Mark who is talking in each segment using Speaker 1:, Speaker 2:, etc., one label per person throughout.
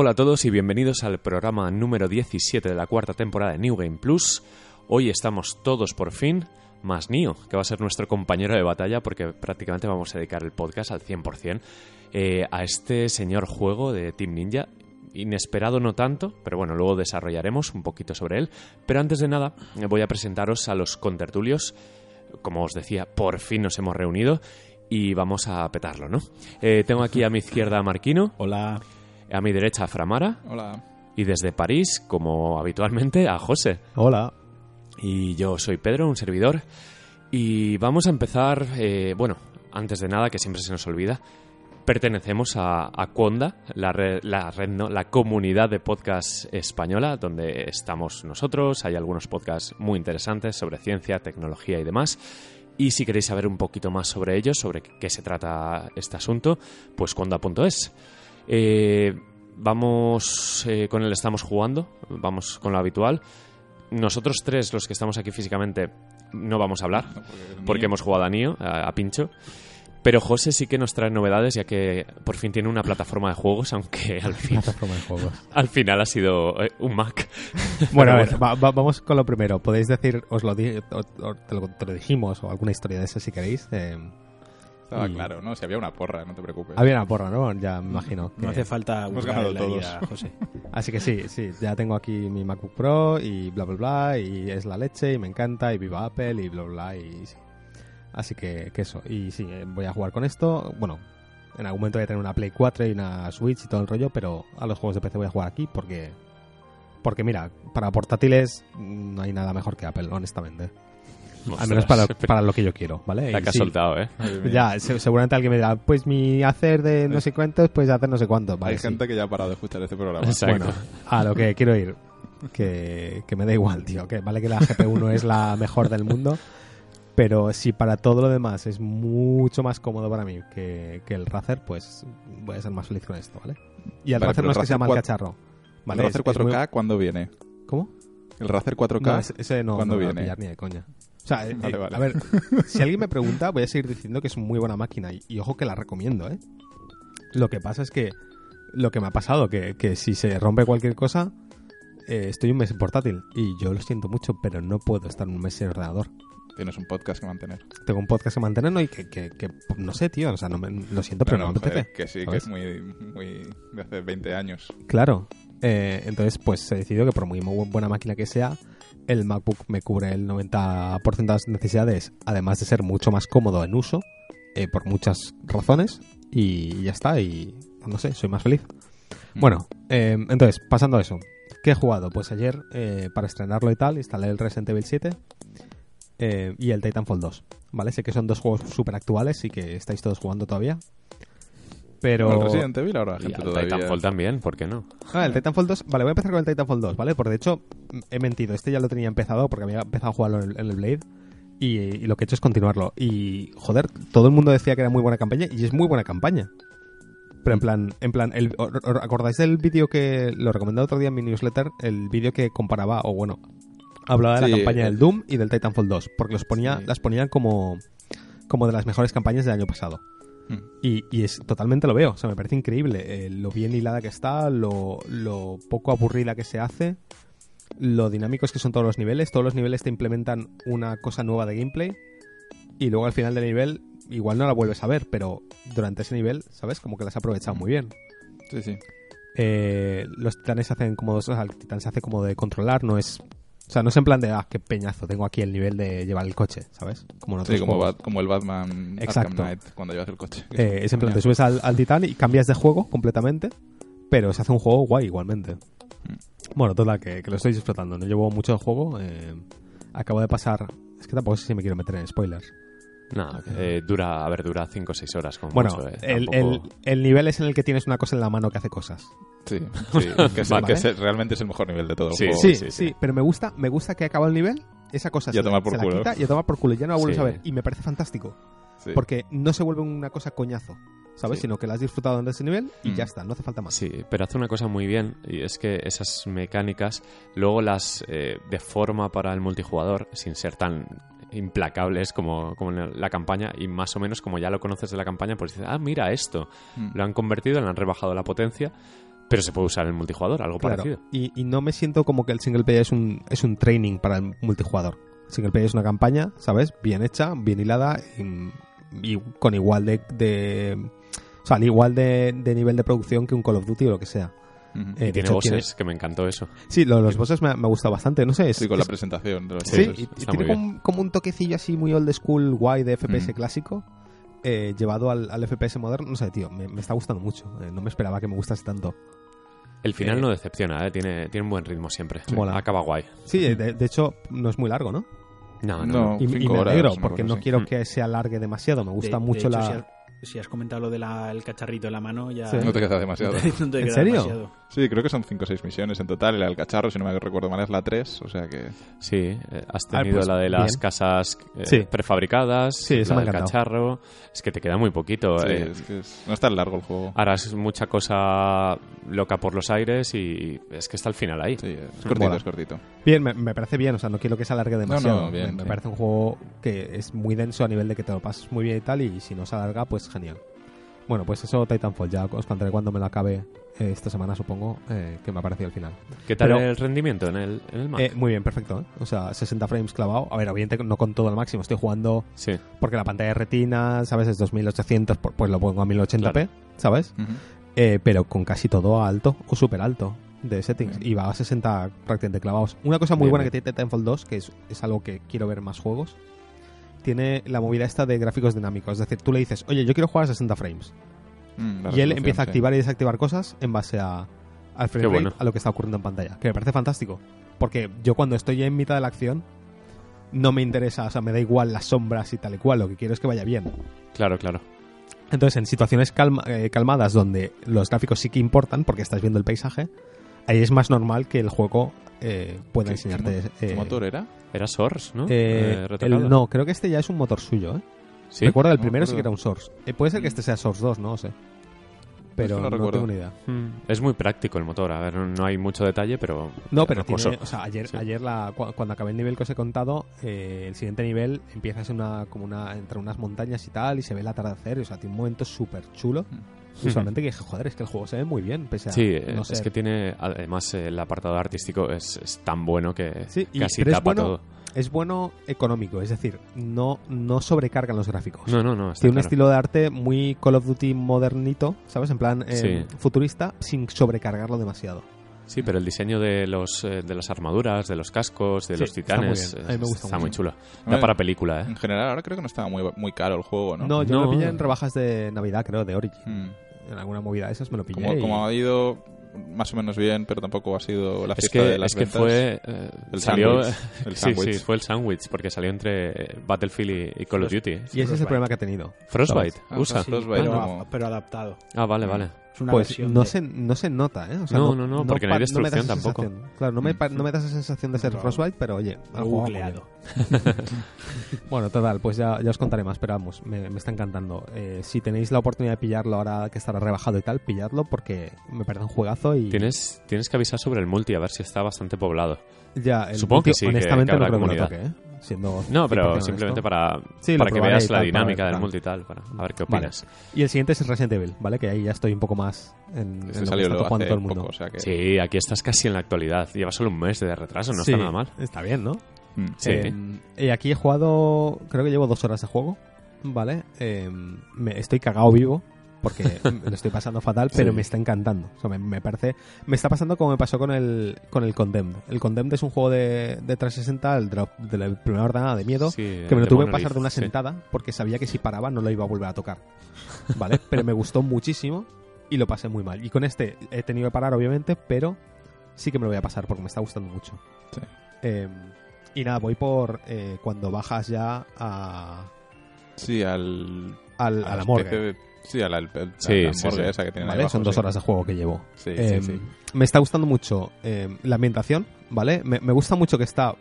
Speaker 1: Hola a todos y bienvenidos al programa número 17 de la cuarta temporada de New Game Plus. Hoy estamos todos por fin, más Nio, que va a ser nuestro compañero de batalla porque prácticamente vamos a dedicar el podcast al 100% eh, a este señor juego de Team Ninja. Inesperado no tanto, pero bueno, luego desarrollaremos un poquito sobre él. Pero antes de nada, voy a presentaros a los contertulios. Como os decía, por fin nos hemos reunido y vamos a petarlo, ¿no? Eh, tengo aquí a mi izquierda a Marquino.
Speaker 2: Hola.
Speaker 1: A mi derecha a Framara.
Speaker 3: Hola.
Speaker 1: Y desde París, como habitualmente, a José.
Speaker 2: Hola.
Speaker 1: Y yo soy Pedro, un servidor. Y vamos a empezar, eh, bueno, antes de nada, que siempre se nos olvida, pertenecemos a, a Conda, la red, la red, no, la comunidad de podcast española, donde estamos nosotros. Hay algunos podcasts muy interesantes sobre ciencia, tecnología y demás. Y si queréis saber un poquito más sobre ellos, sobre qué se trata este asunto, pues conda.es. Eh, vamos eh, con el estamos jugando, vamos con lo habitual. Nosotros tres, los que estamos aquí físicamente, no vamos a hablar, porque hemos jugado a Nio, a, a Pincho. Pero José sí que nos trae novedades, ya que por fin tiene una plataforma de juegos, aunque al, fin,
Speaker 2: Plataforma de juegos.
Speaker 1: al final ha sido eh, un Mac.
Speaker 2: Bueno, a
Speaker 1: Pero
Speaker 2: ver, va- va- vamos con lo primero. Podéis decir, os lo, di- o- o te, lo, te lo dijimos, o alguna historia de eso si queréis. Eh,
Speaker 3: Estaba
Speaker 2: Y-
Speaker 3: claro, ¿no? Si había una porra, no te preocupes.
Speaker 2: había una porra, ¿no? Ya me imagino.
Speaker 4: No hace falta
Speaker 3: Hemos
Speaker 4: buscar
Speaker 3: ganado
Speaker 4: la
Speaker 3: todos.
Speaker 4: guía, José.
Speaker 2: Así que sí, sí, ya tengo aquí mi MacBook Pro y bla, bla, bla, y es la leche y me encanta y viva Apple y bla, bla, bla, y sí. Así que, que eso, y sí, eh, voy a jugar con esto. Bueno, en algún momento voy a tener una Play 4 y una Switch y todo el rollo, pero a los juegos de PC voy a jugar aquí porque... Porque mira, para portátiles mm, no hay nada mejor que Apple, honestamente. Al menos para, para lo que yo quiero, ¿vale?
Speaker 1: La que has
Speaker 2: sí,
Speaker 1: soltado, ¿eh?
Speaker 2: Ya, se- seguramente alguien me dirá, pues mi hacer de no sé cuántos, pues hacer no sé cuántos. Vale,
Speaker 3: Hay
Speaker 2: sí.
Speaker 3: gente que ya ha parado de escuchar este programa.
Speaker 1: Exacto.
Speaker 2: Bueno, a lo que quiero ir. Que, que me da igual, tío. Que vale que la GPU no es la mejor del mundo. Pero si para todo lo demás es mucho más cómodo para mí que, que el Razer, pues voy a ser más feliz con esto, ¿vale? Y el
Speaker 3: Vale,
Speaker 2: Razer no es que sea mal cacharro. ¿vale?
Speaker 3: ¿El Razer
Speaker 2: Es- es muy-
Speaker 3: 4K cuándo viene?
Speaker 2: ¿Cómo?
Speaker 3: ¿El Razer 4K?
Speaker 2: No, ese, ese no,
Speaker 3: ¿Cuándo
Speaker 2: no me va a
Speaker 3: viene?
Speaker 2: ni de coña. O sea, eh,
Speaker 3: Vale,
Speaker 2: eh,
Speaker 3: vale.
Speaker 2: a ver, si alguien me pregunta, voy a seguir diciendo que es muy buena máquina. Y, y ojo que la recomiendo, ¿eh? Lo que pasa es que lo que me ha pasado, que, que si se rompe cualquier cosa, eh, estoy un mes en portátil. Y yo lo siento mucho, pero no puedo estar un mes sin ordenador.
Speaker 3: Tienes un podcast que mantener.
Speaker 2: Tengo un podcast que mantener ¿no? y que, que- que, no sé, tío. O sea, no me- lo siento, pero, no me
Speaker 3: joder,
Speaker 2: apetece.
Speaker 3: Que sí, que es muy, muy de hace 20 años.
Speaker 2: Claro. Eh, entonces, pues se decidió que por muy bu- buena máquina que sea, el MacBook me cubre el 90% de las necesidades, además de ser mucho más cómodo en uso, eh, por muchas razones, y ya está, y no sé, soy más feliz.
Speaker 3: Mm.
Speaker 2: Bueno, eh, entonces, pasando a eso, ¿qué he jugado? Pues ayer, eh, para estrenarlo y tal, instalé el Resident Evil 7 eh, y el Titanfall 2, ¿vale? Sé que son dos juegos súper actuales y que estáis todos jugando todavía. Pero...
Speaker 3: El Resident Evil ahora la
Speaker 1: Y
Speaker 3: gente
Speaker 1: al
Speaker 3: todavía...
Speaker 1: Titanfall también, ¿por qué no?
Speaker 2: Ah, el Titanfall 2. Vale, voy a empezar con el Titanfall 2, ¿vale? Porque de hecho, mm, he mentido. Este ya lo tenía empezado porque había empezado a jugarlo en el, en el Blade. Y, y lo que he hecho es continuarlo. Y, joder, todo el mundo decía que era muy buena campaña. Y es muy buena campaña. Pero en plan, en plan, el, ¿os- os ¿acordáis del vídeo que lo recomendé otro día en mi newsletter? El vídeo que comparaba, o bueno, hablaba de la campaña
Speaker 3: el-
Speaker 2: del Doom y del Titanfall 2. Porque los ponía,
Speaker 3: Sí.
Speaker 2: las ponían como, como de las mejores campañas del año pasado. Y, y es totalmente lo veo, o sea, me parece increíble eh, lo bien hilada que está, lo, lo poco aburrida que se hace, lo dinámicos que son todos los niveles, todos los niveles te implementan una cosa nueva de gameplay y luego al final del nivel igual no la vuelves a ver, pero durante ese nivel, ¿sabes? Como que las has aprovechado muy bien.
Speaker 3: Sí, sí.
Speaker 2: Eh, los titanes se hacen como dos, o sea, el titán se hace como de controlar, no es... O sea, no es en plan de, ah, qué peñazo, tengo aquí el nivel de llevar el coche, ¿sabes? Como en otros
Speaker 3: Sí, como,
Speaker 2: juegos.
Speaker 3: Bat- como el Batman
Speaker 2: Exacto.
Speaker 3: Arkham Knight cuando llevas el coche.
Speaker 2: Eh, es en plan, te subes al, al titán y cambias de juego completamente, pero se hace un juego guay igualmente.
Speaker 3: Mm.
Speaker 2: Bueno, total, que, que lo estoy disfrutando. No llevo mucho el juego. eh, acabo de pasar... Es que tampoco sé si me quiero meter en spoilers.
Speaker 1: No, eh, dura, a ver, dura 5 o 6 horas como
Speaker 2: Bueno,
Speaker 1: mucho, eh.
Speaker 2: el,
Speaker 1: Tampoco-
Speaker 2: el- el nivel es en el que tienes una cosa en la mano que hace cosas.
Speaker 3: Sí, sí, que, es,
Speaker 2: Vale.
Speaker 3: que es- realmente es el mejor nivel de todo el
Speaker 1: Sí,
Speaker 3: juego.
Speaker 2: Sí,
Speaker 1: sí,
Speaker 2: sí,
Speaker 1: sí.
Speaker 2: pero me gusta, me gusta que acaba el nivel, esa cosa
Speaker 3: Y
Speaker 2: se,
Speaker 3: tomar
Speaker 2: la-
Speaker 3: por
Speaker 2: se la
Speaker 3: culo.
Speaker 2: quita y a tomar por culo. Ya no la vuelves
Speaker 1: Sí.
Speaker 2: a ver. Y me parece fantástico.
Speaker 3: Sí.
Speaker 2: Porque no se vuelve una cosa coñazo, ¿sabes?
Speaker 3: Sí.
Speaker 2: Sino que la has disfrutado en ese nivel y
Speaker 3: Mm.
Speaker 2: ya está, no hace falta más.
Speaker 1: Sí, pero hace una cosa muy bien y es que esas mecánicas luego las eh, deforma para el multijugador sin ser tan implacables como, como en la campaña y más o menos como ya lo conoces de la campaña pues dices, ah, mira esto,
Speaker 3: Mm.
Speaker 1: lo han convertido, le han rebajado la potencia Pero se puede usar en multijugador, algo
Speaker 2: Claro,
Speaker 1: parecido.
Speaker 2: y, y no me siento como que el single player es un, es un training para el multijugador. El single player es una campaña, ¿sabes? Bien hecha, bien hilada y, y con igual de, de- O sea, al igual de, de nivel de producción que un Call of Duty o lo que sea. Eh,
Speaker 1: Y
Speaker 2: de
Speaker 1: tiene bosses, que me encantó eso.
Speaker 2: Sí, lo- los bosses me, me ha gustado bastante. No sé, es,
Speaker 3: Sí, con la
Speaker 2: es-
Speaker 3: presentación de los
Speaker 2: Sí, y, tiene como, un- como un toquecillo así muy old school, guay de FPS clásico, eh, llevado al, al FPS moderno. No sé, tío, me, me está gustando mucho. Eh, no me esperaba que me gustase tanto.
Speaker 1: El final
Speaker 2: Eh,
Speaker 1: no decepciona, ¿eh? tiene, tiene un buen ritmo siempre.
Speaker 2: Mola.
Speaker 1: Acaba guay.
Speaker 2: Sí, eh, de, de hecho, no es muy largo, ¿no?
Speaker 1: No, no,
Speaker 3: No.
Speaker 2: Y, y me alegro, porque no
Speaker 3: así.
Speaker 2: quiero
Speaker 1: Mm.
Speaker 2: que se alargue demasiado. Me gusta
Speaker 4: De- de
Speaker 2: mucho
Speaker 4: hecho,
Speaker 2: la...
Speaker 4: Si has, comentado lo del cacharrito en la mano, ya.
Speaker 2: Sí.
Speaker 3: No te queda demasiado.
Speaker 4: no te
Speaker 2: ¿En
Speaker 4: queda
Speaker 2: serio?
Speaker 4: demasiado.
Speaker 3: Sí, creo que son 5 o 6 misiones en total. Del cacharro, si no me recuerdo mal, es la 3. O sea que.
Speaker 1: Sí, eh, has
Speaker 2: Ah,
Speaker 1: tenido
Speaker 2: pues,
Speaker 1: la de las
Speaker 2: bien.
Speaker 1: casas eh,
Speaker 2: Sí.
Speaker 1: prefabricadas,
Speaker 2: Sí, eso
Speaker 1: la del cacharro. Es que te queda muy poquito.
Speaker 3: Sí,
Speaker 1: eh.
Speaker 3: es que es- no es tan largo el juego.
Speaker 1: Harás mucha cosa loca por los aires y es que está al final ahí.
Speaker 3: Sí, es cortito,
Speaker 2: Mola.
Speaker 3: es cortito.
Speaker 2: Bien, me, me parece bien, o sea, no quiero que se alargue demasiado.
Speaker 3: no, bien,
Speaker 2: me, me parece un juego que es muy denso a nivel de que te lo pases muy bien y tal, y si no se alarga, pues genial. Bueno, pues eso Titanfall, ya os contaré cuando me lo acabe eh, esta semana, supongo, eh, que me ha parecido al final.
Speaker 1: ¿Qué tal
Speaker 2: Pero-
Speaker 1: el rendimiento en el, en el Mac?
Speaker 2: Eh, muy bien, perfecto, ¿eh? O sea, 60 frames clavado. A ver, obviamente no con todo al máximo, estoy jugando
Speaker 1: sí,
Speaker 2: porque la pantalla de retina, ¿sabes? Es 2800, por- pues lo pongo a 1080p,
Speaker 1: Claro.
Speaker 2: ¿sabes? Eh, pero con casi todo a alto o súper alto de settings
Speaker 3: Bien.
Speaker 2: y va a 60 prácticamente clavados. Una cosa muy
Speaker 1: Bien,
Speaker 2: buena
Speaker 1: bien.
Speaker 2: que tiene Titanfall 2, que es, es algo que quiero ver en más juegos, tiene la movida esta de gráficos dinámicos. Es decir, tú le dices, oye, yo quiero jugar a 60 frames.
Speaker 3: Mm,
Speaker 2: y él empieza a
Speaker 3: sí.
Speaker 2: activar y desactivar cosas en base a, al frame
Speaker 1: Qué
Speaker 2: rate,
Speaker 1: bueno.
Speaker 2: a lo que está ocurriendo en pantalla. Que me parece fantástico. Porque yo cuando estoy en mitad de la acción, no me interesa, o sea, me da igual las sombras y tal y cual. Lo que quiero es que vaya bien.
Speaker 1: claro, claro.
Speaker 2: Entonces, en situaciones calma- eh, calmadas donde los gráficos sí que importan, porque estás viendo el paisaje, ahí es más normal que el juego eh, pueda
Speaker 3: ¿Qué-
Speaker 2: enseñarte.
Speaker 3: ¿Qué,
Speaker 2: eh,
Speaker 3: mo- motor era?
Speaker 1: Era Source, ¿no?
Speaker 2: eh,
Speaker 1: Eh,
Speaker 2: el- no, creo que este ya es un motor suyo. ¿eh?
Speaker 1: ¿Sí?
Speaker 2: Recuerdo el
Speaker 3: No
Speaker 2: primero sí que era un Source. Eh, puede ser que este sea Source 2, no lo sé. Pero
Speaker 3: no
Speaker 2: tengo ni idea.
Speaker 1: Mm, Es muy práctico el motor. A ver, no- no hay mucho detalle, pero.
Speaker 2: No, pero tiene, o sea, ayer,
Speaker 1: Sí.
Speaker 2: ayer la, cu- cuando acabé el nivel que os he contado, eh, el siguiente nivel empiezas en una, como una, entre unas montañas y tal, y se ve el atardecer, o sea, tiene un momento súper chulo. Visualmente que dije, joder, es que el juego se ve muy bien, pese a
Speaker 1: Sí, eh,
Speaker 2: no
Speaker 1: es
Speaker 2: ser-
Speaker 1: que tiene. Además, el apartado artístico es, es tan bueno que
Speaker 2: Sí,
Speaker 1: casi tapa
Speaker 2: bueno-
Speaker 1: todo.
Speaker 2: es bueno económico, es decir, no, no sobrecargan los gráficos.
Speaker 1: No, no, no.
Speaker 2: Tiene un
Speaker 1: claro.
Speaker 2: estilo de arte muy Call of Duty modernito, ¿sabes? En plan eh,
Speaker 1: Sí.
Speaker 2: futurista, sin sobrecargarlo demasiado.
Speaker 1: Sí, pero el diseño de los eh, de las armaduras, de los cascos, de
Speaker 2: Sí,
Speaker 1: los
Speaker 2: está
Speaker 1: titanes,
Speaker 2: muy bien. A mí me
Speaker 1: es-
Speaker 2: gusta
Speaker 1: está muy chulo.
Speaker 3: A
Speaker 1: Da para película, ¿eh?
Speaker 3: En general, ahora creo que no estaba muy, muy caro el juego, ¿no?
Speaker 2: No, yo
Speaker 1: No.
Speaker 2: me lo pillé en rebajas de Navidad, creo, de Origin.
Speaker 3: Mm.
Speaker 2: En alguna movida de esas me lo pillé.
Speaker 3: Como,
Speaker 2: y-
Speaker 3: como ha ido más o menos bien, pero tampoco ha sido la
Speaker 1: Es
Speaker 3: fiesta
Speaker 1: que,
Speaker 3: de las
Speaker 1: es que
Speaker 3: ventas.
Speaker 1: fue. eh,
Speaker 3: El
Speaker 1: salió.
Speaker 3: el
Speaker 1: sí, sí, fue el sándwich, porque salió entre Battlefield y, y Call of Duty.
Speaker 2: Y ese es el problema que ha tenido.
Speaker 1: Frostbite,
Speaker 3: Ah,
Speaker 1: usa.
Speaker 3: sí. Frostbite,
Speaker 4: pero,
Speaker 3: como-
Speaker 4: pero adaptado.
Speaker 1: Ah, vale,
Speaker 3: Mm.
Speaker 1: vale.
Speaker 4: Es una
Speaker 2: Pues no
Speaker 4: de-
Speaker 2: se, no se nota, ¿eh? O sea,
Speaker 1: No, no, no, porque no hay destrucción tampoco.
Speaker 2: sensación. Claro, no me, pa- no me da esa sensación de ser. Frostbite, pero oye,
Speaker 4: Lo
Speaker 2: al
Speaker 4: he
Speaker 2: juego
Speaker 4: googleado.
Speaker 2: Bueno, total, pues ya, ya os contaré más, pero vamos, me, me está encantando. Eh, si tenéis la oportunidad de pillarlo ahora que estará rebajado y tal, pilladlo porque me parece un juegazo y
Speaker 1: Tienes, tienes que avisar sobre el multi, a ver si está bastante poblado.
Speaker 2: ya, el
Speaker 1: Supongo que
Speaker 2: multi,
Speaker 1: sí, que-
Speaker 2: honestamente
Speaker 1: que
Speaker 2: no creo que lo toque, ¿eh? Siendo
Speaker 1: No, pero
Speaker 2: 100%
Speaker 1: simplemente
Speaker 2: honesto.
Speaker 1: para,
Speaker 2: Sí, lo
Speaker 1: para que veas la
Speaker 2: tal,
Speaker 1: dinámica
Speaker 2: ver,
Speaker 1: del multi y tal, para a ver qué
Speaker 2: Vale.
Speaker 1: opinas.
Speaker 2: Y el siguiente es Resident Evil, ¿vale? Que ahí ya estoy un poco más en, en lo
Speaker 3: Este
Speaker 2: que
Speaker 3: salió
Speaker 2: está
Speaker 3: luego
Speaker 2: jugando
Speaker 3: hace
Speaker 2: todo el mundo.
Speaker 3: poco, o sea que...
Speaker 1: Sí, aquí estás casi en la actualidad. Lleva solo un mes de retraso, no
Speaker 2: Sí,
Speaker 1: está nada mal.
Speaker 2: Está bien, ¿no?
Speaker 3: Mm.
Speaker 1: Sí.
Speaker 2: Eh, y aquí he jugado, creo que llevo dos horas de juego, ¿vale? Eh, me, estoy cagado vivo porque lo estoy pasando fatal, pero
Speaker 1: Sí.
Speaker 2: me está encantando. O sea, me, me parece, me está pasando como me pasó con el con el Condemned. El Condemned es un juego de, de 360, el de la, de la primera ordenada de miedo,
Speaker 1: Sí,
Speaker 2: que me lo tuve que pasar de una
Speaker 1: sí.
Speaker 2: sentada porque sabía que si paraba no lo iba a volver a tocar, ¿vale? pero me gustó muchísimo y lo pasé muy mal. Y con este he tenido que parar, obviamente, pero sí que me lo voy a pasar porque me está gustando mucho.
Speaker 3: Sí.
Speaker 2: Eh, y nada, voy por eh, cuando bajas ya a,
Speaker 3: Sí, al...
Speaker 2: al- a la
Speaker 3: especie
Speaker 2: morgue.
Speaker 3: Sí, a la, el- el-
Speaker 1: Sí,
Speaker 3: la
Speaker 1: sí,
Speaker 3: morgue
Speaker 1: sí.
Speaker 3: esa que tiene
Speaker 2: ¿vale?
Speaker 3: abajo,
Speaker 2: Son dos
Speaker 3: sí.
Speaker 2: horas de juego que llevo.
Speaker 3: Sí,
Speaker 2: Eh,
Speaker 3: sí, sí.
Speaker 2: Me está gustando mucho eh, la ambientación, ¿vale? Me, me gusta mucho que está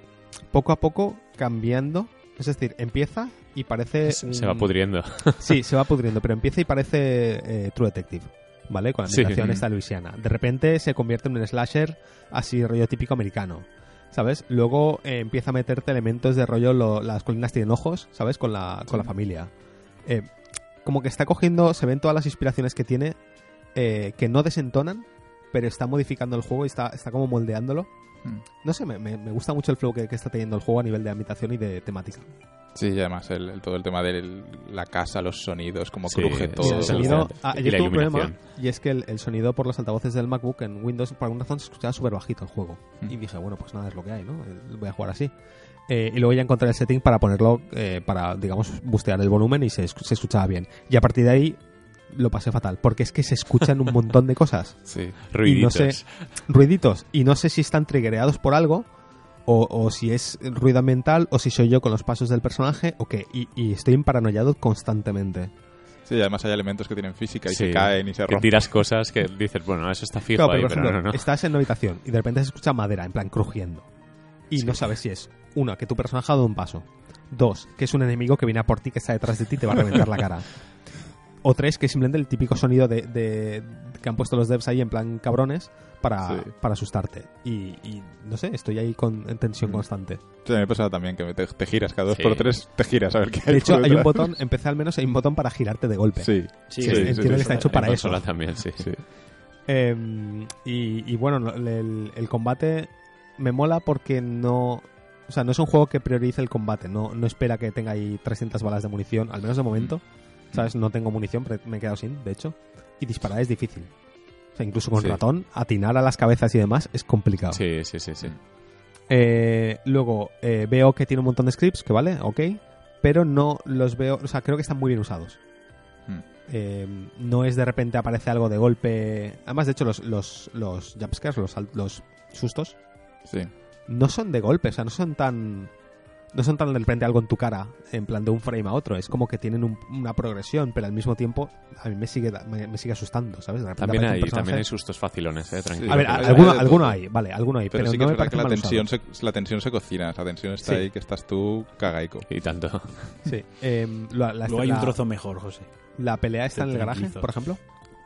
Speaker 2: poco a poco cambiando. Es decir, empieza y parece.
Speaker 1: Se, va pudriendo.
Speaker 2: Sí, se va pudriendo, pero empieza y parece eh, True Detective. ¿Vale? Con la ambientación esta Luisiana. De repente se convierte en un slasher así rollo típico americano. ¿Sabes? Luego eh, empieza a meterte elementos de rollo lo- las colinas tienen ojos, ¿sabes? Con la, con la familia. Eh, como que está cogiendo, se ven todas las inspiraciones que tiene, eh, que no desentonan, pero está modificando el juego y está, está como moldeándolo.
Speaker 3: Mm.
Speaker 2: No sé, me, me- me gusta mucho el flow que, que está teniendo el juego a nivel de ambientación y de temática.
Speaker 3: Sí, y además el, el- todo el tema de la casa, los sonidos, como
Speaker 1: Sí,
Speaker 3: cruje todo.
Speaker 2: Y el sonido, ah,
Speaker 1: Y
Speaker 2: yo tuve un problema y es que el, el sonido por los altavoces del MacBook en Windows por alguna razón se escuchaba súper bajito el juego.
Speaker 3: Mm.
Speaker 2: Y dije, bueno, pues nada, es lo que hay, ¿no? Voy a jugar así. Eh, y luego ya encontré el setting para ponerlo, eh, para, digamos, bustear el volumen y se, se escuchaba bien. Y a partir de ahí lo pasé fatal, porque es que se escuchan un montón de cosas.
Speaker 3: Sí.
Speaker 1: Ruiditos.
Speaker 2: Y no sé, ruiditos. Y no sé si están triggereados por algo, o, o si es ruido ambiental, o si soy yo con los pasos del personaje, o qué. Y, y estoy paranoiado constantemente.
Speaker 3: Sí, y además hay elementos que tienen física y
Speaker 1: Sí,
Speaker 3: se caen y se
Speaker 1: que
Speaker 3: rompen.
Speaker 1: tiras cosas que dices, bueno, eso está fijo
Speaker 2: Claro,
Speaker 1: ahí,
Speaker 2: pero, ejemplo,
Speaker 1: no, no.
Speaker 2: estás en una habitación y de repente se escucha madera, en plan crujiendo. Y no sabes si es, una, que tu personaje ha dado un paso. Dos, que es un enemigo que viene a por ti, que está detrás de ti y te va a reventar la cara. O tres, que es simplemente el típico sonido de, de- que han puesto los devs ahí en plan cabrones para,
Speaker 3: Sí.
Speaker 2: para asustarte. Y, y no sé, estoy ahí con, en tensión
Speaker 3: Mm.
Speaker 2: constante.
Speaker 3: Sí, me pasa también que te, te giras cada dos
Speaker 1: Sí.
Speaker 3: por tres, te giras a ver qué hay.
Speaker 2: De hecho, hay un botón, empecé al menos, hay un botón para girarte de golpe.
Speaker 3: Sí,
Speaker 4: Sí,
Speaker 2: Sí,
Speaker 4: sí,
Speaker 2: entiendo
Speaker 3: sí,
Speaker 2: que
Speaker 3: sí.
Speaker 2: está hecho
Speaker 1: En
Speaker 2: para eso.
Speaker 1: también, sí.
Speaker 3: sí.
Speaker 2: Eh, y, y bueno, no, el, el combate me mola porque no... O sea, no es un juego que priorice el combate, no, no espera que tenga ahí 300 balas de munición, al menos de momento. ¿Sabes? No tengo munición, pero me he quedado sin, de hecho. Y disparar es difícil. O sea, incluso con
Speaker 1: Sí.
Speaker 2: ratón, atinar a las cabezas y demás es complicado.
Speaker 1: Sí, sí, sí, sí.
Speaker 2: Eh, luego, eh, veo que tiene un montón de scripts, que vale, ok, pero no los veo, o sea, creo que están muy bien usados.
Speaker 3: Mm.
Speaker 2: Eh, no es de repente aparece algo de golpe. Además, de hecho, los, los, los jumpscares, los, los sustos,
Speaker 3: Sí.
Speaker 2: no son de golpe, o sea, no son tan. No son tan de repente algo en tu cara, en plan de un frame a otro. Es como que tienen un- una progresión, pero al mismo tiempo a mí me sigue, me, me sigue asustando, ¿sabes? De
Speaker 1: También hay, también hay sustos facilones, eh, tranquilo.
Speaker 2: A ver,
Speaker 3: Sí,
Speaker 2: a-
Speaker 3: hay-
Speaker 2: alguno,
Speaker 3: hay
Speaker 2: alguno vale, alguno hay,
Speaker 3: Pero,
Speaker 2: pero,
Speaker 3: sí
Speaker 2: no
Speaker 3: que es
Speaker 2: me
Speaker 3: verdad
Speaker 2: parece
Speaker 3: que la tensión, se, la tensión se cocina, la tensión está
Speaker 2: Sí.
Speaker 3: ahí, que estás tú cagaico.
Speaker 1: Y tanto.
Speaker 2: Sí. em, la, la-
Speaker 4: Luego hay
Speaker 2: la-
Speaker 4: un trozo mejor, José.
Speaker 2: La pelea está en el garaje, por ejemplo.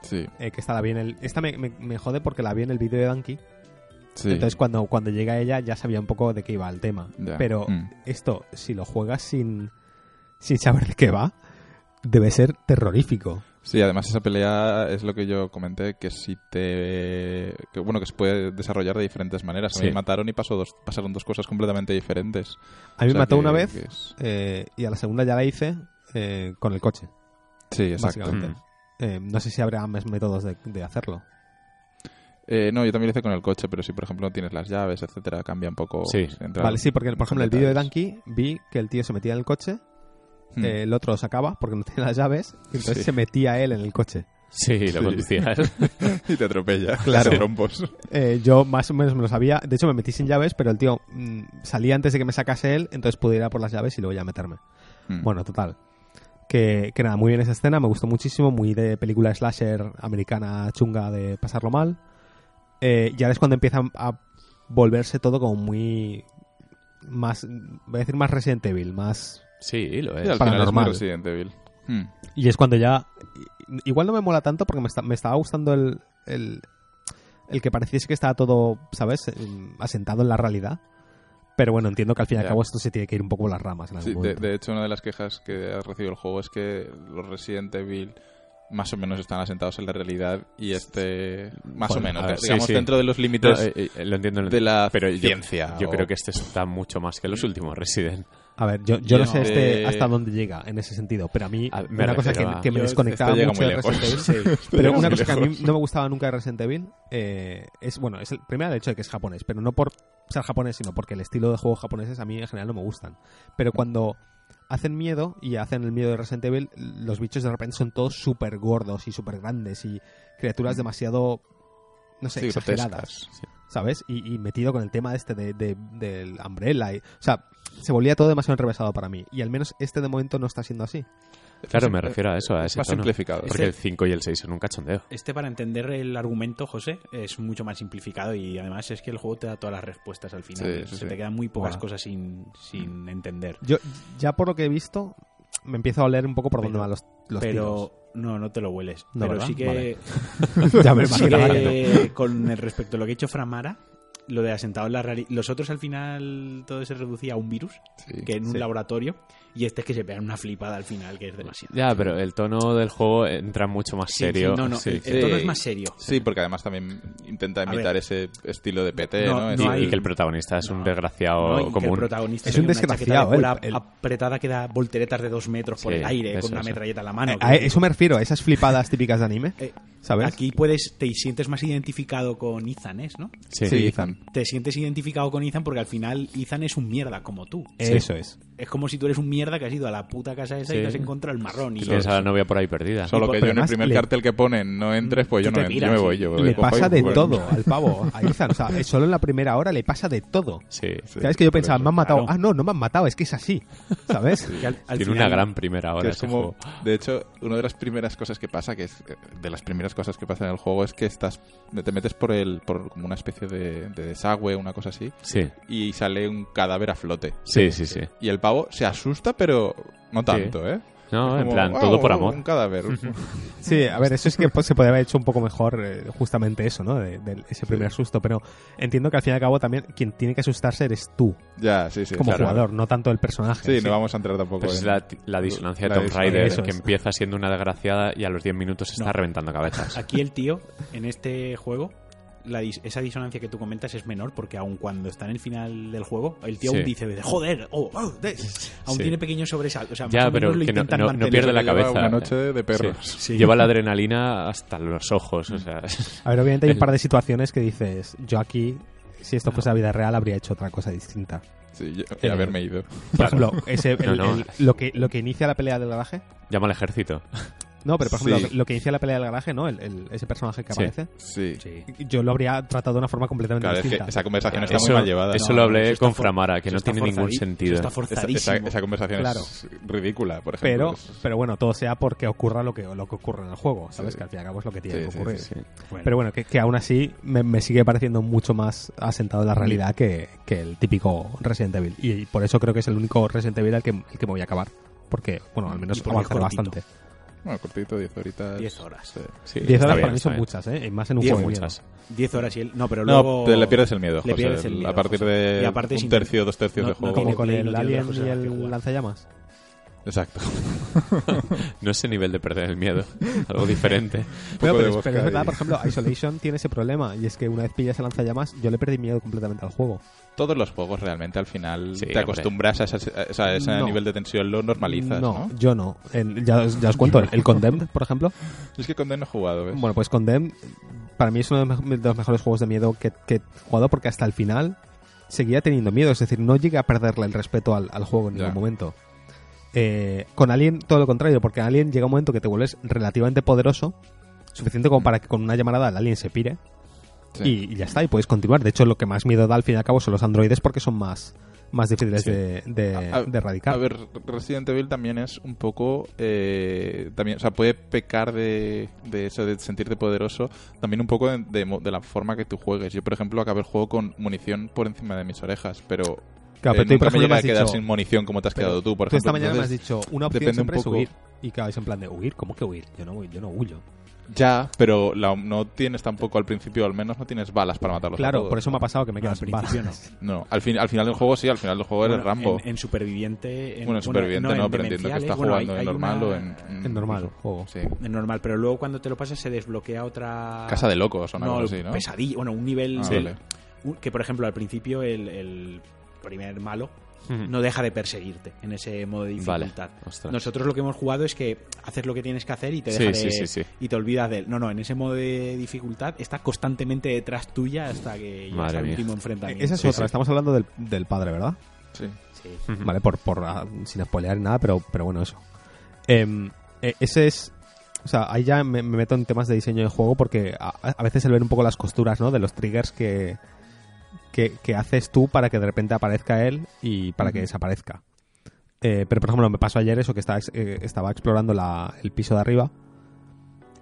Speaker 3: Sí,
Speaker 2: eh, que esta la vi en el. Esta me, me- me jode porque la vi en el vídeo de Donkey.
Speaker 3: Sí.
Speaker 2: Entonces cuando, cuando llega ella ya sabía un poco de qué iba el tema. Pero
Speaker 3: Mm.
Speaker 2: esto, si lo juegas sin, sin saber de qué va, debe ser terrorífico.
Speaker 3: Sí, además esa pelea es lo que yo comenté, que si te... Que, bueno, que se puede desarrollar de diferentes maneras. A mí
Speaker 1: Sí.
Speaker 3: me mataron y pasó dos, pasaron dos cosas completamente diferentes.
Speaker 2: A mí
Speaker 3: O
Speaker 2: me
Speaker 3: sea
Speaker 2: mató
Speaker 3: que-
Speaker 2: una vez
Speaker 3: es-
Speaker 2: eh, y a la segunda ya la hice eh, con el coche.
Speaker 3: Sí, exacto.
Speaker 1: Mm.
Speaker 2: Eh, no sé si habrá más métodos de, de hacerlo.
Speaker 3: Eh, no, yo también lo hice con el coche, pero si por ejemplo no tienes las llaves, etcétera, cambia un poco.
Speaker 1: Sí.
Speaker 2: Vale, sí, porque por ejemplo en el vídeo de. Donkey vi que el tío se metía en el coche,
Speaker 3: Mm.
Speaker 2: eh, el otro sacaba porque no tenía las llaves, y entonces
Speaker 3: Sí.
Speaker 2: se metía él en el coche.
Speaker 1: Sí, lo
Speaker 3: Sí.
Speaker 1: conducía.
Speaker 3: y te atropella.
Speaker 2: Claro.
Speaker 3: Trompos.
Speaker 2: Eh, yo más o menos me lo sabía. De hecho, me metí sin llaves, pero el tío mm, salía antes de que me sacase él, entonces pude ir a por las llaves y luego ya meterme.
Speaker 3: Mm.
Speaker 2: Bueno, total. Que, que nada, muy bien esa escena, me gustó muchísimo, muy de película slasher americana chunga de pasarlo mal. Eh, y ahora es cuando empieza a volverse todo como muy... Más, voy a decir más Resident Evil, más...
Speaker 1: Sí, lo es.
Speaker 3: al final es
Speaker 2: paranormal.
Speaker 3: Resident Evil. Mm.
Speaker 2: Y es cuando ya... Igual no me mola tanto porque me, está- me estaba gustando el, el, el que pareciese que estaba todo, ¿sabes? Asentado en la realidad. Pero bueno, entiendo que al fin y al cabo esto se tiene que ir un poco por las ramas en algún
Speaker 3: Sí, de, de hecho, una de las quejas que ha recibido el juego es que los Resident Evil más o menos están asentados en la realidad y este más o menos,
Speaker 1: a ver,
Speaker 3: digamos,
Speaker 1: sí.
Speaker 3: dentro de los
Speaker 1: No,
Speaker 3: límites
Speaker 1: eh, eh, lo entiendo, lo
Speaker 3: de la
Speaker 1: pero
Speaker 3: ciencia.
Speaker 1: Yo,
Speaker 3: o-
Speaker 1: creo que este está mucho más que los últimos Resident.
Speaker 2: A ver, yo, yo no sé este
Speaker 3: Eh,
Speaker 2: hasta dónde llega en ese sentido, pero a mí
Speaker 1: A- me
Speaker 2: una cosa que,
Speaker 1: refiero a-
Speaker 2: que me
Speaker 3: Yo-
Speaker 2: desconectaba
Speaker 3: este llega
Speaker 2: mucho
Speaker 3: muy
Speaker 2: de Resident
Speaker 3: lejos.
Speaker 2: Evil,
Speaker 3: Este
Speaker 2: pero una cosa que a mí no me gustaba nunca de Resident Evil eh, es, bueno, es el primero el hecho de que es japonés, pero no por ser japonés, sino porque el estilo de juegos japoneses a mí en general no me gustan. Pero cuando hacen miedo y hacen el miedo de Resident Evil, los bichos de repente son todos súper gordos y súper grandes y criaturas demasiado, no sé,
Speaker 3: Sí,
Speaker 2: exageradas. ¿sabes? Y, y metido con el tema este de, de- del Umbrella. y- o sea, se volvía todo demasiado enrevesado para mí. Y al menos este de momento no está siendo así.
Speaker 1: Claro, me refiero a eso, a
Speaker 3: es
Speaker 1: ese
Speaker 3: más
Speaker 1: tono.
Speaker 3: simplificado.
Speaker 1: Porque
Speaker 4: Este-
Speaker 1: el 5 y el 6 son un cachondeo.
Speaker 4: Este, para entender el argumento, José, es mucho más simplificado y además es que el juego te da todas las respuestas al final.
Speaker 3: Sí, sí,
Speaker 4: Se
Speaker 3: sí.
Speaker 4: te quedan muy pocas cosas sin, sin entender.
Speaker 2: Yo, ya por lo que he visto, me empiezo a oler un poco por dónde van los, los
Speaker 4: pero no, no te lo hueles.
Speaker 2: No,
Speaker 4: pero
Speaker 2: ¿verdad?
Speaker 4: sí que,
Speaker 2: Vale. ya me
Speaker 4: sí
Speaker 2: que
Speaker 4: con el respecto a lo que ha hecho Framara, lo de asentado en la realidad. Los otros al final todo se reducía a un virus
Speaker 3: Sí.
Speaker 4: que en un
Speaker 2: Sí.
Speaker 4: laboratorio Y este es que se pega una flipada al final, que es demasiado.
Speaker 1: Ya, pero el tono del juego entra mucho más
Speaker 4: Sí,
Speaker 1: serio.
Speaker 4: sí, no, no,
Speaker 1: Sí.
Speaker 4: el, el tono es más serio.
Speaker 3: Sí, porque además también intenta
Speaker 4: ver.
Speaker 3: imitar ese estilo de PT,
Speaker 4: No,
Speaker 3: ¿no?
Speaker 4: no
Speaker 3: Ese-
Speaker 1: Y,
Speaker 4: hay-
Speaker 1: y que el protagonista es un desgraciado
Speaker 4: ¿no? Y que el
Speaker 1: común.
Speaker 4: protagonista
Speaker 2: Es un
Speaker 4: una
Speaker 2: desgraciado,
Speaker 4: cuero
Speaker 2: el- el-
Speaker 4: apretada que da volteretas de dos metros por
Speaker 1: Sí,
Speaker 4: el aire
Speaker 1: eso,
Speaker 4: con una metralleta en la mano.
Speaker 2: A a eso me refiero, a esas flipadas típicas de anime,
Speaker 4: Eh,
Speaker 2: ¿sabes?
Speaker 4: Aquí puedes, te sientes más identificado con Ethan, ¿es, ¿no?
Speaker 1: Sí.
Speaker 2: Sí, Ethan.
Speaker 4: Te sientes identificado con Ethan porque al final Ethan es un mierda como tú.
Speaker 2: Eso es.
Speaker 4: Es como si tú eres un mierda que has ido a la puta casa esa y te has encontrado el marrón. Y
Speaker 1: tienes a la novia por ahí perdida.
Speaker 3: Solo que yo en el primer
Speaker 2: le-
Speaker 3: cartel que ponen no entres, pues yo no entro, yo me voy. Yo
Speaker 2: Le pasa de todo al pavo, a Ethan. O sea, solo en la primera hora le pasa de todo.
Speaker 1: Sí.
Speaker 3: Sí,
Speaker 2: ¿Sabes que yo pensaba,
Speaker 3: eso.
Speaker 2: me han matado?
Speaker 4: Claro.
Speaker 2: Ah, no, no me han matado, es que es así. ¿Sabes?
Speaker 4: Que al- al
Speaker 1: Tiene
Speaker 4: final-
Speaker 1: una gran primera
Speaker 3: Que
Speaker 1: hora
Speaker 3: es como,
Speaker 1: juego.
Speaker 3: de hecho, una de las primeras cosas que pasa, que es eh, de las primeras cosas que pasa en el juego, es que estás, te metes por el, por como una especie de, de desagüe, una cosa así,
Speaker 1: Sí.
Speaker 3: y sale un cadáver a flote.
Speaker 1: Sí, sí, sí.
Speaker 3: Y el pavo se asusta, pero no tanto, ¿eh?
Speaker 1: No,
Speaker 3: Es
Speaker 1: en
Speaker 3: como,
Speaker 1: plan,
Speaker 3: "Ah,
Speaker 1: todo por amor.
Speaker 3: Un cadáver.
Speaker 2: Sí, a ver, eso es que pues, se podría haber hecho un poco mejor eh, justamente eso, ¿no? De, de ese primer susto. Pero entiendo que al fin y al cabo también quien tiene que asustarse eres tú,
Speaker 3: ya, sí, sí.
Speaker 2: como
Speaker 3: claro.
Speaker 2: jugador, no tanto el personaje.
Speaker 3: Sí, no vamos a entrar tampoco
Speaker 1: Pues es
Speaker 3: en-
Speaker 1: la, la disonancia de Tomb. Raider,
Speaker 2: Eso
Speaker 1: que
Speaker 2: es.
Speaker 1: empieza siendo una desgraciada y a los 10 minutos está
Speaker 4: No.
Speaker 1: reventando cabezas.
Speaker 4: Aquí el tío, en este juego, la dis- esa disonancia que tú comentas es menor porque aun cuando está en el final del juego, el tío
Speaker 1: Sí.
Speaker 4: aún dice, joder, oh, oh, de-". aún
Speaker 1: Sí.
Speaker 4: tiene pequeños sobresaltos. O sea,
Speaker 1: Ya, pero que no- no- no pierde la
Speaker 3: Lleva
Speaker 1: cabeza.
Speaker 3: Una noche de perros.
Speaker 1: Sí. Lleva la adrenalina hasta los ojos, o sea...
Speaker 2: A ver, obviamente hay un par de situaciones que dices, yo aquí, si esto fuese la vida real, habría hecho otra cosa distinta.
Speaker 3: Sí, yo-
Speaker 2: Eh,
Speaker 3: haberme ido.
Speaker 2: Por ejemplo, ese, el-
Speaker 1: No, no.
Speaker 2: el- lo, que, lo que inicia la pelea del garaje.
Speaker 1: Llama al ejército.
Speaker 2: No, pero por ejemplo,
Speaker 3: Sí.
Speaker 2: lo, que- lo que inicia la pelea del garaje, ¿no? El, el- ese personaje que
Speaker 1: Sí.
Speaker 2: aparece.
Speaker 3: Sí.
Speaker 4: Sí.
Speaker 2: Yo lo habría tratado de una forma completamente
Speaker 3: Claro, es que
Speaker 2: distinta.
Speaker 3: esa conversación está
Speaker 1: Eso,
Speaker 3: muy mal llevada.
Speaker 1: eso
Speaker 4: No,
Speaker 1: lo hablé con Framara, que no tiene ningún sentido.
Speaker 4: está
Speaker 3: Esa, esa,
Speaker 4: forzadísimo.
Speaker 3: esa conversación
Speaker 2: Claro.
Speaker 3: es ridícula, por
Speaker 2: Pero,
Speaker 3: ejemplo. Es-
Speaker 2: pero bueno, todo sea porque ocurra lo que, lo que ocurre en el juego, ¿sabes?
Speaker 3: Sí.
Speaker 2: Que al fin y al cabo es lo que tiene
Speaker 3: Sí,
Speaker 2: que ocurrir.
Speaker 3: sí, sí.
Speaker 4: Bueno,
Speaker 2: Pero bueno, que, que aún así me, me sigue pareciendo mucho más asentado en la realidad que, que el típico Resident Evil. Y, por eso creo que es el único Resident Evil al que, el que me voy a acabar. Porque, bueno, al menos avanzaré
Speaker 4: cortito.
Speaker 2: bastante.
Speaker 3: Bueno, cortito, 10 horitas.
Speaker 4: 10 horas.
Speaker 3: Sí.
Speaker 1: Sí,
Speaker 2: 10
Speaker 1: está
Speaker 2: horas
Speaker 1: bien,
Speaker 2: para mí son
Speaker 1: bien.
Speaker 2: muchas, ¿eh? Y más en un
Speaker 1: Diez
Speaker 2: juego
Speaker 1: muchas.
Speaker 4: 10 horas y él... No, pero
Speaker 3: No,
Speaker 4: luego...
Speaker 3: te le pierdes el miedo,
Speaker 4: Le
Speaker 3: José.
Speaker 4: pierdes el
Speaker 3: El-
Speaker 4: miedo,
Speaker 3: a partir
Speaker 4: José.
Speaker 3: de
Speaker 4: aparte
Speaker 3: un tercio, dos tercios
Speaker 4: no-
Speaker 3: de
Speaker 4: no
Speaker 3: juego.
Speaker 4: tiene
Speaker 2: Como con el
Speaker 4: no
Speaker 2: Alien y el lanzallamas.
Speaker 3: Exacto.
Speaker 1: No ese nivel de perder el miedo. Algo diferente.
Speaker 2: Pero,
Speaker 3: poco
Speaker 2: pero es- pero es verdad, por ejemplo, Isolation tiene ese problema. Y es que una vez pillas el lanzallamas, yo le perdí miedo completamente al juego.
Speaker 3: Todos los juegos realmente al final
Speaker 1: Sí,
Speaker 3: te acostumbras a, ese- a ese- a ese
Speaker 2: No.
Speaker 3: nivel de tensión, lo normalizas, ¿no?
Speaker 2: yo no. El- ya, os- ya os cuento, el, el Condemned, por ejemplo.
Speaker 3: Es que con Den no he jugado, ¿ves?
Speaker 2: Bueno, pues Condemned para mí es uno de los, me- de los mejores juegos de miedo que, que he jugado porque hasta el final seguía teniendo miedo. Es decir, no llegué a perderle el respeto al, al juego en
Speaker 3: Ya.
Speaker 2: ningún momento. Eh, con Alien todo lo contrario, porque Alien llega un momento que te vuelves relativamente poderoso, suficiente como para que con una llamarada el Alien se pire
Speaker 3: Sí.
Speaker 2: y, y ya está, y puedes continuar. De hecho, lo que más miedo da al fin y al cabo son los androides porque son más, más difíciles
Speaker 1: Sí.
Speaker 2: de, de,
Speaker 3: A-
Speaker 2: de erradicar.
Speaker 3: A ver, Resident Evil también es un poco. eh, también, o sea, puede pecar de, de eso, de sentirte poderoso, también un poco de, de la forma que tú juegues. Yo, por ejemplo, acabé el juego con munición por encima de mis orejas, pero.
Speaker 2: Claro,
Speaker 3: eh,
Speaker 2: pero tú,
Speaker 3: nunca me
Speaker 2: ejemplo,
Speaker 3: llegué
Speaker 2: me
Speaker 3: a quedar
Speaker 2: dicho-
Speaker 3: sin munición como te has
Speaker 2: Pero
Speaker 3: quedado tú, por
Speaker 2: Tú esta
Speaker 3: ejemplo.
Speaker 2: mañana me has
Speaker 3: Entonces,
Speaker 2: dicho, una opción
Speaker 3: depende un
Speaker 2: siempre es
Speaker 3: poco-
Speaker 2: huir. Y claro, es en plan de huir, ¿cómo que huir? Yo no, yo no huyo.
Speaker 3: Ya, pero la- no tienes tampoco al principio, al menos no tienes balas para matarlos. a
Speaker 2: Claro,
Speaker 3: todos.
Speaker 2: por eso me ha pasado que me
Speaker 4: No,
Speaker 2: quedo
Speaker 4: al
Speaker 2: sin
Speaker 4: principio
Speaker 2: balas.
Speaker 3: No, al, fin, al final del juego sí, al final del juego eres
Speaker 4: Bueno,
Speaker 3: Rambo.
Speaker 4: En, en superviviente... En,
Speaker 3: bueno, en superviviente no,
Speaker 4: en
Speaker 3: pero entiendo que está
Speaker 4: bueno,
Speaker 3: jugando
Speaker 4: hay-
Speaker 3: en
Speaker 4: hay
Speaker 3: normal
Speaker 4: una-
Speaker 3: o en.
Speaker 2: En normal, juego.
Speaker 3: Sí.
Speaker 4: En normal, pero luego cuando te lo pasas se desbloquea otra...
Speaker 3: Casa de locos o una
Speaker 4: no,
Speaker 3: así, ¿no?
Speaker 4: pesadilla, bueno, un nivel...
Speaker 3: Ah,
Speaker 4: Sí.
Speaker 3: vale.
Speaker 4: un- que por ejemplo al principio el, el primer malo No deja de perseguirte en ese modo de dificultad. Nosotros lo que hemos jugado es que haces lo que tienes que hacer y te deja
Speaker 1: sí,
Speaker 4: de-
Speaker 1: sí, sí.
Speaker 4: y te olvidas de él. No, no, en ese modo de dificultad está constantemente detrás tuya hasta que llegas al último enfrentamiento.
Speaker 2: Esa es
Speaker 1: Sí,
Speaker 2: otra,
Speaker 1: sí.
Speaker 2: estamos hablando del, del padre, ¿verdad?
Speaker 3: Sí.
Speaker 2: Vale, por, por ah, sin spoilear nada, pero, pero bueno, eso. Em, eh, ese es. O sea, ahí ya me, me meto en temas de diseño de juego porque a, a veces se le ven un poco las costuras, ¿no? De los triggers que, que, que haces tú para que de repente aparezca él y para que desaparezca. Eh, pero, por ejemplo, me pasó ayer eso que estaba, eh, estaba explorando la- el piso de arriba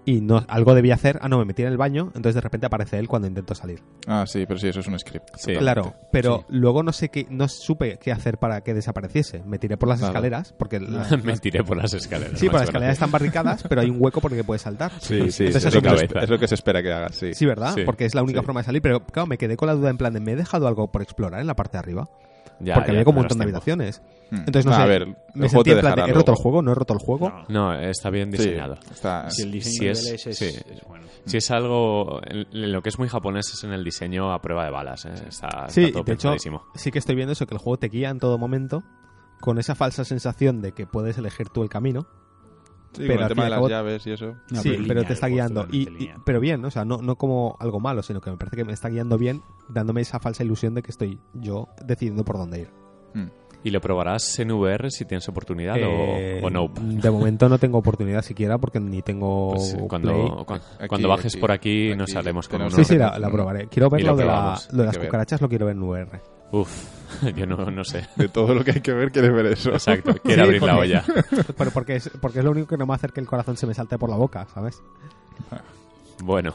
Speaker 2: y no algo debía hacer. Ah, no, me metí en el baño, entonces de repente aparece él cuando intento salir.
Speaker 3: Ah, sí, pero sí, eso es un script.
Speaker 1: Sí.
Speaker 2: Claro, pero luego no sé qué, no supe qué hacer para que desapareciese. Me tiré por las
Speaker 3: Claro.
Speaker 2: escaleras porque la-
Speaker 1: Me tiré por las escaleras.
Speaker 2: Sí, por las escaleras están barricadas, pero hay un hueco por el que puedes saltar.
Speaker 3: Sí, sí,
Speaker 2: Entonces
Speaker 3: es,
Speaker 2: eso
Speaker 3: lo que se, espe- es lo que se espera que hagas, sí.
Speaker 2: Sí, ¿verdad?
Speaker 1: Sí,
Speaker 2: Porque es la única
Speaker 3: sí.
Speaker 2: forma de salir. Pero claro, me quedé con la duda en plan de, ¿me he dejado algo por explorar en la parte de arriba?
Speaker 1: Ya,
Speaker 2: porque
Speaker 1: ya
Speaker 2: había como un montón de habitaciones.
Speaker 3: Hmm.
Speaker 2: Entonces, no sé,
Speaker 3: a ver,
Speaker 2: me sentí
Speaker 3: te
Speaker 2: en plan de, ¿he roto el juego? ¿No he roto el juego?
Speaker 4: No,
Speaker 1: No, está bien
Speaker 3: Sí,
Speaker 1: diseñado.
Speaker 3: está-
Speaker 4: si el diseño
Speaker 1: Si es-
Speaker 4: es,
Speaker 1: sí.
Speaker 4: es bueno.
Speaker 1: Si es algo. En, en lo que es muy japonés es en el diseño a prueba de balas. ¿eh? Está,
Speaker 2: Sí,
Speaker 1: está todo
Speaker 2: de hecho, sí que estoy viendo eso, que el juego te guía en todo momento con esa falsa sensación de que puedes elegir tú el camino.
Speaker 3: Sí,
Speaker 2: pero
Speaker 3: con el tema de las
Speaker 2: cabo-
Speaker 3: llaves y eso.
Speaker 4: No,
Speaker 2: sí,
Speaker 4: pero
Speaker 2: te está guiando. Y, pero bien, o sea, no, no como algo malo, sino que me parece que me está guiando bien, dándome esa falsa ilusión de que estoy yo decidiendo por dónde ir.
Speaker 3: Hmm.
Speaker 1: ¿Y lo probarás en VR si tienes oportunidad
Speaker 2: Eh,
Speaker 1: o, o no?
Speaker 2: De momento no tengo oportunidad siquiera porque ni tengo
Speaker 1: Pues,
Speaker 2: Play.
Speaker 1: cuando,
Speaker 3: Aquí,
Speaker 1: cuando bajes
Speaker 3: aquí,
Speaker 1: por aquí,
Speaker 3: aquí
Speaker 1: nos haremos con.
Speaker 2: Sí, sí, la, la probaré. Quiero ver lo,
Speaker 1: lo
Speaker 2: de, la- lo de las
Speaker 3: ver.
Speaker 2: cucarachas, lo quiero ver en VR.
Speaker 1: Uf, yo no, no sé.
Speaker 3: De todo lo que hay que ver, quieres ver eso.
Speaker 1: Exacto, quiere
Speaker 2: Sí,
Speaker 1: abrir la olla.
Speaker 2: Pero porque es, porque es lo único que no me va a hacer que el corazón se me salte por la boca, ¿sabes?
Speaker 1: Bueno,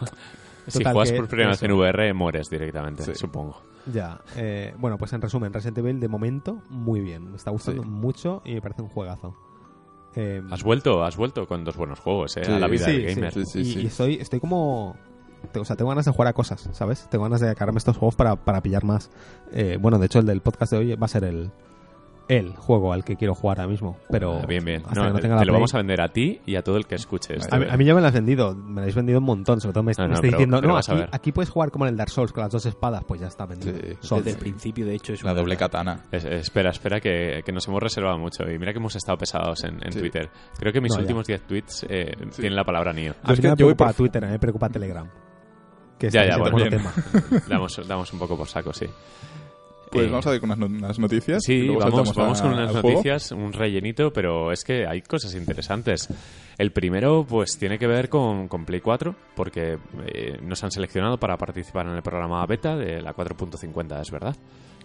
Speaker 1: si juegas
Speaker 2: que
Speaker 1: por primera vez en VR, mueres directamente,
Speaker 3: Sí.
Speaker 1: supongo.
Speaker 2: Ya. eh, bueno, pues en resumen, Resident Evil de momento, muy bien. Me está gustando
Speaker 3: Sí.
Speaker 2: mucho y me parece un juegazo. Eh,
Speaker 1: Has vuelto, has vuelto con dos buenos juegos, ¿eh?
Speaker 3: Sí,
Speaker 1: a la vida
Speaker 2: sí,
Speaker 1: del gamer.
Speaker 3: sí, sí,
Speaker 2: y,
Speaker 3: sí.
Speaker 2: y estoy, estoy como... O sea, tengo ganas de jugar a cosas, ¿sabes? Tengo ganas de sacarme estos juegos para, para pillar más. Eh, bueno, de hecho, el del podcast de hoy va a ser el, el juego al que quiero jugar ahora mismo. Pero
Speaker 1: Ah, bien, bien.
Speaker 2: hasta
Speaker 1: No,
Speaker 2: que no
Speaker 1: te
Speaker 2: tenga la
Speaker 1: lo
Speaker 2: Play-
Speaker 1: vamos a vender a ti y a todo el que escuche esto.
Speaker 2: A, mí- a mí ya me lo has vendido, me lo habéis vendido un montón, sobre todo me,
Speaker 1: No,
Speaker 2: me estáis diciendo,
Speaker 1: pero
Speaker 2: no, aquí, aquí puedes jugar como en el Dark Souls con las dos espadas, pues ya está vendido.
Speaker 3: Sí.
Speaker 2: Sold.
Speaker 4: Desde el principio, de hecho, es
Speaker 3: La
Speaker 4: una-
Speaker 3: doble katana.
Speaker 1: Es- espera, espera, que, que nos hemos reservado mucho. Y mira que hemos estado pesados en, en
Speaker 3: Sí.
Speaker 1: Twitter. Creo que mis últimos 10 tweets eh, tienen la palabra Nio.
Speaker 2: A mí
Speaker 3: es que
Speaker 2: me
Speaker 3: yo voy
Speaker 2: preocupa
Speaker 3: por-
Speaker 2: Twitter, a mí me preocupa Telegram. Que
Speaker 1: Ya, ya,
Speaker 2: el
Speaker 1: bueno,
Speaker 2: tema.
Speaker 1: Damos, damos un poco por saco, sí.
Speaker 3: Pues
Speaker 1: Eh,
Speaker 3: vamos a ver con unas, no- unas noticias.
Speaker 1: Sí, vamos, vamos
Speaker 3: a-
Speaker 1: con unas noticias, un rellenito, pero es que hay cosas interesantes. El primero, pues, tiene que ver con, con Play 4, porque eh, nos han seleccionado para participar en el programa beta de la 4.50, es verdad.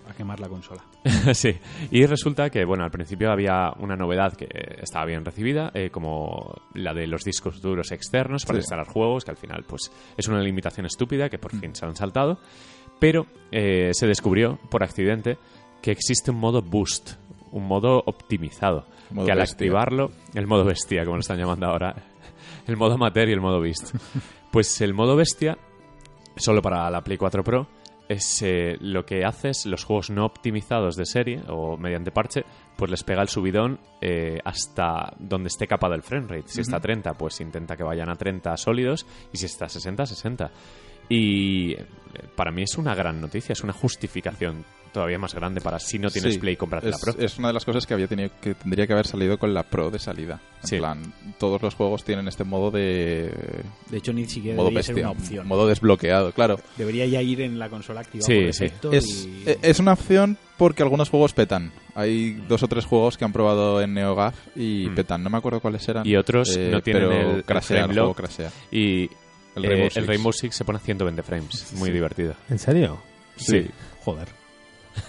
Speaker 4: A quemar la consola.
Speaker 1: sí, y resulta que, bueno, al principio había una novedad que estaba bien recibida, eh, como la de los discos duros externos para
Speaker 3: Sí.
Speaker 1: instalar juegos, que al final, pues, es una limitación estúpida que por fin se han saltado, pero eh, se descubrió, por accidente, que existe un modo boost, un modo optimizado,
Speaker 3: Modo
Speaker 1: que al
Speaker 3: bestia.
Speaker 1: activarlo, el modo bestia, como lo están llamando ahora, el modo amateur y el modo beast. Pues el modo bestia, solo para la Play 4 Pro, es eh, lo que haces, los juegos no optimizados de serie o mediante parche, pues les pega el subidón eh, hasta donde esté capado el frame rate. Si está a 30, pues intenta que vayan a 30 sólidos y si está a 60, 60. Y eh, para mí es una gran noticia, es una justificación todavía más grande para si no tienes
Speaker 3: Sí,
Speaker 1: Play, comprarte
Speaker 3: es,
Speaker 1: la Pro.
Speaker 3: es una de las cosas que había tenido que tendría que haber salido con la Pro de salida. En
Speaker 1: Sí.
Speaker 3: plan, todos los juegos tienen este modo de
Speaker 4: De hecho, ni siquiera
Speaker 3: modo
Speaker 4: debería ser
Speaker 3: bestia,
Speaker 4: una opción.
Speaker 3: modo desbloqueado, claro.
Speaker 4: Debería ya ir en la consola activada
Speaker 1: Sí,
Speaker 4: por
Speaker 1: sí.
Speaker 4: defecto
Speaker 3: Es,
Speaker 4: y-
Speaker 3: eh, es una opción porque algunos juegos petan. Hay dos o tres juegos que han probado en NeoGAF y
Speaker 1: Mm.
Speaker 3: petan. No me acuerdo cuáles eran.
Speaker 1: Y otros
Speaker 3: eh,
Speaker 1: no tienen
Speaker 3: pero
Speaker 1: el-
Speaker 3: crashea, el juego crashea.
Speaker 1: Y
Speaker 3: El
Speaker 1: eh,
Speaker 3: Rainbow
Speaker 1: el
Speaker 3: Six.
Speaker 1: Rainbow Six se pone a 120 frames. Muy
Speaker 3: Sí.
Speaker 1: divertido.
Speaker 2: ¿En serio?
Speaker 1: Sí.
Speaker 2: Joder.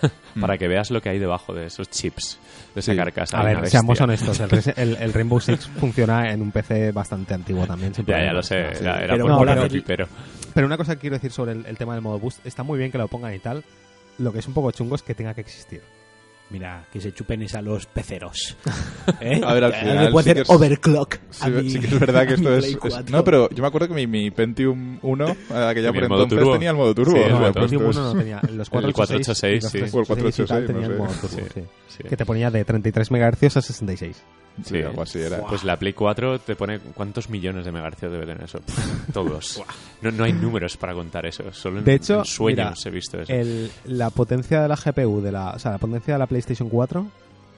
Speaker 3: Mm.
Speaker 1: Para que veas lo que hay debajo de esos chips, de esa
Speaker 3: Sí.
Speaker 1: carcasa.
Speaker 2: A ver, seamos honestos, el, el- el Rainbow Six funciona en un PC bastante antiguo también.
Speaker 1: Ya, ya lo sé.
Speaker 2: Sí.
Speaker 1: Era, era
Speaker 4: Pero
Speaker 1: por
Speaker 2: no, pero-
Speaker 1: aquí, pero
Speaker 2: Pero una cosa que quiero decir sobre el, el tema del modo boost, está muy bien que lo pongan y tal. Lo que es un poco chungo es que tenga que existir.
Speaker 4: Mira, que se chupen es a los peceros. ¿Eh?
Speaker 3: A ver, al final
Speaker 4: puede
Speaker 3: sí
Speaker 4: hacer
Speaker 3: que es-
Speaker 4: overclock.
Speaker 3: Sí,
Speaker 4: mi-
Speaker 3: sí que es verdad que esto es, es-
Speaker 4: 4.
Speaker 3: No, pero yo me acuerdo que mi, mi Pentium 1, eh, que ya
Speaker 1: Tenía
Speaker 3: por
Speaker 1: el
Speaker 3: entonces
Speaker 1: turbo.
Speaker 3: tenía el modo turbo.
Speaker 1: Sí,
Speaker 3: o
Speaker 1: el
Speaker 3: sea,
Speaker 1: modo
Speaker 2: el Pentium
Speaker 3: esto
Speaker 2: 1
Speaker 3: es-
Speaker 2: no tenía. Los
Speaker 1: El
Speaker 2: 486,
Speaker 1: 486, sí.
Speaker 3: O el
Speaker 2: 386 y tal
Speaker 3: 486,
Speaker 2: tenían
Speaker 3: no
Speaker 2: modo turbo, sí.
Speaker 1: sí.
Speaker 2: Que te ponía de 33 MHz a 66.
Speaker 3: Sí,
Speaker 1: Sí.
Speaker 3: algo así era.
Speaker 1: Pues la Play 4 te pone cuántos millones de megahercios debe tener eso. Todos. No, no hay números para contar eso. Solo en,
Speaker 2: De hecho,
Speaker 1: en sueños
Speaker 2: mira,
Speaker 1: he visto eso.
Speaker 2: El- la potencia de la GPU, de la, o sea, la potencia de la PlayStation 4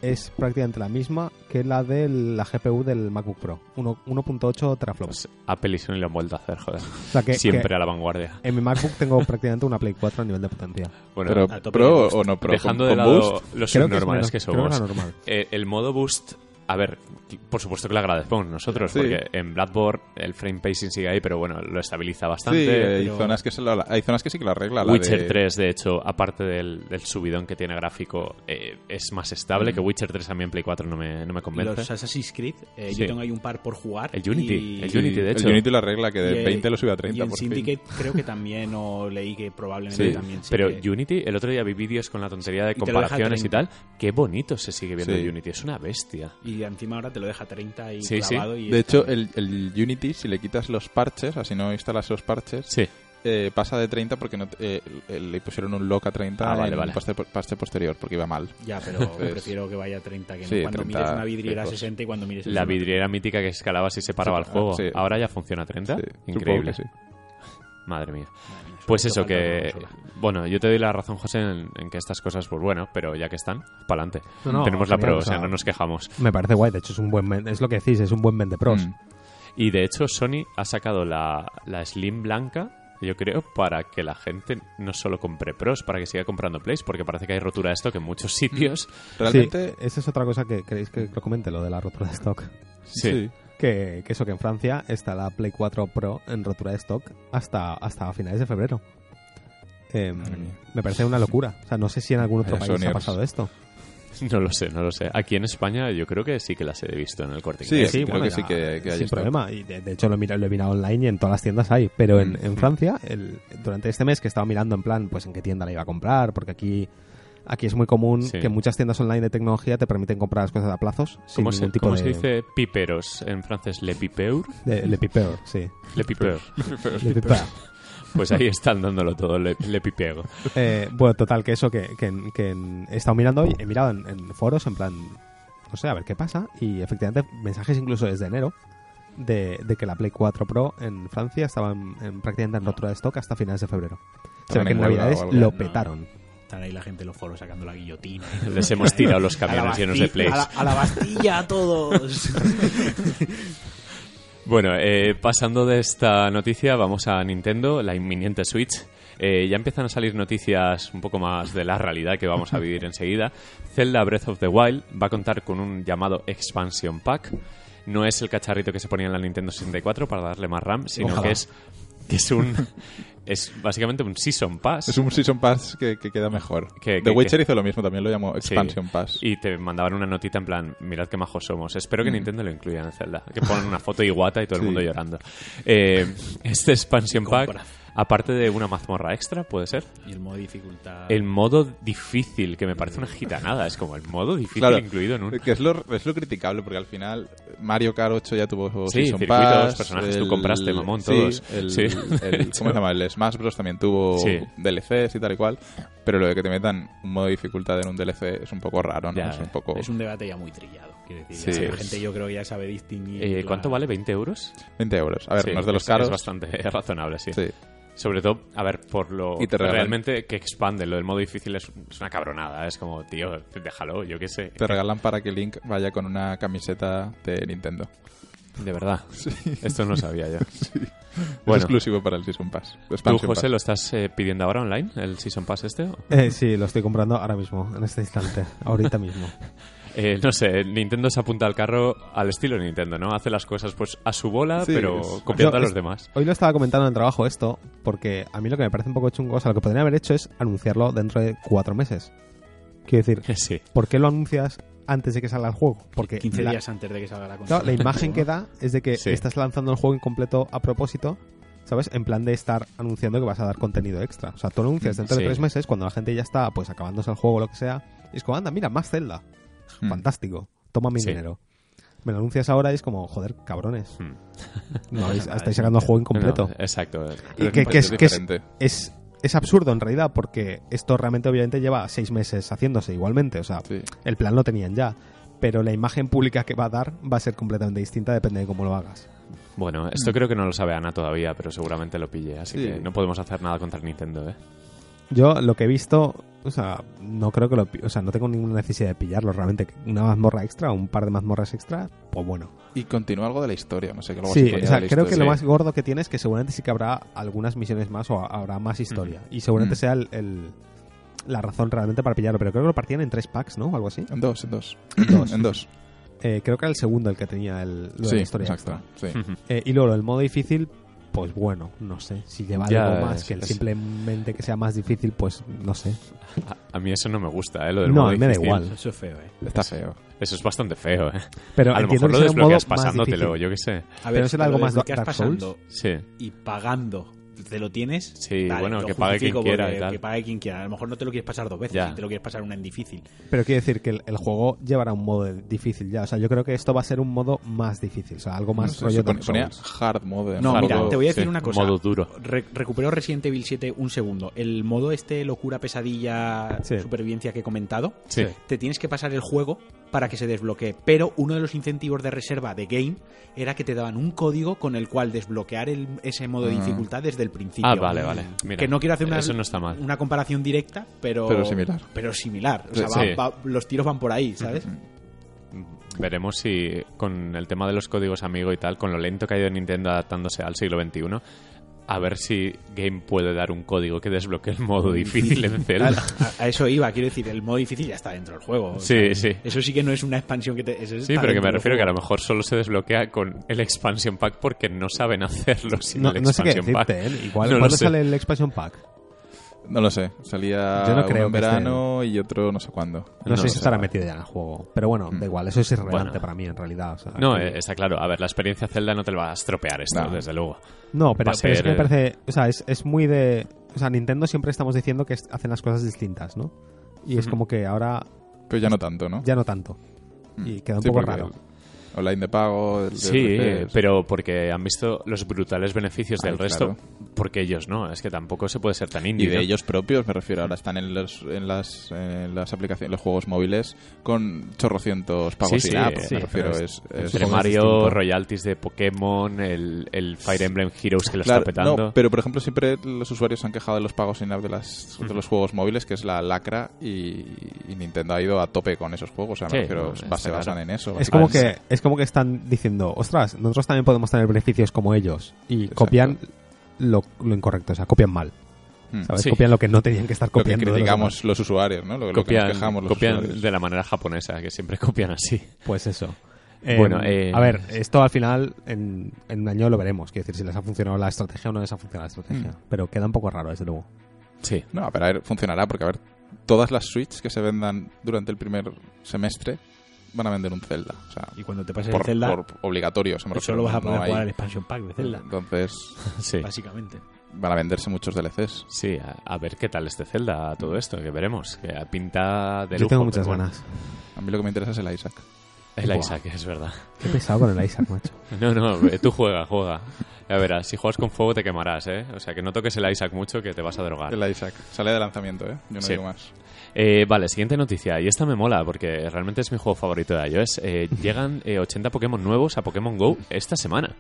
Speaker 2: es prácticamente la misma que la de la GPU del MacBook Pro. Uno- 1.8 teraflops.
Speaker 1: Pues Apple y Sony lo han vuelto a hacer, joder.
Speaker 2: O sea que,
Speaker 1: Siempre
Speaker 2: que
Speaker 1: a la vanguardia.
Speaker 2: en mi MacBook tengo prácticamente una Play 4 a nivel de potencia.
Speaker 1: Bueno,
Speaker 3: Pero Pro o no Pro.
Speaker 1: dejando
Speaker 3: con-
Speaker 1: de
Speaker 3: con
Speaker 1: lado
Speaker 3: boost.
Speaker 1: los
Speaker 2: Creo que es
Speaker 1: subnormales
Speaker 2: menos-
Speaker 1: que, somos.
Speaker 2: normal.
Speaker 1: Eh, el modo boost, a ver, por supuesto que lo agradecemos nosotros,
Speaker 3: Sí.
Speaker 1: porque en Bloodborne el frame pacing sigue ahí, pero bueno, lo estabiliza
Speaker 3: Sí,
Speaker 1: bastante.
Speaker 3: hay,
Speaker 4: pero-
Speaker 3: zonas que se lo- hay zonas que sí que la arregla. la
Speaker 1: Witcher
Speaker 3: de-
Speaker 1: 3, de hecho, aparte del, del subidón que tiene gráfico, eh, es más estable
Speaker 3: Mm.
Speaker 1: que Witcher 3 también Play 4 no me, no me
Speaker 4: Y
Speaker 1: convence.
Speaker 4: los Assassin's Creed, eh,
Speaker 1: Sí.
Speaker 4: yo tengo ahí un par por jugar.
Speaker 1: El Unity,
Speaker 4: y-
Speaker 1: el
Speaker 3: Sí,
Speaker 1: Unity, de hecho.
Speaker 3: El Unity la arregla, que
Speaker 4: y,
Speaker 3: de
Speaker 4: eh,
Speaker 3: 20 lo sube a 30
Speaker 4: Y en
Speaker 3: por fin.
Speaker 4: Syndicate creo que también, o leí que probablemente
Speaker 3: Sí,
Speaker 4: también sí
Speaker 1: Pero
Speaker 4: que-
Speaker 1: Unity, el otro día vi vídeos con la tontería de
Speaker 4: Y lo
Speaker 1: comparaciones y
Speaker 4: 30.
Speaker 1: tal. Qué bonito se sigue viendo
Speaker 3: Sí.
Speaker 1: el Unity, es una bestia.
Speaker 4: Y encima ahora te lo deja 30 y
Speaker 1: Sí, sí.
Speaker 4: clavado. Y
Speaker 3: De
Speaker 4: está
Speaker 3: hecho, el, el Unity, si le quitas los parches, así no instalas los parches,
Speaker 1: Sí,
Speaker 3: eh, pasa de 30 porque no, eh, le pusieron un lock a 30
Speaker 1: Ah, vale,
Speaker 3: en
Speaker 1: vale.
Speaker 3: un paste, paste posterior porque iba mal.
Speaker 4: Ya, pero
Speaker 3: Pues-
Speaker 4: prefiero que vaya a 30 que no.
Speaker 3: Sí,
Speaker 4: cuando
Speaker 3: 30
Speaker 4: mires una vidriera a
Speaker 3: lejos.
Speaker 4: 60 y cuando mires el
Speaker 1: La vidriera mítica que escalaba si se paraba el
Speaker 3: Sí,
Speaker 1: juego.
Speaker 3: sí.
Speaker 1: Ahora ya funciona a 30.
Speaker 3: Sí, supongo
Speaker 1: Increíble.
Speaker 3: que sí.
Speaker 1: Madre mía.
Speaker 4: Madre mía,
Speaker 1: Pues eso, que. Bueno, yo te doy la razón, José, en, en que estas cosas, pues bueno, pero ya que están, para adelante.
Speaker 2: No, no,
Speaker 1: Tenemos la pro,
Speaker 2: o
Speaker 1: sea, no nos quejamos.
Speaker 2: Me parece guay, de hecho es un buen es lo que decís, es un buen vende pros.
Speaker 3: Mm.
Speaker 1: Y de hecho, Sony ha sacado la, la Slim blanca, yo creo, para que la gente no solo compre pros, para que siga comprando plays, porque parece que hay rotura de stock en muchos sitios.
Speaker 3: Realmente,
Speaker 2: Sí, esa es otra cosa que queréis que lo comente, lo de la rotura de stock.
Speaker 1: Sí.
Speaker 2: Que, que eso, que en Francia está la Play 4 Pro en rotura de stock hasta, hasta finales de febrero. Em, me parece una locura. O sea, no sé si en algún otro
Speaker 3: Vaya
Speaker 2: país ha
Speaker 3: Sonyers.
Speaker 2: pasado esto.
Speaker 1: No lo sé, no lo sé. Aquí en España yo creo que sí que las he visto en el corte
Speaker 3: Sí, sí, creo que sí que- que hay
Speaker 2: sin
Speaker 3: stock.
Speaker 2: problema. Y de, de hecho lo he, mirado, lo he mirado online y en todas las tiendas hay. Pero en, en
Speaker 3: Mm.
Speaker 2: Francia, el, durante este mes que estaba mirando en plan, pues en qué tienda la iba a comprar, porque aquí aquí es muy común
Speaker 1: Sí.
Speaker 2: que muchas tiendas online de tecnología te permiten comprar las cosas a plazos sin
Speaker 1: ¿Cómo, se,
Speaker 2: tipo
Speaker 1: cómo
Speaker 2: de,
Speaker 1: se dice piperos en francés? Le pipeur.
Speaker 2: de- le pipeur, sí.
Speaker 1: Le pipeur.
Speaker 2: Le pipeur.
Speaker 1: Pues ahí están dándolo todo, le, le pipeo.
Speaker 2: Eh, bueno, total, que eso que, que, he estado mirando y he mirado en, en foros en plan, no sé, a ver qué pasa. Y efectivamente, mensajes incluso desde enero de, de que la Play 4 Pro en Francia estaba en, en- prácticamente en rotura de stock hasta finales de febrero. Se ve que en Navidades lo petaron.
Speaker 4: Ahí la gente en los foros sacando la guillotina.
Speaker 1: Les hemos tirado los camiones llenos de plays.
Speaker 4: A la, a la Bastilla a todos.
Speaker 1: Bueno, eh, pasando de esta noticia, vamos a Nintendo, la inminente Switch. Eh, ya empiezan a salir noticias un poco más de la realidad que vamos a vivir enseguida. Zelda Breath of the Wild va a contar con un llamado Expansion Pack. No es el cacharrito que se ponía en la Nintendo 64 para darle más RAM, sino
Speaker 2: Ojalá.
Speaker 1: que es, que es un es básicamente un Season Pass.
Speaker 3: Es un Season Pass que, que queda mejor.
Speaker 1: Que-
Speaker 3: The
Speaker 1: que-
Speaker 3: Witcher
Speaker 1: que-
Speaker 3: hizo lo mismo, también lo llamó
Speaker 1: Sí.
Speaker 3: Expansion Pass.
Speaker 1: Y te mandaban una notita en plan, mirad qué majos somos. Espero que
Speaker 3: Mm.
Speaker 1: Nintendo lo incluya en Zelda. Que ponen una foto iguata y todo el mundo llorando. Eh, este expansion pack. Aparte de una mazmorra extra, puede ser.
Speaker 4: y el modo dificultad.
Speaker 1: El modo difícil, que me parece una gitanada. Es como el modo difícil
Speaker 3: Claro,
Speaker 1: incluido en un...
Speaker 3: Que es lo, es lo criticable, porque al final Mario Kart 8 ya tuvo
Speaker 1: Sí,
Speaker 3: Season
Speaker 1: circuitos,
Speaker 3: Pass,
Speaker 1: personajes, tú compraste, mamón,
Speaker 3: sí,
Speaker 1: todos.
Speaker 3: El,
Speaker 1: Sí.
Speaker 3: el- ¿Cómo se llama? El Smash Bros. también tuvo
Speaker 1: Sí.
Speaker 3: DLCs y tal y cual. Pero lo de que te metan un modo de dificultad en un DLC es un poco raro, ¿no?
Speaker 1: Ya,
Speaker 3: es un
Speaker 1: eh.
Speaker 3: poco...
Speaker 4: Es un debate ya muy trillado. Quiero decir,
Speaker 3: Sí,
Speaker 4: ya la
Speaker 3: es-
Speaker 4: gente yo creo que ya sabe distinguir.
Speaker 1: Eh,
Speaker 4: la-
Speaker 1: ¿Cuánto vale? ¿20 euros?
Speaker 3: 20 euros. A ver,
Speaker 1: Sí,
Speaker 3: no es de los
Speaker 1: es-
Speaker 3: caros.
Speaker 1: Es bastante razonable, sí.
Speaker 3: Sí.
Speaker 1: Sobre todo, a ver, por lo
Speaker 3: Y te regalan-
Speaker 1: realmente que expande. Lo del modo difícil es, es una cabronada. Es como, tío, déjalo, yo qué sé.
Speaker 3: Te regalan para que Link vaya con una camiseta de Nintendo.
Speaker 1: De verdad. Esto no lo sabía yo.
Speaker 3: Es
Speaker 1: Bueno,
Speaker 3: exclusivo para el Season Pass.
Speaker 1: ¿tú, José,
Speaker 3: Pass.
Speaker 1: lo estás eh, pidiendo ahora online, el Season Pass este?
Speaker 2: Eh, sí, lo estoy comprando ahora mismo, en este instante, ahorita mismo.
Speaker 1: Eh, no sé, Nintendo se apunta al carro al estilo de Nintendo, ¿no? Hace las cosas pues a su bola,
Speaker 3: Sí,
Speaker 1: pero
Speaker 3: es-
Speaker 1: copiando
Speaker 2: Yo
Speaker 1: a los
Speaker 2: es-
Speaker 1: demás.
Speaker 2: Hoy lo estaba comentando en el trabajo esto, porque a mí lo que me parece un poco chungo, o sea, lo que podrían haber hecho es anunciarlo dentro de cuatro meses. Quiero decir,
Speaker 1: Sí.
Speaker 2: ¿por qué lo anuncias antes de que salga el juego? Porque
Speaker 4: 15
Speaker 2: la,
Speaker 4: días antes de que salga la
Speaker 2: claro,
Speaker 4: consola.
Speaker 2: la imagen que da es de que
Speaker 1: Sí.
Speaker 2: estás lanzando el juego incompleto a propósito, ¿sabes? En plan de estar anunciando que vas a dar contenido extra. O sea, tú lo anuncias dentro
Speaker 1: Sí.
Speaker 2: de tres meses, cuando la gente ya está pues acabándose el juego o lo que sea, y es como, anda, mira, más Zelda.
Speaker 3: Mm.
Speaker 2: Fantástico. Toma mi
Speaker 1: Sí.
Speaker 2: dinero. Me lo anuncias ahora y es como, joder, cabrones.
Speaker 1: Hmm.
Speaker 2: No, habéis- estáis
Speaker 4: es
Speaker 2: sacando el juego incompleto.
Speaker 1: No, exacto.
Speaker 2: Y que,
Speaker 3: es
Speaker 2: que es, que es,
Speaker 3: diferente.
Speaker 2: es, es absurdo en realidad, porque esto realmente obviamente lleva seis meses haciéndose igualmente. O sea,
Speaker 3: Sí.
Speaker 2: el plan lo tenían ya. Pero la imagen pública que va a dar va a ser completamente distinta, depende de cómo lo hagas.
Speaker 1: Bueno, esto creo que no lo sabe Ana todavía, pero seguramente lo pille, así
Speaker 3: Sí.
Speaker 1: que no podemos hacer nada contra Nintendo, ¿eh?
Speaker 2: Yo lo que he visto, o sea, no creo que lo, o sea, no tengo ninguna necesidad de pillarlo realmente. Una mazmorra extra, un par de mazmorras extra, pues bueno.
Speaker 3: Y continúa algo de la historia, no sé qué
Speaker 2: Sí, o sea, creo que lo más gordo que tiene es que seguramente sí que habrá algunas misiones más o habrá más historia. Y seguramente
Speaker 3: Mm.
Speaker 2: sea el, el- la razón realmente para pillarlo. Pero creo que lo partían en tres packs, ¿no? O algo así.
Speaker 3: En dos, en dos.
Speaker 2: Dos.
Speaker 3: en dos.
Speaker 2: Eh, creo que era el segundo el que tenía el, lo de
Speaker 3: Sí,
Speaker 2: la historia
Speaker 3: exacto.
Speaker 2: extra.
Speaker 3: Sí.
Speaker 2: Eh, y luego el modo difícil, pues bueno, no sé. Si lleva
Speaker 1: Ya,
Speaker 2: algo más
Speaker 1: es-
Speaker 2: que el
Speaker 1: es-
Speaker 2: simplemente que sea más difícil, pues no sé.
Speaker 1: A, a mí eso no me gusta, ¿eh? Lo del
Speaker 2: No,
Speaker 1: modo
Speaker 2: a mí me da igual.
Speaker 4: Eso es feo, eh.
Speaker 3: Está feo.
Speaker 1: Eso es bastante feo, ¿eh?
Speaker 2: Pero
Speaker 1: a lo mejor lo desbloqueas pasándotelo, yo qué sé.
Speaker 4: A
Speaker 2: Pero será algo más Dark Souls.
Speaker 4: pasando
Speaker 1: Sí.
Speaker 4: y pagando te lo tienes.
Speaker 1: Sí,
Speaker 4: vale,
Speaker 1: bueno, que pague quien quiera
Speaker 4: porque-
Speaker 1: y tal.
Speaker 4: Que pague quien quiera. A lo mejor no te lo quieres pasar dos veces,
Speaker 1: Ya.
Speaker 4: si te lo quieres pasar una en difícil.
Speaker 2: Pero quiere decir que el, el juego llevará un modo difícil ya. O sea, yo creo que esto va a ser un modo más difícil. O sea, algo más
Speaker 3: No sé,
Speaker 2: rollo
Speaker 3: se pon- ponía hard mode.
Speaker 4: No,
Speaker 3: hard
Speaker 4: mira,
Speaker 3: mode.
Speaker 4: te voy a decir
Speaker 3: Sí.
Speaker 4: una cosa.
Speaker 1: Modo duro.
Speaker 4: Re- recupero Resident Evil 7 un segundo. El modo este locura pesadilla
Speaker 2: Sí.
Speaker 4: supervivencia que he comentado,
Speaker 1: Sí.
Speaker 4: te tienes que pasar el juego para que se desbloquee. Pero uno de los incentivos de reserva de Game era que te daban un código con el cual desbloquear el- ese modo de
Speaker 3: Ah.
Speaker 4: dificultad desde el principio.
Speaker 1: Ah, vale, vale. Mira,
Speaker 4: que no quiero hacer una,
Speaker 1: Eso no está mal.
Speaker 4: una comparación directa, pero,
Speaker 3: Pero similar.
Speaker 4: Pero similar. O sea,
Speaker 1: Sí.
Speaker 4: va- va- los tiros van por ahí, ¿sabes?
Speaker 1: Veremos si con el tema de los códigos amigo y tal, con lo lento que ha ido Nintendo adaptándose al siglo XXI, a ver si Game puede dar un código que desbloquee el modo difícil en Zelda.
Speaker 4: Claro, a, a eso iba, quiero decir, el modo difícil ya está dentro del juego. o
Speaker 1: Sí,
Speaker 4: sea,
Speaker 1: sí.
Speaker 4: Eso sí que no es una expansión que te. eso
Speaker 1: Sí, pero que me refiero que a lo mejor solo se desbloquea con el expansion pack porque no saben hacerlo sin
Speaker 2: No,
Speaker 1: el
Speaker 2: no sé qué
Speaker 1: expansion pack.
Speaker 2: decirte, ¿eh? Igual,
Speaker 1: No
Speaker 2: ¿cuándo sale el expansion pack?
Speaker 3: No lo sé. Salía
Speaker 2: Yo no
Speaker 3: uno
Speaker 2: creo
Speaker 3: en
Speaker 2: que esté-
Speaker 3: verano y otro no sé cuándo.
Speaker 2: No,
Speaker 1: No
Speaker 2: sé si
Speaker 1: sé.
Speaker 2: estará metido ya en el juego. Pero bueno,
Speaker 3: Mm.
Speaker 2: da igual, eso es irrelevante
Speaker 1: Bueno.
Speaker 2: para mí en realidad. o sea,
Speaker 1: No,
Speaker 2: que-
Speaker 1: eh, está claro. A ver, la experiencia Zelda no te la va a estropear esto,
Speaker 3: No.
Speaker 1: desde luego.
Speaker 2: No, pero, es que me parece. O sea, es, es muy de. O sea, Nintendo siempre estamos diciendo que es- hacen las cosas distintas, ¿no? Y es como que ahora
Speaker 3: Pero ya no tanto, ¿no?
Speaker 2: ya no tanto.
Speaker 3: Mm.
Speaker 2: y queda un
Speaker 3: Sí,
Speaker 2: poco
Speaker 3: porque
Speaker 2: raro.
Speaker 3: el Online de pago.
Speaker 1: Sí, pero porque han visto los brutales beneficios
Speaker 3: Ah,
Speaker 1: del resto.
Speaker 3: claro.
Speaker 1: Porque ellos no. Es que tampoco se puede ser tan
Speaker 3: Y
Speaker 1: indie.
Speaker 3: de
Speaker 1: ¿no?
Speaker 3: ellos propios, me refiero, ahora están en, los, en las, en las aplicaciones, los juegos móviles con chorrocientos pagos
Speaker 1: Sí,
Speaker 3: sin
Speaker 1: sí,
Speaker 3: app,
Speaker 1: sí,
Speaker 3: me refiero.
Speaker 2: pero
Speaker 3: Es,
Speaker 2: es-
Speaker 3: es-
Speaker 1: Entre
Speaker 2: es
Speaker 1: Mario,
Speaker 2: distinto.
Speaker 1: royalties de Pokémon, el, el Fire Emblem Heroes que lo
Speaker 3: Claro,
Speaker 1: está petando.
Speaker 3: no, pero por ejemplo siempre los usuarios se han quejado de los pagos sin app de, las, de los juegos móviles, que es la lacra, y, y Nintendo ha ido a tope con esos juegos. O sea,
Speaker 1: Sí,
Speaker 3: me refiero,
Speaker 1: no,
Speaker 3: se basan
Speaker 1: claro.
Speaker 3: en eso.
Speaker 2: Es como, que, es como que están diciendo, ostras, nosotros también podemos tener beneficios como ellos. Y
Speaker 3: Exacto.
Speaker 2: copian lo, lo incorrecto, o sea, copian mal.
Speaker 3: Mm.
Speaker 2: ¿Sabes?
Speaker 1: Sí.
Speaker 2: Copian lo que no tenían que estar
Speaker 3: Lo que
Speaker 2: copiando. de los
Speaker 3: criticamos los usuarios, ¿no? Lo, lo que
Speaker 1: copian
Speaker 3: nos quejamos los
Speaker 1: copian
Speaker 3: usuarios.
Speaker 1: de la manera japonesa, que siempre copian así.
Speaker 2: Pues eso. Eh,
Speaker 1: Bueno, eh,
Speaker 2: A ver, esto al final en, en un año lo veremos. Quiero decir, si les ha funcionado la estrategia o no les ha funcionado la estrategia.
Speaker 3: Mm.
Speaker 2: Pero queda un poco raro, desde luego.
Speaker 1: Sí.
Speaker 3: No, pero a ver, funcionará porque, a ver, todas las Switch que se vendan durante el primer semestre van a vender un Zelda. O sea,
Speaker 4: Y cuando te pases
Speaker 3: por,
Speaker 4: el Zelda,
Speaker 3: por obligatorio. se me
Speaker 4: solo vas a
Speaker 3: no
Speaker 4: poder
Speaker 3: hay-
Speaker 4: jugar al expansion pack de Zelda.
Speaker 3: Entonces,
Speaker 1: Sí.
Speaker 4: Básicamente.
Speaker 3: van a venderse muchos DLCs.
Speaker 1: Sí, a, a ver qué tal este Zelda, todo esto, que veremos. Que pinta de
Speaker 2: Yo
Speaker 1: lujo,
Speaker 2: tengo muchas ganas.
Speaker 3: A mí lo que me interesa es el Isaac.
Speaker 1: El
Speaker 2: Buah.
Speaker 1: Isaac, es verdad.
Speaker 2: Qué pesado con el Isaac, macho.
Speaker 1: No, no, tú juega, juega. Ya verás, si juegas con fuego te quemarás, ¿eh? O sea, que no toques el Isaac mucho que te vas a drogar.
Speaker 3: El Isaac. Sale de lanzamiento, ¿eh? Yo no
Speaker 1: Sí.
Speaker 3: digo más.
Speaker 1: Eh, vale, siguiente noticia. Y esta me mola porque realmente es mi juego favorito de iOS. Eh, llegan eh, 80 Pokémon nuevos a Pokémon Go esta semana.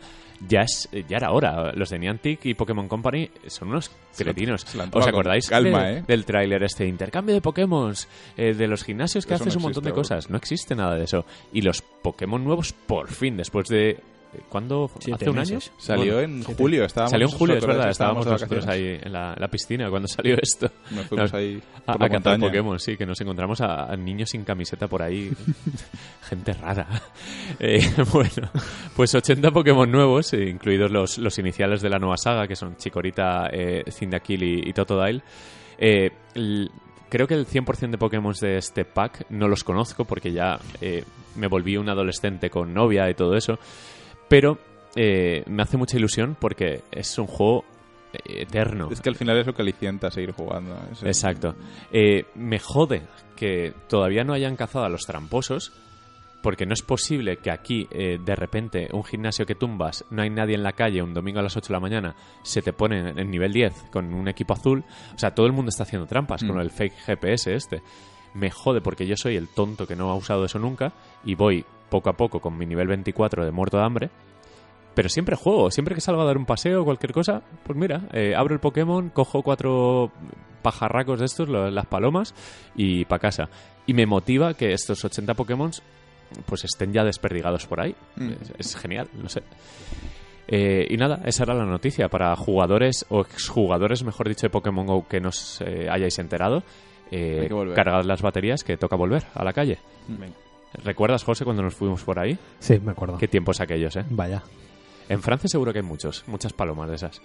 Speaker 1: Ya es eh, ya era hora. Los de Niantic y Pokémon Company son unos cretinos. ¿Os acordáis
Speaker 3: calma,
Speaker 1: de-
Speaker 3: eh?
Speaker 1: del tráiler este? Intercambio de Pokémon, de los gimnasios que
Speaker 3: Eso
Speaker 1: haces
Speaker 3: no
Speaker 1: un montón de cosas. No existe nada de eso. Y los Pokémon nuevos, por fin, después de... ¿Cuándo?
Speaker 4: Siete
Speaker 1: ¿Hace un
Speaker 4: meses.
Speaker 1: año?
Speaker 3: Salió
Speaker 1: Bueno,
Speaker 3: en julio. Estábamos
Speaker 1: Salió en julio, es verdad. Estábamos nosotros ahí en la, la piscina cuando salió esto.
Speaker 3: Nos fuimos ahí
Speaker 1: A,
Speaker 3: por
Speaker 1: a
Speaker 3: montaña.
Speaker 1: Pokémon, sí, que nos encontramos a, a niños sin camiseta por ahí. Gente rara. Eh, bueno, pues 80 Pokémon nuevos, incluidos los, los iniciales de la nueva saga, que son Chikorita, eh, Cyndaquil y, y Totodile. Eh, creo que el 100% de Pokémon de este pack no los conozco porque ya eh, me volví un adolescente con novia y todo eso. Pero eh, me hace mucha ilusión porque es un juego eh, eterno.
Speaker 3: Es que al final es lo que alicienta a seguir jugando. Es
Speaker 1: Exacto. Eh, me jode que todavía no hayan cazado a los tramposos, porque no es posible que aquí, eh, de repente, un gimnasio que tumbas, no hay nadie en la calle, un domingo a las 8 de la mañana, se te pone en nivel 10 con un equipo azul. O sea, todo el mundo está haciendo trampas
Speaker 3: Mm.
Speaker 1: con el fake GPS este. Me jode porque yo soy el tonto que no ha usado eso nunca y voy poco a poco con mi nivel 24 de muerto de hambre. Pero siempre juego, siempre que salgo a dar un paseo o cualquier cosa, pues mira, eh, abro el Pokémon, cojo cuatro pajarracos de estos, las palomas, y para casa. Y me motiva que estos 80 Pokémon pues estén ya desperdigados por ahí.
Speaker 3: Mm.
Speaker 1: Es, es genial, no sé. Eh, y nada, esa era la noticia para jugadores o exjugadores, mejor dicho, de Pokémon GO que nos eh, hayáis enterado. Eh, cargad las baterías que toca volver a la calle.
Speaker 4: Venga.
Speaker 1: ¿Recuerdas, José, cuando nos fuimos por ahí?
Speaker 2: Sí, me acuerdo.
Speaker 1: Qué tiempos aquellos, ¿eh?
Speaker 2: Vaya.
Speaker 1: En Francia seguro que hay muchos, muchas palomas de esas.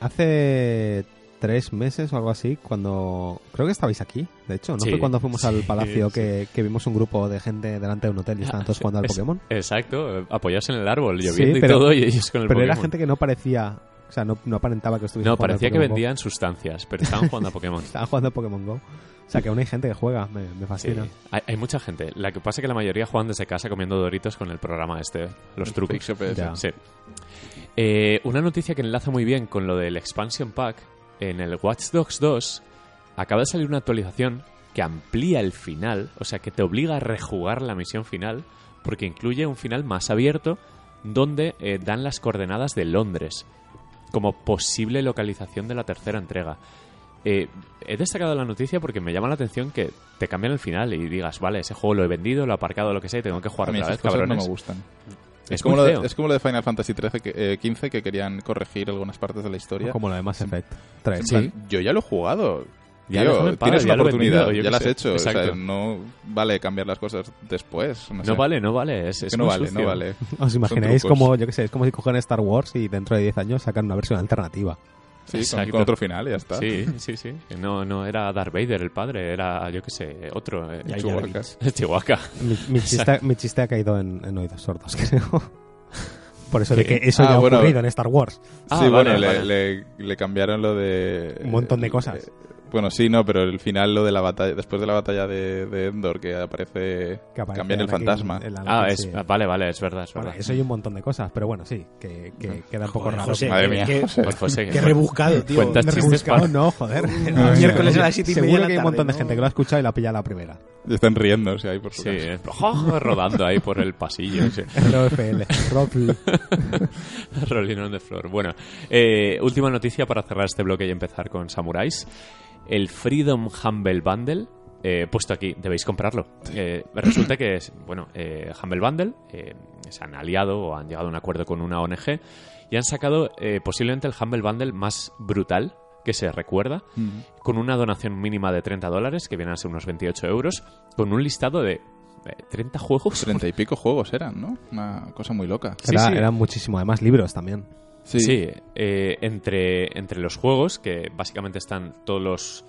Speaker 2: Hace tres meses o algo así, cuando... Creo que estabais aquí, de hecho. ¿No
Speaker 1: Sí,
Speaker 2: fue cuando fuimos al palacio
Speaker 1: sí.
Speaker 2: Que, que vimos un grupo de gente delante de un hotel y estaban todos jugando al Pokémon?
Speaker 1: Exacto, eh, apoyados en el árbol, lloviendo
Speaker 2: pero-
Speaker 1: y todo, y ellos con el
Speaker 2: Pero
Speaker 1: Pokémon.
Speaker 2: era gente que no parecía O sea, no, no aparentaba que estuviese
Speaker 1: No,
Speaker 2: jugando al
Speaker 1: parecía que
Speaker 2: Pokémon
Speaker 1: vendían sustancias, pero estaban jugando a Pokémon.
Speaker 2: Estaban jugando a Pokémon Go. O sea, que aún hay gente que juega, me, me
Speaker 1: Sí.
Speaker 2: fascina.
Speaker 1: Hay, hay mucha gente. La que pasa es que la mayoría juegan desde casa comiendo doritos con el programa este, los trucos.
Speaker 2: Ya.
Speaker 1: Sí. Eh, una noticia que enlaza muy bien con lo del Expansion Pack. En el Watch Dogs 2 acaba de salir una actualización que amplía el final, o sea, que te obliga a rejugar la misión final, porque incluye un final más abierto donde eh, dan las coordenadas de Londres como posible localización de la tercera entrega. Eh, he destacado la noticia porque me llama la atención que te cambian el final y digas, vale, ese juego lo he vendido, lo he aparcado, lo que sea, y tengo que jugar
Speaker 3: A mí
Speaker 1: otra
Speaker 3: esas
Speaker 1: vez,
Speaker 3: cosas no
Speaker 1: cabrones.
Speaker 3: me gustan.
Speaker 1: Es
Speaker 3: Es como, lo de, es como lo de Final Fantasy 13 que, eh, 15 que querían corregir algunas partes de la historia.
Speaker 2: Como lo de Mass Effect 3.
Speaker 3: En plan, Yo ya lo he jugado.
Speaker 1: Ya,
Speaker 3: Tío,
Speaker 1: paz,
Speaker 3: tienes
Speaker 1: ya
Speaker 3: una oportunidad,
Speaker 1: vendido,
Speaker 3: ya
Speaker 1: qué
Speaker 3: la has
Speaker 1: sé.
Speaker 3: hecho. O sea, no vale cambiar las cosas después. No,
Speaker 1: No
Speaker 3: sé.
Speaker 1: vale, no vale. Es, es
Speaker 3: Que no vale,
Speaker 1: sucio.
Speaker 3: no vale.
Speaker 2: ¿Os imagináis como, yo qué sé, es como si cogen Star Wars y dentro de 10 años sacan una versión alternativa?
Speaker 3: Sí, con, con otro final y ya está.
Speaker 1: Sí, sí, sí. No, no era Darth Vader el padre, era, yo qué sé, otro. eh,
Speaker 4: veréis.
Speaker 1: Chihuahua.
Speaker 2: Mi, mi chiste, mi chiste ha caído en, en oídos sordos, creo. Por eso de que eso
Speaker 3: Ah,
Speaker 2: ya ha
Speaker 3: bueno.
Speaker 2: ocurrido en Star Wars.
Speaker 1: Ah,
Speaker 3: sí,
Speaker 1: vale,
Speaker 3: bueno,
Speaker 1: vale.
Speaker 3: Le, le- le cambiaron lo de...
Speaker 2: Un montón de cosas.
Speaker 3: Bueno, sí, no, pero el final, lo de la batalla, después de la batalla de, de Endor, que aparece,
Speaker 2: Que aparece
Speaker 3: cambian el fantasma.
Speaker 1: Ah, es,
Speaker 2: sí.
Speaker 1: vale, vale, es verdad, es
Speaker 2: Bueno,
Speaker 1: verdad.
Speaker 2: eso hay un montón de cosas, pero bueno, sí, que, que queda un poco
Speaker 4: Joder,
Speaker 2: raro.
Speaker 4: José,
Speaker 3: Madre mía,
Speaker 4: qué-
Speaker 3: José.
Speaker 4: Qué rebuscado, tío.
Speaker 1: Cuentas
Speaker 2: Me he
Speaker 1: chistes
Speaker 2: rebuscado,
Speaker 1: para-
Speaker 2: no, joder.
Speaker 4: Miércoles a las siete y media
Speaker 2: Seguro que hay un montón de gente que lo ha escuchado y la ha pillado la primera.
Speaker 3: Y están riéndose ahí por su
Speaker 1: Sí, rodando ahí por el pasillo. sí.
Speaker 2: ROFL, Ropl.
Speaker 1: Rolling on the floor. Bueno, eh, última noticia para cerrar este bloque y empezar con Samuráis. El Freedom Humble Bundle. eh, puesto aquí, debéis comprarlo. Eh, resulta que, es, bueno, eh, Humble Bundle eh, se han aliado o han llegado a un acuerdo con una ONG y han sacado eh, posiblemente el Humble Bundle más brutal que se recuerda, con una donación mínima de 30 dólares, que vienen a ser unos 28 euros, con un listado de eh, 30 juegos.
Speaker 3: Treinta y pico juegos eran, ¿no? Una cosa muy loca.
Speaker 1: Sí,
Speaker 2: Era-
Speaker 1: sí.
Speaker 2: Eran muchísimo, además libros también.
Speaker 1: Sí, eh, entre, entre los juegos, que básicamente están todos los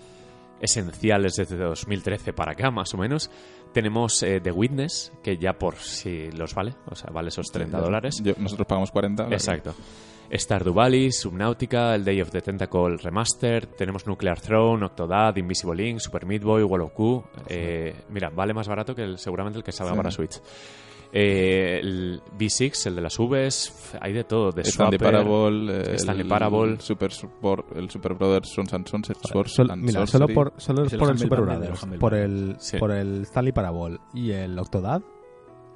Speaker 1: esenciales desde 2013 para acá, más o menos, tenemos eh, The Witness, que ya por si los vale, o sea, vale esos 30 dólares.
Speaker 3: Yo- nosotros pagamos 40. la-
Speaker 1: Exacto. Stardew Valley, Subnautica, el Day of the Tentacle Remastered, tenemos Nuclear Throne, Octodad, Invisible Link, Super Meat Boy, Wall of Q. Eh, mira, vale más barato que el- seguramente el que salga
Speaker 3: Sí.
Speaker 1: para Switch. Eh, el V6, el de las Vs, hay de todo. De
Speaker 3: Stanley
Speaker 1: Swapper,
Speaker 3: Parable, eh,
Speaker 1: Stanley
Speaker 3: el
Speaker 1: Parable.
Speaker 3: Super, Sport- el Super Brothers Sons and Sunset Sword
Speaker 2: Sol-
Speaker 3: and
Speaker 2: mira, solo por, solo
Speaker 4: Es el
Speaker 2: por el
Speaker 4: Humble
Speaker 2: Super Brothers,
Speaker 4: Humble
Speaker 2: por el,
Speaker 1: Sí.
Speaker 2: por el Stanley Parable y el Octodad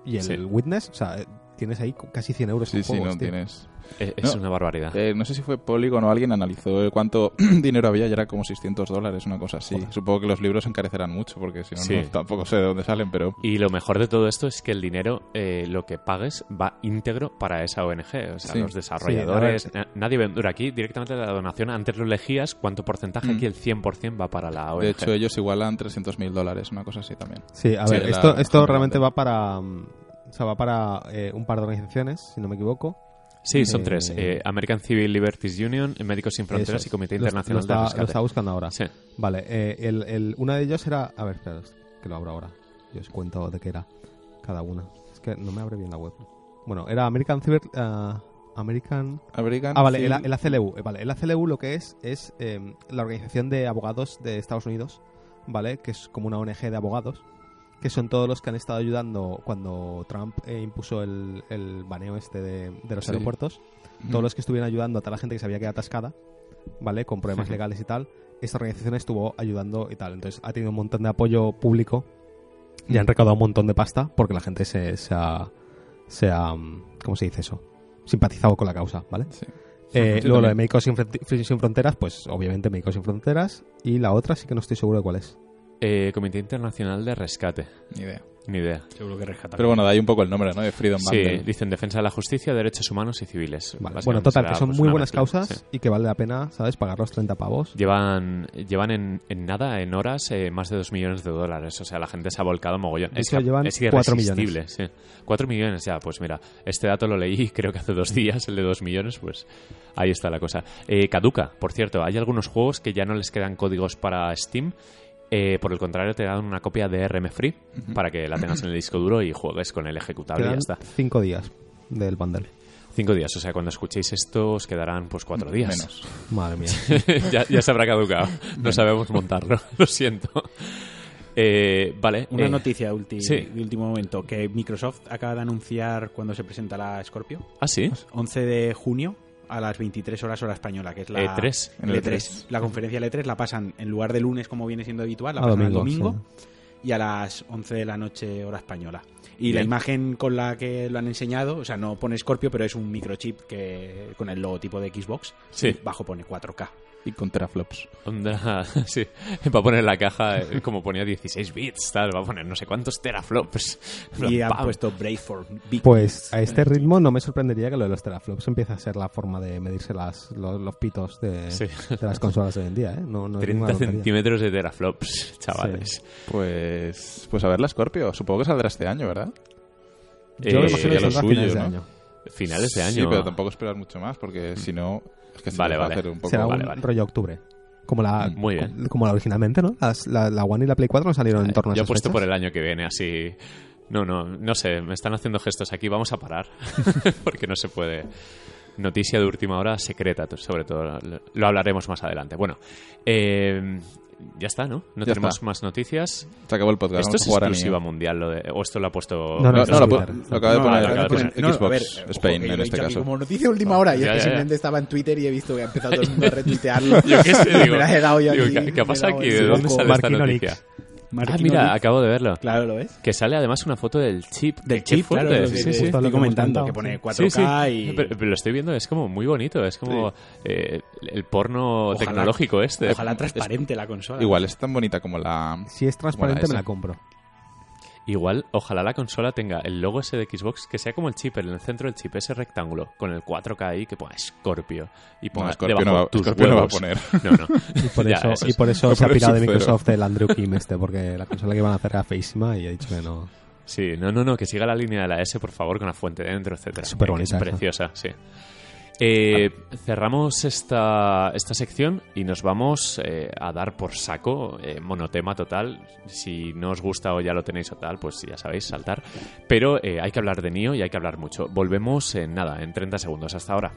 Speaker 2: y el
Speaker 1: Sí.
Speaker 2: Witness, o sea, eh, tienes ahí casi 100 euros
Speaker 3: Sí,
Speaker 2: en
Speaker 3: sí,
Speaker 2: juegos,
Speaker 3: no
Speaker 2: tío.
Speaker 3: tienes.
Speaker 1: Es
Speaker 3: No.
Speaker 1: una barbaridad.
Speaker 3: Eh, no sé si fue Polygon o alguien analizó cuánto dinero había y era como 600 dólares, una cosa así. Supongo que los libros encarecerán mucho porque si no,
Speaker 1: Sí.
Speaker 3: no, tampoco sé de dónde salen, pero
Speaker 1: Y lo mejor de todo esto es que el dinero, eh, lo que pagues, va íntegro para esa ONG. O sea,
Speaker 3: Sí.
Speaker 1: los desarrolladores.
Speaker 2: Sí,
Speaker 1: na- nadie vendura aquí directamente la donación. Antes lo elegías, cuánto porcentaje.
Speaker 3: Mm.
Speaker 1: Aquí el 100% va para la ONG.
Speaker 3: de hecho ellos igualan 300 mil dólares, una cosa así también.
Speaker 2: Sí, a ver, esto, esto realmente va para... mm, O sea, va para eh, un par de organizaciones, si no me equivoco.
Speaker 1: Sí, son
Speaker 2: eh,
Speaker 1: tres: eh, American Civil Liberties Union, Médicos Sin Fronteras y. Comité
Speaker 2: Lo-
Speaker 1: Internacional
Speaker 2: lo, está,
Speaker 1: de
Speaker 2: lo
Speaker 1: Rescate.
Speaker 2: está buscando ahora.
Speaker 1: Sí.
Speaker 2: Vale, eh, el, el- una de ellos era... A ver, espera, que lo abro ahora. Yo os cuento de qué era cada una. Es que no me abre bien la web. Bueno, era American Cyber... ah, American...
Speaker 3: American
Speaker 2: Ah, vale, el,
Speaker 3: Civil-
Speaker 2: el ACLU. eh, Vale, el ACLU lo que es es eh, la Organización de Abogados de Estados Unidos, ¿vale? Que es como una ONG de abogados, que son todos los que han estado ayudando cuando Trump eh, impuso el, el baneo este de, de los
Speaker 3: Sí.
Speaker 2: aeropuertos. Todos los que estuvieron ayudando a toda la gente que se había quedado atascada, ¿vale? Con problemas legales y tal. Esta organización estuvo ayudando y tal. Entonces ha tenido un montón de apoyo público y han recaudado un montón de pasta porque la gente se, se ha... Se ha mm, ¿Cómo se dice eso? Simpatizado con la causa, ¿vale?
Speaker 3: Sí.
Speaker 2: Eh, luego lo de. Médicos sin Fronteras, pues obviamente Médicos sin Fronteras. Y la otra sí que no estoy seguro de cuál es.
Speaker 1: Eh, Comité Internacional de Rescate.
Speaker 3: Ni idea.
Speaker 1: Ni idea.
Speaker 4: Seguro que rescata.
Speaker 3: Pero bueno, de ahí un poco el nombre, ¿no? De Freedom
Speaker 1: Sí,
Speaker 3: Bundle.
Speaker 1: dicen defensa de la justicia, derechos humanos y civiles.
Speaker 2: Vale. Bueno, total,
Speaker 1: será,
Speaker 2: que son
Speaker 1: pues,
Speaker 2: muy buenas
Speaker 1: mezcla.
Speaker 2: causas
Speaker 1: Sí.
Speaker 2: y que vale la pena, ¿sabes? Pagar los 30 pavos.
Speaker 1: Llevan, llevan en, en nada, en horas, eh, más de 2 millones de dólares. O sea, la gente se ha volcado mogollón. Es, que-
Speaker 2: llevan
Speaker 1: es
Speaker 2: cuatro
Speaker 1: irresistible, sí. 4 millones ya, pues mira, este dato lo leí creo que hace dos días, el de 2 millones, pues ahí está la cosa. Eh, caduca, por cierto, hay algunos juegos que ya no les quedan códigos para Steam. Eh, por el contrario, te dan una copia de RM Free para que la tengas en el disco duro y juegues con el ejecutable y ya está.
Speaker 2: 5 días del bundle.
Speaker 1: Cinco días, o sea, cuando escuchéis esto os quedarán pues cuatro días.
Speaker 3: Menos.
Speaker 2: Madre mía.
Speaker 1: ya, ya se habrá caducado. No sabemos montarlo, lo siento. Eh, vale.
Speaker 4: Una
Speaker 1: eh,
Speaker 4: noticia ulti-
Speaker 1: sí.
Speaker 4: de último momento, que Microsoft acaba de anunciar cuando se presenta la Scorpio,
Speaker 1: Ah, sí.
Speaker 4: 11 de junio a las 23 horas hora española, que es la
Speaker 1: E3.
Speaker 3: En el
Speaker 4: L3.
Speaker 3: E3.
Speaker 4: La conferencia L3 la pasan en lugar de lunes como viene siendo habitual, la
Speaker 2: A
Speaker 4: pasan
Speaker 2: domingo,
Speaker 4: al domingo y a las 11 de la noche hora española. Y la imagen con la que lo han enseñado, o sea, no pone Scorpio, pero es un microchip que con el logotipo de Xbox.
Speaker 1: Sí.
Speaker 4: y bajo pone 4K.
Speaker 3: Y con teraflops.
Speaker 1: Onda, sí, va a poner en la caja, eh, como ponía 16 bits, tal, va a poner no sé cuántos teraflops.
Speaker 4: Y han
Speaker 1: Pam.
Speaker 4: puesto Brave for Big
Speaker 2: Pues a este ritmo no me sorprendería que lo de los teraflops empiece a ser la forma de medirse las, los, los pitos de,
Speaker 1: Sí.
Speaker 2: de las consolas de hoy en día, ¿eh? No, no es
Speaker 1: 30
Speaker 2: ninguna tontería.
Speaker 1: centímetros de teraflops, chavales.
Speaker 3: Pues, pues a ver la Scorpio. Supongo que saldrá este año, ¿verdad?
Speaker 2: Yo me
Speaker 1: Eh,
Speaker 2: imagino que saldrá
Speaker 3: suyo,
Speaker 2: finales de año.
Speaker 1: Finales de año.
Speaker 3: Sí, pero tampoco esperar mucho más porque si no... Es que se
Speaker 1: Vale,
Speaker 3: nos va a
Speaker 1: vale.
Speaker 3: hacer un poco...
Speaker 2: Será
Speaker 1: vale,
Speaker 2: un
Speaker 1: vale.
Speaker 2: rollo octubre. Como la,
Speaker 1: Muy bien.
Speaker 2: como la originalmente, ¿no? Las- la, la One y la Play 4 no salieron en torno a
Speaker 1: Yo he puesto
Speaker 2: fechas.
Speaker 1: por el año que viene, así. No, no, no sé, me están haciendo gestos aquí, vamos a parar. Porque no se puede. Noticia de última hora secreta, sobre todo. Lo, lo hablaremos más adelante. Bueno, eh, ya está, ¿no? No
Speaker 3: Ya
Speaker 1: tenemos
Speaker 3: está.
Speaker 1: más noticias.
Speaker 3: Se acabó el podcast.
Speaker 1: Esto es exclusiva
Speaker 3: Nioh.
Speaker 1: mundial, lo de, o esto lo ha puesto.
Speaker 2: No, no,
Speaker 3: No, lo, lo acaba de
Speaker 1: No,
Speaker 3: poner,
Speaker 1: lo acaba de poner.
Speaker 3: poner
Speaker 4: No, a
Speaker 3: Xbox
Speaker 4: ver, ojo,
Speaker 3: Spain
Speaker 4: lo
Speaker 3: en este caso.
Speaker 4: Como noticia última hora, y
Speaker 1: Ya,
Speaker 4: es que
Speaker 1: ya,
Speaker 4: simplemente estaba en Twitter y he visto que ha empezado todo el mundo a retuitearlo.
Speaker 1: Yo qué sé, digo.
Speaker 4: Me la he dado yo
Speaker 1: digo,
Speaker 4: aquí,
Speaker 1: ¿qué, pasa aquí? ¿De dónde sale esta noticia? Ah, mira, acabo de verlo.
Speaker 4: Claro, ¿lo ves?
Speaker 1: Que sale además una foto del chip.
Speaker 4: Del
Speaker 1: Qué
Speaker 4: chip, claro, lo que
Speaker 1: sí, sí.
Speaker 2: Lo
Speaker 4: estoy comentando, que pone
Speaker 2: sí.
Speaker 4: 4K
Speaker 1: Sí, sí.
Speaker 4: y...
Speaker 1: Pero, pero lo estoy viendo, es como muy bonito, es como eh, el porno
Speaker 4: Ojalá-
Speaker 1: tecnológico este.
Speaker 4: Ojalá transparente la consola.
Speaker 3: Igual es tan bonita como la...
Speaker 2: Si es transparente, me la compro.
Speaker 1: Igual, ojalá la consola tenga el logo ese de Xbox, que sea como el chip, en el centro del chip, ese rectángulo, con el 4K ahí, que ponga Scorpio. Y ponga
Speaker 3: No, Scorpio no va-
Speaker 1: tus
Speaker 3: Scorpio no va a poner.
Speaker 1: No, no.
Speaker 2: Y por
Speaker 1: Ya,
Speaker 2: eso, y por se ha pirado de. Microsoft el Andrew Kim este, porque la consola que iban a hacer era feísima y he dicho que no.
Speaker 1: Sí, no, no, no, que siga la línea de la S, por favor, con la fuente dentro, etcétera.
Speaker 2: Súper bonita
Speaker 1: preciosa, sí. Eh, cerramos esta, esta sección y nos vamos eh, a dar por saco, eh, monotema total. Si no os gusta o ya lo tenéis o tal, pues ya sabéis, saltar. Pero eh, hay que hablar de Nio y hay que hablar mucho. Volvemos en nada, en 30 segundos. Hasta ahora.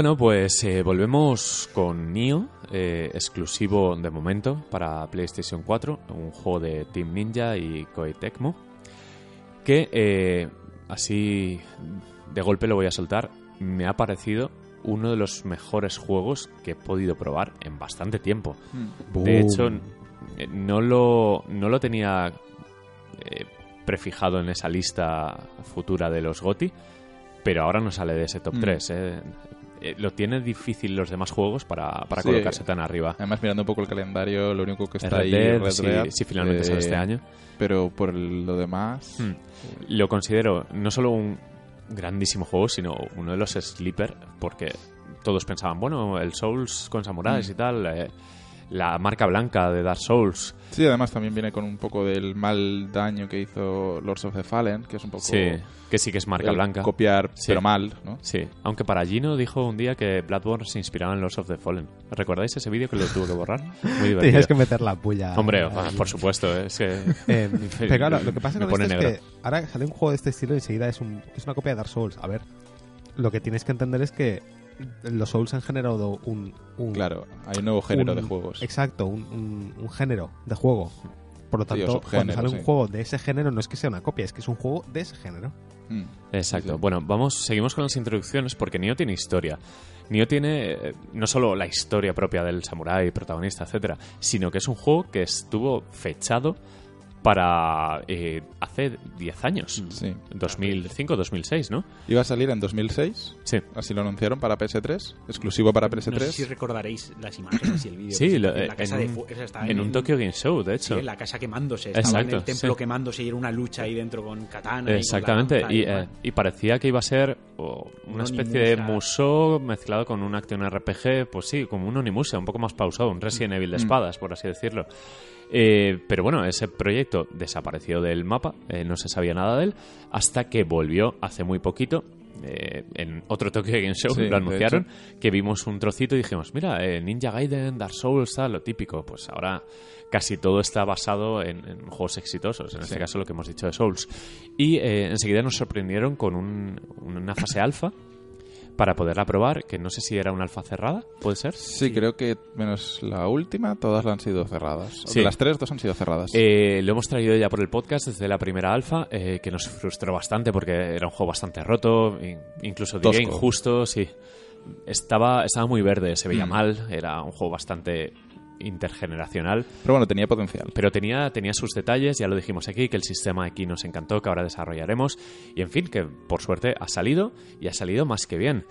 Speaker 1: Bueno, pues eh, volvemos con Nio, eh, exclusivo de momento para PlayStation 4, un juego de Team Ninja y Koei Tecmo, que eh, así de golpe lo voy a soltar, me ha parecido uno de los mejores juegos que he podido probar en bastante tiempo. De hecho, eh, no lo, no lo tenía eh, prefijado en esa lista futura de los GOTI, pero ahora no sale de ese top
Speaker 3: Mm.
Speaker 1: 3. Lo tiene difícil los demás juegos para, para
Speaker 3: Sí.
Speaker 1: colocarse tan arriba.
Speaker 3: Además, mirando un poco el calendario, lo único que está
Speaker 1: Red
Speaker 3: ahí
Speaker 1: Dead,
Speaker 3: Red
Speaker 1: sí, finalmente
Speaker 3: eh,
Speaker 1: sale este año.
Speaker 3: Pero por lo demás...
Speaker 1: Hmm. Lo considero no solo un grandísimo juego, sino uno de los sleeper, porque todos pensaban, bueno, el Souls con samuráis
Speaker 3: Mm.
Speaker 1: y tal, eh, la marca blanca de Dark Souls,
Speaker 3: Sí, además también viene con un poco del mal daño que hizo Lords of the Fallen, que es un poco...
Speaker 1: sí, que sí que es marca blanca.
Speaker 3: Copiar,
Speaker 1: Sí.
Speaker 3: pero mal, ¿no?
Speaker 1: Sí, aunque para Gino dijo un día que Bloodborne se inspiraba en Lords of the Fallen. ¿Recordáis ese vídeo que le tuvo que borrar? Muy divertido.
Speaker 2: Tienes que meter la puya.
Speaker 1: Hombre, ah, por supuesto, eh, es que...
Speaker 2: Eh, pero claro, lo que pasa
Speaker 1: Me
Speaker 2: con
Speaker 1: pone
Speaker 2: esto
Speaker 1: negro.
Speaker 2: es que ahora sale un juego de este estilo y enseguida es, un, es una copia de Dark Souls. A ver, lo que tienes que entender es que los Souls han generado un... un
Speaker 3: Claro, hay un nuevo género
Speaker 2: un-
Speaker 3: de juegos.
Speaker 2: Exacto, un, un- un género de juego. Por lo
Speaker 3: Sí,
Speaker 2: tanto, cuando
Speaker 3: subgénero,
Speaker 2: sale un
Speaker 3: sí.
Speaker 2: juego de ese género, no es que sea una copia, es que es un juego de ese género.
Speaker 3: Mm.
Speaker 1: Exacto.
Speaker 3: Sí, sí.
Speaker 1: Bueno, vamos, seguimos con las introducciones porque Nioh tiene historia. Nioh tiene eh, no solo la historia propia del samurái, protagonista, etcétera, sino que es un juego que estuvo fechado para eh, hace 10 años.
Speaker 3: Sí.
Speaker 1: 2005, 2006, ¿no?
Speaker 3: Iba a salir en 2006,
Speaker 1: Sí.
Speaker 3: así lo anunciaron para PS3, exclusivo para PS3.
Speaker 4: No sé si recordaréis las imágenes y el vídeo.
Speaker 1: Sí,
Speaker 4: que se-
Speaker 1: lo-
Speaker 4: en la
Speaker 1: en
Speaker 4: casa de
Speaker 1: un-
Speaker 4: fu- esa estaba
Speaker 1: En un Tokyo Game Show, de
Speaker 4: Sí,
Speaker 1: hecho.
Speaker 4: en la casa quemándose. Estaba en
Speaker 1: Exacto,
Speaker 4: el templo
Speaker 1: sí.
Speaker 4: quemándose y era una lucha ahí dentro con katana. y con la
Speaker 1: Exactamente, y,
Speaker 4: y
Speaker 1: eh, y parecía que iba a ser o, una
Speaker 4: Un
Speaker 1: especie de musou mezclado con un acción RPG, pues sí, como un Onimusha, un poco más pausado, un Resident Evil de espadas, por así decirlo. Eh, pero bueno, ese proyecto desapareció del mapa, eh, no se sabía nada de él, hasta que volvió hace muy poquito. eh, en otro Tokyo Game Show
Speaker 3: Sí,
Speaker 1: lo anunciaron que vimos un trocito y dijimos mira Ninja Gaiden Dark Souls tal lo típico pues ahora casi todo está basado en, en juegos exitosos en este caso lo que hemos dicho de Souls. Y eh, enseguida nos sorprendieron con un- una fase alfa para poderla probar, que no sé si era una alfa cerrada, ¿puede ser?
Speaker 3: Sí, creo que menos la última, todas han sido cerradas.
Speaker 1: Sí.
Speaker 3: De las tres, dos han sido cerradas.
Speaker 1: Eh, lo hemos traído ya por el podcast desde la primera alfa, eh, que nos frustró bastante porque era un juego bastante roto, in- incluso diría
Speaker 3: Tosco.
Speaker 1: injusto, sí. Estaba, estaba muy verde, se veía
Speaker 3: Mm.
Speaker 1: mal, era un juego bastante intergeneracional,
Speaker 3: Pero bueno, tenía potencial.
Speaker 1: pero tenía, tenía sus detalles, ya lo dijimos aquí, que el sistema aquí nos encantó, que ahora desarrollaremos, y en fin, que por suerte ha salido, y ha salido más que bien.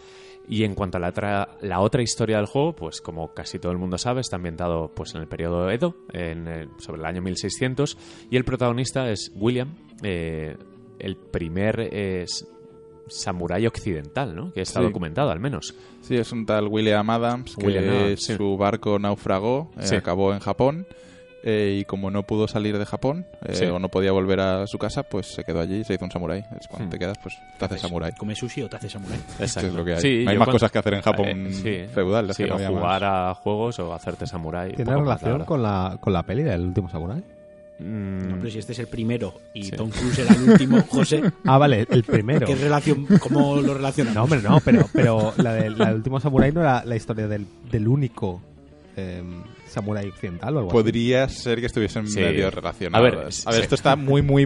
Speaker 1: Y en cuanto a la, otra- la otra historia del juego, pues como casi todo el mundo sabe, está ambientado pues en el periodo Edo, en el- sobre el año 1600, y el protagonista es William, eh, el primer eh, s- samurái occidental, ¿no? Que está
Speaker 3: Sí.
Speaker 1: documentado, al menos.
Speaker 3: Sí, es un tal William Adams que
Speaker 1: William Adams, sí.
Speaker 3: su barco naufragó, eh,
Speaker 1: Sí.
Speaker 3: acabó en Japón eh, y como no pudo salir de Japón eh,
Speaker 1: Sí.
Speaker 3: o no podía volver a su casa, pues se quedó allí y se hizo un samurái. Es cuando
Speaker 1: Hmm.
Speaker 3: te quedas, pues te haces samurái.
Speaker 4: ¿Come sushi o te hace samurai?
Speaker 3: Eso es lo que hay.
Speaker 1: Sí,
Speaker 3: hay más
Speaker 1: cuando-
Speaker 3: cosas que hacer en Japón
Speaker 1: Eh, sí.
Speaker 3: feudal.
Speaker 1: Sí,
Speaker 3: que no
Speaker 1: o
Speaker 3: había más.
Speaker 1: jugar a juegos o hacerte samurái.
Speaker 2: ¿Tiene relación con la, con la peli del último Samurai?
Speaker 1: Mm,
Speaker 4: No, pero si este es el primero y
Speaker 1: Sí.
Speaker 4: Tom Cruise era el último, José,
Speaker 2: Ah, vale, el primero.
Speaker 4: ¿qué relación, cómo lo relacionamos?
Speaker 2: No, hombre, no, pero, pero la, del último Samurai no era la historia del, del único eh, Samurai occidental o algo así.
Speaker 3: Podría ser que estuviesen
Speaker 1: Sí.
Speaker 3: medio relacionados.
Speaker 1: A ver,
Speaker 3: A ver,
Speaker 1: sí.
Speaker 3: esto está muy, muy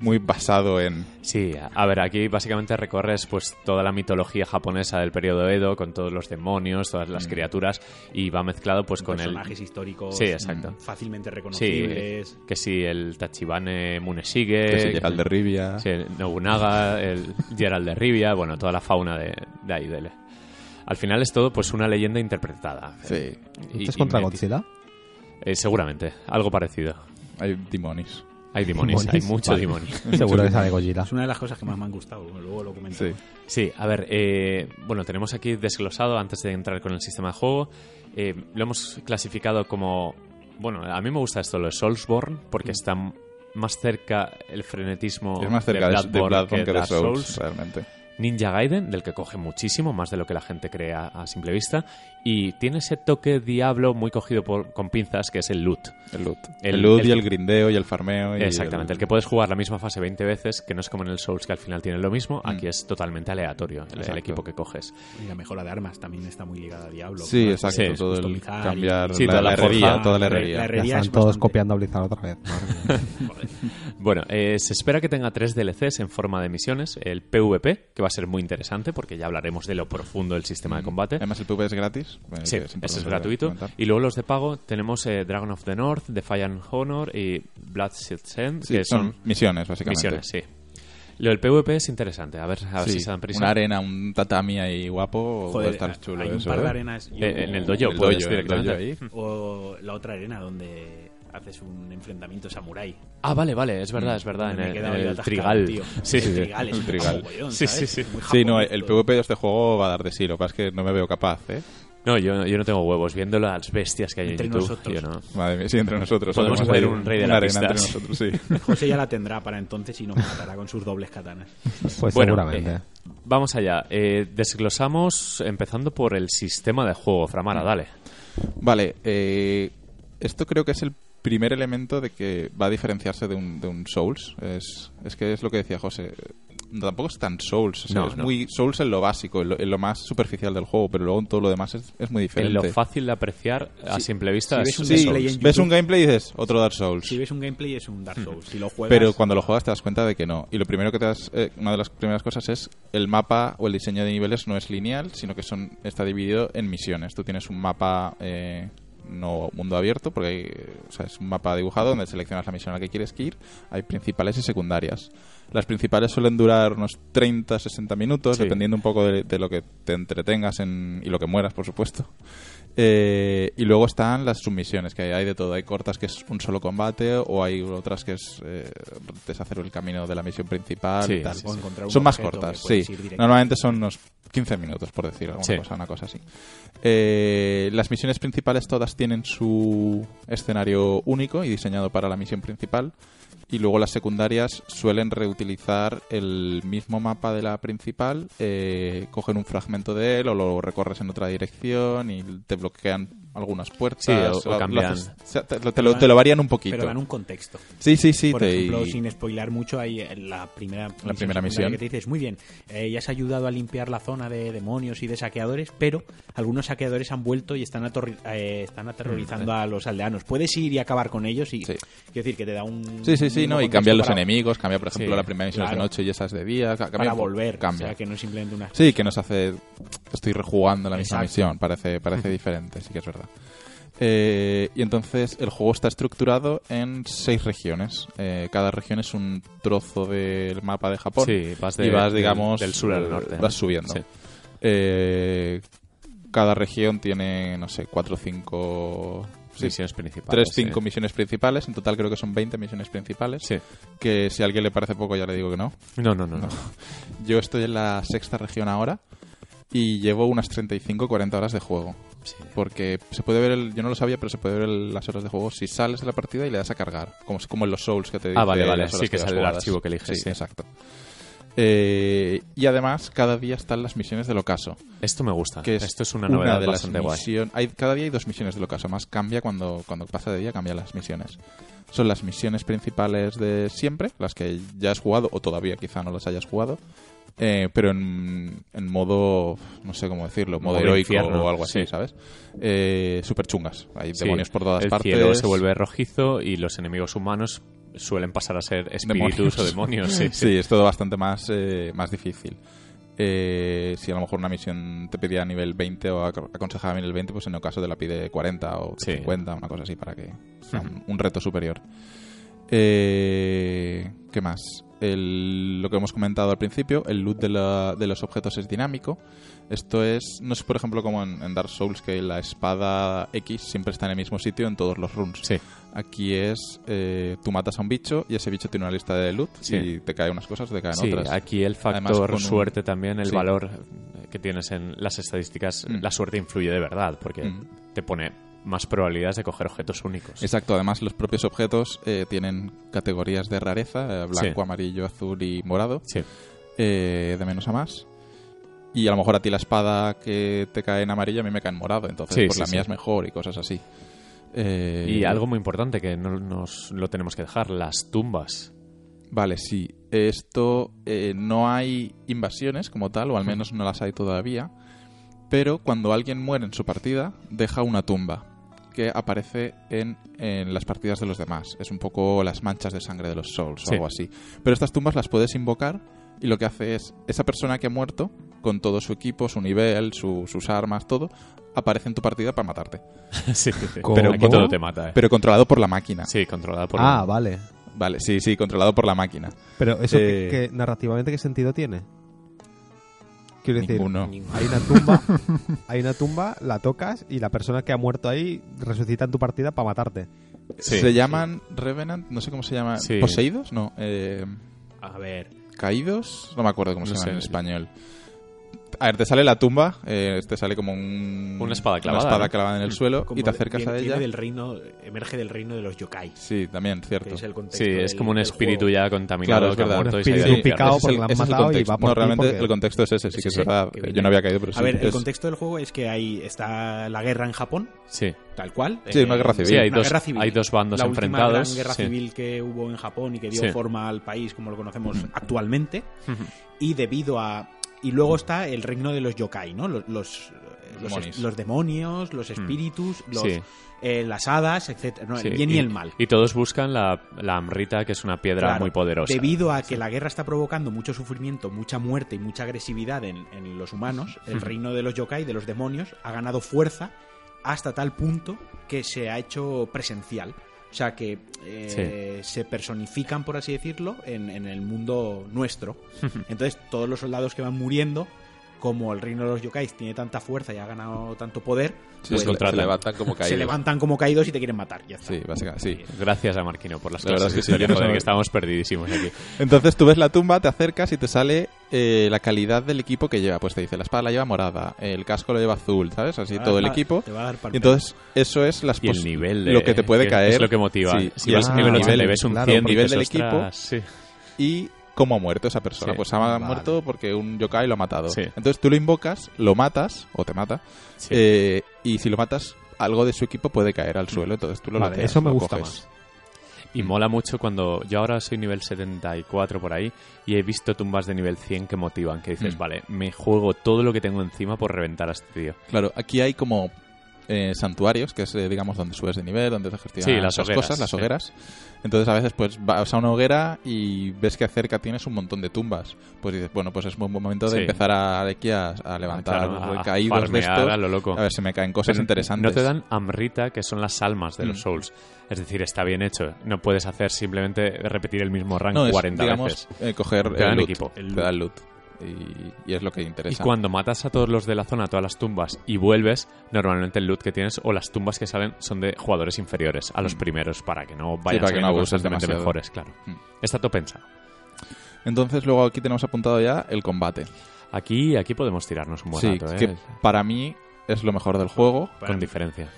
Speaker 3: muy basado en...
Speaker 1: Sí, a ver, aquí básicamente recorres pues toda la mitología japonesa del periodo Edo con todos los demonios, todas las
Speaker 3: Mm.
Speaker 1: criaturas y va mezclado pues con el
Speaker 4: personajes históricos
Speaker 1: Sí, exacto.
Speaker 4: mm, fácilmente
Speaker 1: sí,
Speaker 4: reconocibles.
Speaker 1: que sí el Tachibane Muneshige,
Speaker 3: que llega al de Rivia.
Speaker 1: sí, el Nobunaga, el Gerald de Rivia, bueno, toda la fauna de, de ahí dele. Al final es todo pues una leyenda interpretada.
Speaker 3: Sí,
Speaker 1: Y-
Speaker 2: ¿Esto es
Speaker 1: y
Speaker 2: contra Godzilla?
Speaker 1: Eh, seguramente, algo parecido.
Speaker 3: hay demonios.
Speaker 1: Hay demonios, hay mucho
Speaker 2: vale.
Speaker 1: demonio.
Speaker 2: Seguro que sale Godzilla.
Speaker 4: Es una de las cosas que más me han gustado, luego lo comento.
Speaker 3: Sí.
Speaker 1: Sí, a ver, eh, bueno, tenemos aquí desglosado antes de entrar con el sistema de juego. eh, lo hemos clasificado como. Bueno, a mí me gusta esto, lo de Soulsborne, porque está más cerca el frenetismo
Speaker 3: Es más cerca de, de Bloodborne que de
Speaker 1: Dark
Speaker 3: Souls, realmente.
Speaker 1: Ninja Gaiden, del que coge muchísimo, más de lo que la gente cree a, a simple vista. Y tiene ese toque diablo muy cogido por, con pinzas, que es el loot.
Speaker 3: El loot.
Speaker 1: El-
Speaker 3: El, loot
Speaker 1: el-
Speaker 3: y el grindeo y el farmeo. Y
Speaker 1: Exactamente, el que puedes jugar la misma fase 20 veces, que no es como en el Souls, que al final tiene lo mismo. Aquí es totalmente aleatorio el- equipo que coges.
Speaker 4: Y la mejora de armas también está muy ligada a Diablo.
Speaker 3: Sí,
Speaker 4: ¿no?
Speaker 3: exacto.
Speaker 1: Sí,
Speaker 3: todo el cambiar
Speaker 1: Sí,
Speaker 3: la,
Speaker 1: toda la
Speaker 3: la herrería,
Speaker 1: forja,
Speaker 3: toda la
Speaker 4: la-
Speaker 3: herrería.
Speaker 2: Ya están
Speaker 4: es
Speaker 2: todos
Speaker 4: bastante-
Speaker 2: copiando a Blizzard otra vez.
Speaker 1: Bueno, eh, se espera que tenga tres DLCs en forma de misiones. El PvP, que va a ser muy interesante porque ya hablaremos de lo profundo del sistema de combate.
Speaker 3: Además, el PvP es gratis.
Speaker 1: Sí, ese es gratuito.
Speaker 3: comentar.
Speaker 1: Y luego los de pago tenemos eh, Dragon of the North, Defiant Honor y Bloodshed Send,
Speaker 3: Sí,
Speaker 1: que son,
Speaker 3: son misiones, básicamente.
Speaker 1: misiones, sí. Lo del PvP es interesante. A ver, a ver
Speaker 3: Sí,
Speaker 1: si se dan prisa.
Speaker 3: Una arena, un tatami ahí guapo, puede
Speaker 4: Joder,
Speaker 3: estar chulo
Speaker 4: hay un
Speaker 3: eso,
Speaker 4: par de
Speaker 3: ¿eh?
Speaker 4: arenas. y-
Speaker 1: Eh, en el dojo
Speaker 3: El
Speaker 1: puedes
Speaker 3: dojo, el
Speaker 1: directamente.
Speaker 3: dojo ahí.
Speaker 4: O la otra arena donde haces un enfrentamiento samurái.
Speaker 1: Ah, vale, vale, es verdad, es verdad. En
Speaker 4: Me
Speaker 1: el, en
Speaker 4: yo
Speaker 1: el
Speaker 4: atascado,
Speaker 1: trigal.
Speaker 4: tío.
Speaker 1: Sí,
Speaker 4: el
Speaker 1: sí.
Speaker 4: trigal es
Speaker 3: el
Speaker 4: un
Speaker 3: trigal.
Speaker 4: mogollón,
Speaker 1: Sí, sí, sí.
Speaker 4: Muy
Speaker 3: Sí, no, el
Speaker 4: todo.
Speaker 3: PvP de este juego va a dar de sí. Lo que pasa es que no me veo capaz, ¿eh?
Speaker 1: No, yo, yo no tengo huevos. Viendo las bestias que hay
Speaker 4: Entre
Speaker 1: en YouTube,
Speaker 4: nosotros.
Speaker 1: yo no.
Speaker 3: Madre mía, sí, entre nosotros.
Speaker 1: Podemos hacer un rey de la
Speaker 3: arena
Speaker 1: pista.
Speaker 3: entre nosotros, sí.
Speaker 4: José ya la tendrá para entonces y nos matará con sus dobles katanas.
Speaker 2: Pues
Speaker 1: Bueno,
Speaker 2: seguramente.
Speaker 1: eh, vamos allá. Eh, desglosamos empezando por el sistema de juego. Framara, dale.
Speaker 3: Vale, eh, esto creo que es el primer elemento de que va a diferenciarse de un, de un Souls. Es, es que es lo que decía José. Tampoco es tan Souls. o sea,
Speaker 1: No,
Speaker 3: es
Speaker 1: no.
Speaker 3: muy Souls en lo básico, en lo, en lo más superficial del juego, pero luego en todo lo demás es, es muy
Speaker 1: En
Speaker 3: diferente.
Speaker 1: lo fácil de apreciar a
Speaker 4: Sí,
Speaker 1: simple vista
Speaker 4: si
Speaker 1: es
Speaker 4: ves un
Speaker 3: Sí,
Speaker 4: gameplay en
Speaker 3: ves un gameplay y dices otro Dark Souls.
Speaker 4: Si ves un gameplay es un Dark Souls. Si lo juegas...
Speaker 3: Pero cuando lo juegas te das cuenta de que no. Y lo primero que te das, eh, una de las primeras cosas es el mapa o el diseño de niveles no es lineal, sino que son está dividido en misiones. Tú tienes un mapa eh, no mundo abierto, porque hay, o sea, es un mapa dibujado donde seleccionas la misión a la que quieres ir. Hay principales y secundarias. Las principales suelen durar unos 30, 60 minutos,
Speaker 1: Sí.
Speaker 3: dependiendo un poco de, de lo que te entretengas en, y lo que mueras, por supuesto. Eh, y luego están las submisiones, que hay, hay de todo. Hay cortas que es un solo combate, o hay otras que es eh, deshacer el camino de la misión principal
Speaker 1: Sí,
Speaker 3: y tal.
Speaker 1: sí,
Speaker 3: Son más cortas, sí. Normalmente son unos 15 minutos, por decir alguna
Speaker 1: Sí.
Speaker 3: cosa, una cosa así. Eh, las misiones principales todas tienen su escenario único y diseñado para la misión principal. Y luego las secundarias suelen reutilizar el mismo mapa de la principal, eh, cogen un fragmento de él o lo recorres en otra dirección y te bloquean algunas puertas.
Speaker 1: Sí, o- o
Speaker 3: lo
Speaker 1: cambian.
Speaker 3: haces- o sea, te, te lo, te lo varían un poquito.
Speaker 4: Pero dan un contexto.
Speaker 3: Sí, sí, sí.
Speaker 4: Por
Speaker 3: te-
Speaker 4: ejemplo,
Speaker 3: y-
Speaker 4: sin spoilar mucho, hay eh, la primera
Speaker 3: La primera misión.
Speaker 4: que te dices, muy bien, eh, ya has ayudado a limpiar la zona de demonios y de saqueadores, pero algunos saqueadores han vuelto y están, atorri- eh, están aterrorizando a los aldeanos. Puedes ir y acabar con ellos y
Speaker 3: Sí.
Speaker 4: quiero decir que te da un
Speaker 3: Sí, sí, sí, ¿no? Y cambian los
Speaker 4: para-
Speaker 3: enemigos, cambia, por ejemplo,
Speaker 1: Sí,
Speaker 3: la primera misión es de
Speaker 4: claro.
Speaker 3: noche y esas de día. ca- Cambia
Speaker 4: para volver,
Speaker 3: Cambia.
Speaker 4: o sea que no es simplemente una
Speaker 3: Sí, que nos hace. Estoy rejugando la misma
Speaker 4: Exacto.
Speaker 3: misión, parece, parece diferente, sí que es verdad. Eh, y entonces el juego está estructurado en seis regiones. Eh, cada región es un trozo del mapa de Japón.
Speaker 1: Sí, vas de-
Speaker 3: y vas, digamos,
Speaker 1: del sur al norte, ¿no?
Speaker 3: Vas subiendo.
Speaker 1: Sí.
Speaker 3: Eh, cada región tiene, no sé, cuatro o cinco. sí,
Speaker 1: Misiones principales.
Speaker 3: Tres, cinco misiones principales. En total creo que son 20 misiones principales.
Speaker 1: Sí.
Speaker 3: Que si a alguien le parece poco, ya le digo que no.
Speaker 1: No, no, no. no.
Speaker 3: Yo estoy en la sexta región ahora y llevo unas 35 40 horas de juego.
Speaker 1: Sí.
Speaker 3: Porque se puede ver, el, yo no lo sabía, pero se puede ver el- las horas de juego si sales de la partida y le das a cargar. Como, como en los Souls que te
Speaker 1: Ah, vale, vale, sí que
Speaker 3: llevas
Speaker 1: sale el archivo que eliges, sí.
Speaker 3: exacto. Eh, y además, cada día están las misiones del ocaso.
Speaker 1: Esto me gusta.
Speaker 3: Que es
Speaker 1: Esto es una novedad
Speaker 3: de las
Speaker 1: guay.
Speaker 3: hay, cada día hay dos misiones del ocaso. Más cambia cuando, cuando pasa de día, cambian las misiones. Son las misiones principales de siempre, las que ya has jugado o todavía quizá no las hayas jugado. Eh, pero en, en modo, no sé cómo decirlo, modo,
Speaker 1: Modo
Speaker 3: heroico
Speaker 1: infierno,
Speaker 3: o algo así,
Speaker 1: sí.
Speaker 3: ¿sabes? Eh, Súper chungas. Hay
Speaker 1: Sí,
Speaker 3: demonios por todas
Speaker 1: el
Speaker 3: partes.
Speaker 1: cielo se vuelve rojizo y los enemigos humanos suelen pasar a ser espíritus o demonios. Sí,
Speaker 3: Sí, es todo bastante más, eh, más difícil. Eh, si a lo mejor una misión te pedía nivel 20 o ac- aconsejaba nivel 20, pues en el caso te la pide 40 o
Speaker 1: Sí.
Speaker 3: 50, una cosa así, para que sea un, un reto superior. Eh, ¿Qué más? El- lo que hemos comentado al principio, el loot de, la- de los objetos es dinámico. Esto es, no es por ejemplo como en, en Dark Souls, que la espada X siempre está en el mismo sitio en todos los runs.
Speaker 1: Sí.
Speaker 3: Aquí es, eh, tú matas a un bicho y ese bicho tiene una lista de loot
Speaker 1: Sí.
Speaker 3: y te caen unas cosas, te caen
Speaker 1: Sí,
Speaker 3: otras.
Speaker 1: aquí el
Speaker 3: Además,
Speaker 1: factor
Speaker 3: un-
Speaker 1: suerte también, el valor que tienes en las estadísticas,
Speaker 3: Mm.
Speaker 1: la suerte influye de verdad, porque
Speaker 3: Mm.
Speaker 1: te pone más probabilidades de coger objetos únicos.
Speaker 3: Exacto, además los propios objetos eh, tienen categorías de rareza, eh, blanco,
Speaker 1: Sí.
Speaker 3: amarillo, azul y morado,
Speaker 1: Sí.
Speaker 3: eh, de menos a más. Y a lo mejor a ti la espada que te cae en amarillo, a mí me cae en morado, entonces
Speaker 1: Sí,
Speaker 3: pues la mía es mejor y cosas así.
Speaker 1: Y algo muy importante que no nos lo tenemos que dejar, las tumbas.
Speaker 3: Vale, sí. Esto no hay invasiones como tal, o al menos no las hay todavía. Pero cuando alguien muere en su partida, deja una tumba que aparece en, en las partidas de los demás. Es un poco las manchas de sangre de los souls o algo así. Pero estas tumbas las puedes invocar y lo que hace es esa persona que ha muerto, con todo su equipo, su nivel, su- sus armas, todo, aparece en tu partida para matarte.
Speaker 1: sí, sí, sí.
Speaker 2: ¿Cómo?
Speaker 1: Pero aquí todo te mata. ¿eh?
Speaker 3: Pero controlado por la máquina.
Speaker 1: Sí, controlada por...
Speaker 2: Ah, vale.
Speaker 3: Vale, sí, sí, controlado por la máquina.
Speaker 2: Pero eso,
Speaker 3: Eh,
Speaker 2: que, que narrativamente, ¿qué sentido tiene? Quiero decir,
Speaker 3: Ninguno.
Speaker 2: hay una tumba, hay una tumba, la tocas y la persona que ha muerto ahí resucita en tu partida para matarte.
Speaker 1: Sí,
Speaker 3: se llaman Revenant, no sé cómo se llama.
Speaker 1: Sí.
Speaker 3: ¿Poseídos? No. Eh,
Speaker 4: A ver,
Speaker 3: ¿Caídos? No me acuerdo cómo
Speaker 1: No
Speaker 3: se llama en español. A ver, te sale la tumba, eh, te sale como un,
Speaker 1: Una espada clavada,
Speaker 3: espada
Speaker 1: ¿no?
Speaker 3: clavada en el suelo
Speaker 4: como
Speaker 3: y te acercas
Speaker 4: viene-
Speaker 3: a ella.
Speaker 4: del reino, emerge del reino de los yokai,
Speaker 3: Sí, también, cierto.
Speaker 4: que es el contexto
Speaker 1: Sí, es
Speaker 4: del-
Speaker 1: como un espíritu
Speaker 4: juego.
Speaker 1: ya contaminado
Speaker 3: Claro, es
Speaker 1: que ha muerto
Speaker 2: Un
Speaker 1: y se
Speaker 2: espíritu
Speaker 1: al infierno.
Speaker 2: picado
Speaker 3: Ese
Speaker 2: porque
Speaker 3: es
Speaker 2: la han
Speaker 3: es el
Speaker 2: matado y
Speaker 3: contexto.
Speaker 2: va por
Speaker 3: No, realmente
Speaker 2: porque-
Speaker 3: el contexto es ese, sí,
Speaker 4: Sí,
Speaker 3: que es
Speaker 4: sí,
Speaker 3: verdad.
Speaker 4: que
Speaker 3: Yo no había caído, pero sí.
Speaker 4: A ver, el
Speaker 3: es-
Speaker 4: contexto del juego es que hay está la guerra en Japón,
Speaker 1: Sí.
Speaker 4: tal cual.
Speaker 3: Sí, una guerra civil.
Speaker 1: Sí, hay
Speaker 4: una
Speaker 1: dos,
Speaker 4: guerra civil.
Speaker 1: hay dos bandos
Speaker 4: la
Speaker 1: enfrentados.
Speaker 4: última gran guerra
Speaker 1: sí.
Speaker 4: civil que hubo en Japón y que dio
Speaker 1: Sí.
Speaker 4: forma al país como lo conocemos actualmente y debido a y luego está el reino de los yokai no los los, los,
Speaker 3: Demonios.
Speaker 4: los demonios los espíritus los,
Speaker 1: Sí.
Speaker 4: eh, las hadas no,
Speaker 1: Sí,
Speaker 4: el bien y, el mal
Speaker 1: Y todos buscan la, la amrita, que es una piedra
Speaker 4: Claro,
Speaker 1: muy poderosa.
Speaker 4: Debido a que la guerra está provocando mucho sufrimiento, mucha muerte y mucha agresividad en, en los humanos, el reino de los yokai, de los demonios, ha ganado fuerza hasta tal punto que se ha hecho presencial. O sea que eh, se personifican, por así decirlo, en, en el mundo nuestro. Entonces, todos los soldados que van muriendo, como el reino de los yokais tiene tanta fuerza y ha ganado tanto poder,
Speaker 3: Sí,
Speaker 4: pues
Speaker 3: se, se levantan como caídos.
Speaker 4: se levantan como caídos y te quieren matar. Ya está.
Speaker 3: Sí, básicamente, sí.
Speaker 1: Gracias a Marquino por las
Speaker 3: La
Speaker 1: clases.
Speaker 3: sí,
Speaker 1: joder, que estábamos perdidísimos aquí.
Speaker 3: Entonces tú ves la tumba, te acercas y te sale eh, la calidad del equipo que lleva. Pues te dice, la espada la lleva morada, el casco lo lleva azul, ¿sabes? Así todo el equipo.
Speaker 4: te va a dar
Speaker 3: Y entonces eso es las
Speaker 1: Y el nivel de...
Speaker 3: lo que te puede
Speaker 1: que
Speaker 3: caer.
Speaker 1: Es lo que motiva.
Speaker 3: Sí,
Speaker 1: Si
Speaker 3: y
Speaker 1: vas nivel 80 y
Speaker 3: nivel-
Speaker 1: ves un
Speaker 2: claro,
Speaker 1: 100,
Speaker 3: nivel
Speaker 1: dices,
Speaker 3: del equipo.
Speaker 1: "Ostras", sí.
Speaker 3: y cómo ha muerto esa persona.
Speaker 1: Sí.
Speaker 3: Pues ha
Speaker 2: Vale.
Speaker 3: muerto porque un yokai lo ha matado.
Speaker 1: Sí.
Speaker 3: Entonces tú lo invocas, lo matas, o te mata,
Speaker 1: Sí.
Speaker 3: eh, y si lo matas, algo de su equipo puede caer al suelo. Entonces tú lo
Speaker 2: Vale, eso me
Speaker 3: lo
Speaker 2: gusta
Speaker 3: coges.
Speaker 2: más.
Speaker 1: Y mola mucho cuando yo ahora soy nivel 74 por ahí y he visto tumbas de nivel 100 que motivan, que dices,
Speaker 3: Mm.
Speaker 1: vale, me juego todo lo que tengo encima por reventar a este tío.
Speaker 3: Claro, aquí hay como eh, santuarios, que es, eh, digamos, donde subes de nivel, donde te
Speaker 1: Sí, las hogueras,
Speaker 3: cosas, las
Speaker 1: sí.
Speaker 3: hogueras. Entonces, a veces, pues, vas a una hoguera y ves que cerca tienes un montón de tumbas. Pues dices, bueno, pues es un buen momento de
Speaker 1: Sí.
Speaker 3: empezar a, aquí a, a levantar
Speaker 1: Claro, a-
Speaker 3: caídos de estos.
Speaker 1: a lo loco.
Speaker 3: A ver si me caen cosas
Speaker 1: Pero
Speaker 3: interesantes.
Speaker 1: No te dan Amrita, que son las almas de
Speaker 3: Mm.
Speaker 1: los Souls. Es decir, está bien hecho. No puedes hacer simplemente repetir el mismo rank
Speaker 3: No, es,
Speaker 1: 40
Speaker 3: digamos,
Speaker 1: veces.
Speaker 3: eh, coger
Speaker 1: Te
Speaker 3: el loot.
Speaker 1: equipo.
Speaker 3: Te dan loot. Y, y es lo que
Speaker 1: Y
Speaker 3: interesa.
Speaker 1: cuando matas a todos los de la zona, a todas las tumbas, y vuelves, normalmente el loot que tienes o las tumbas que salen son de jugadores inferiores a los
Speaker 3: Mm.
Speaker 1: primeros, para que no vayan
Speaker 3: para que no
Speaker 1: constantemente
Speaker 3: demasiado.
Speaker 1: mejores, claro.
Speaker 3: Mm.
Speaker 1: Está todo pensado.
Speaker 3: Entonces, luego aquí tenemos apuntado ya el combate.
Speaker 1: Aquí, aquí podemos tirarnos un buen
Speaker 3: Sí,
Speaker 1: rato, ¿eh?
Speaker 3: que para mí es lo mejor del juego.
Speaker 4: Para
Speaker 1: Con
Speaker 4: mí,
Speaker 1: diferencia.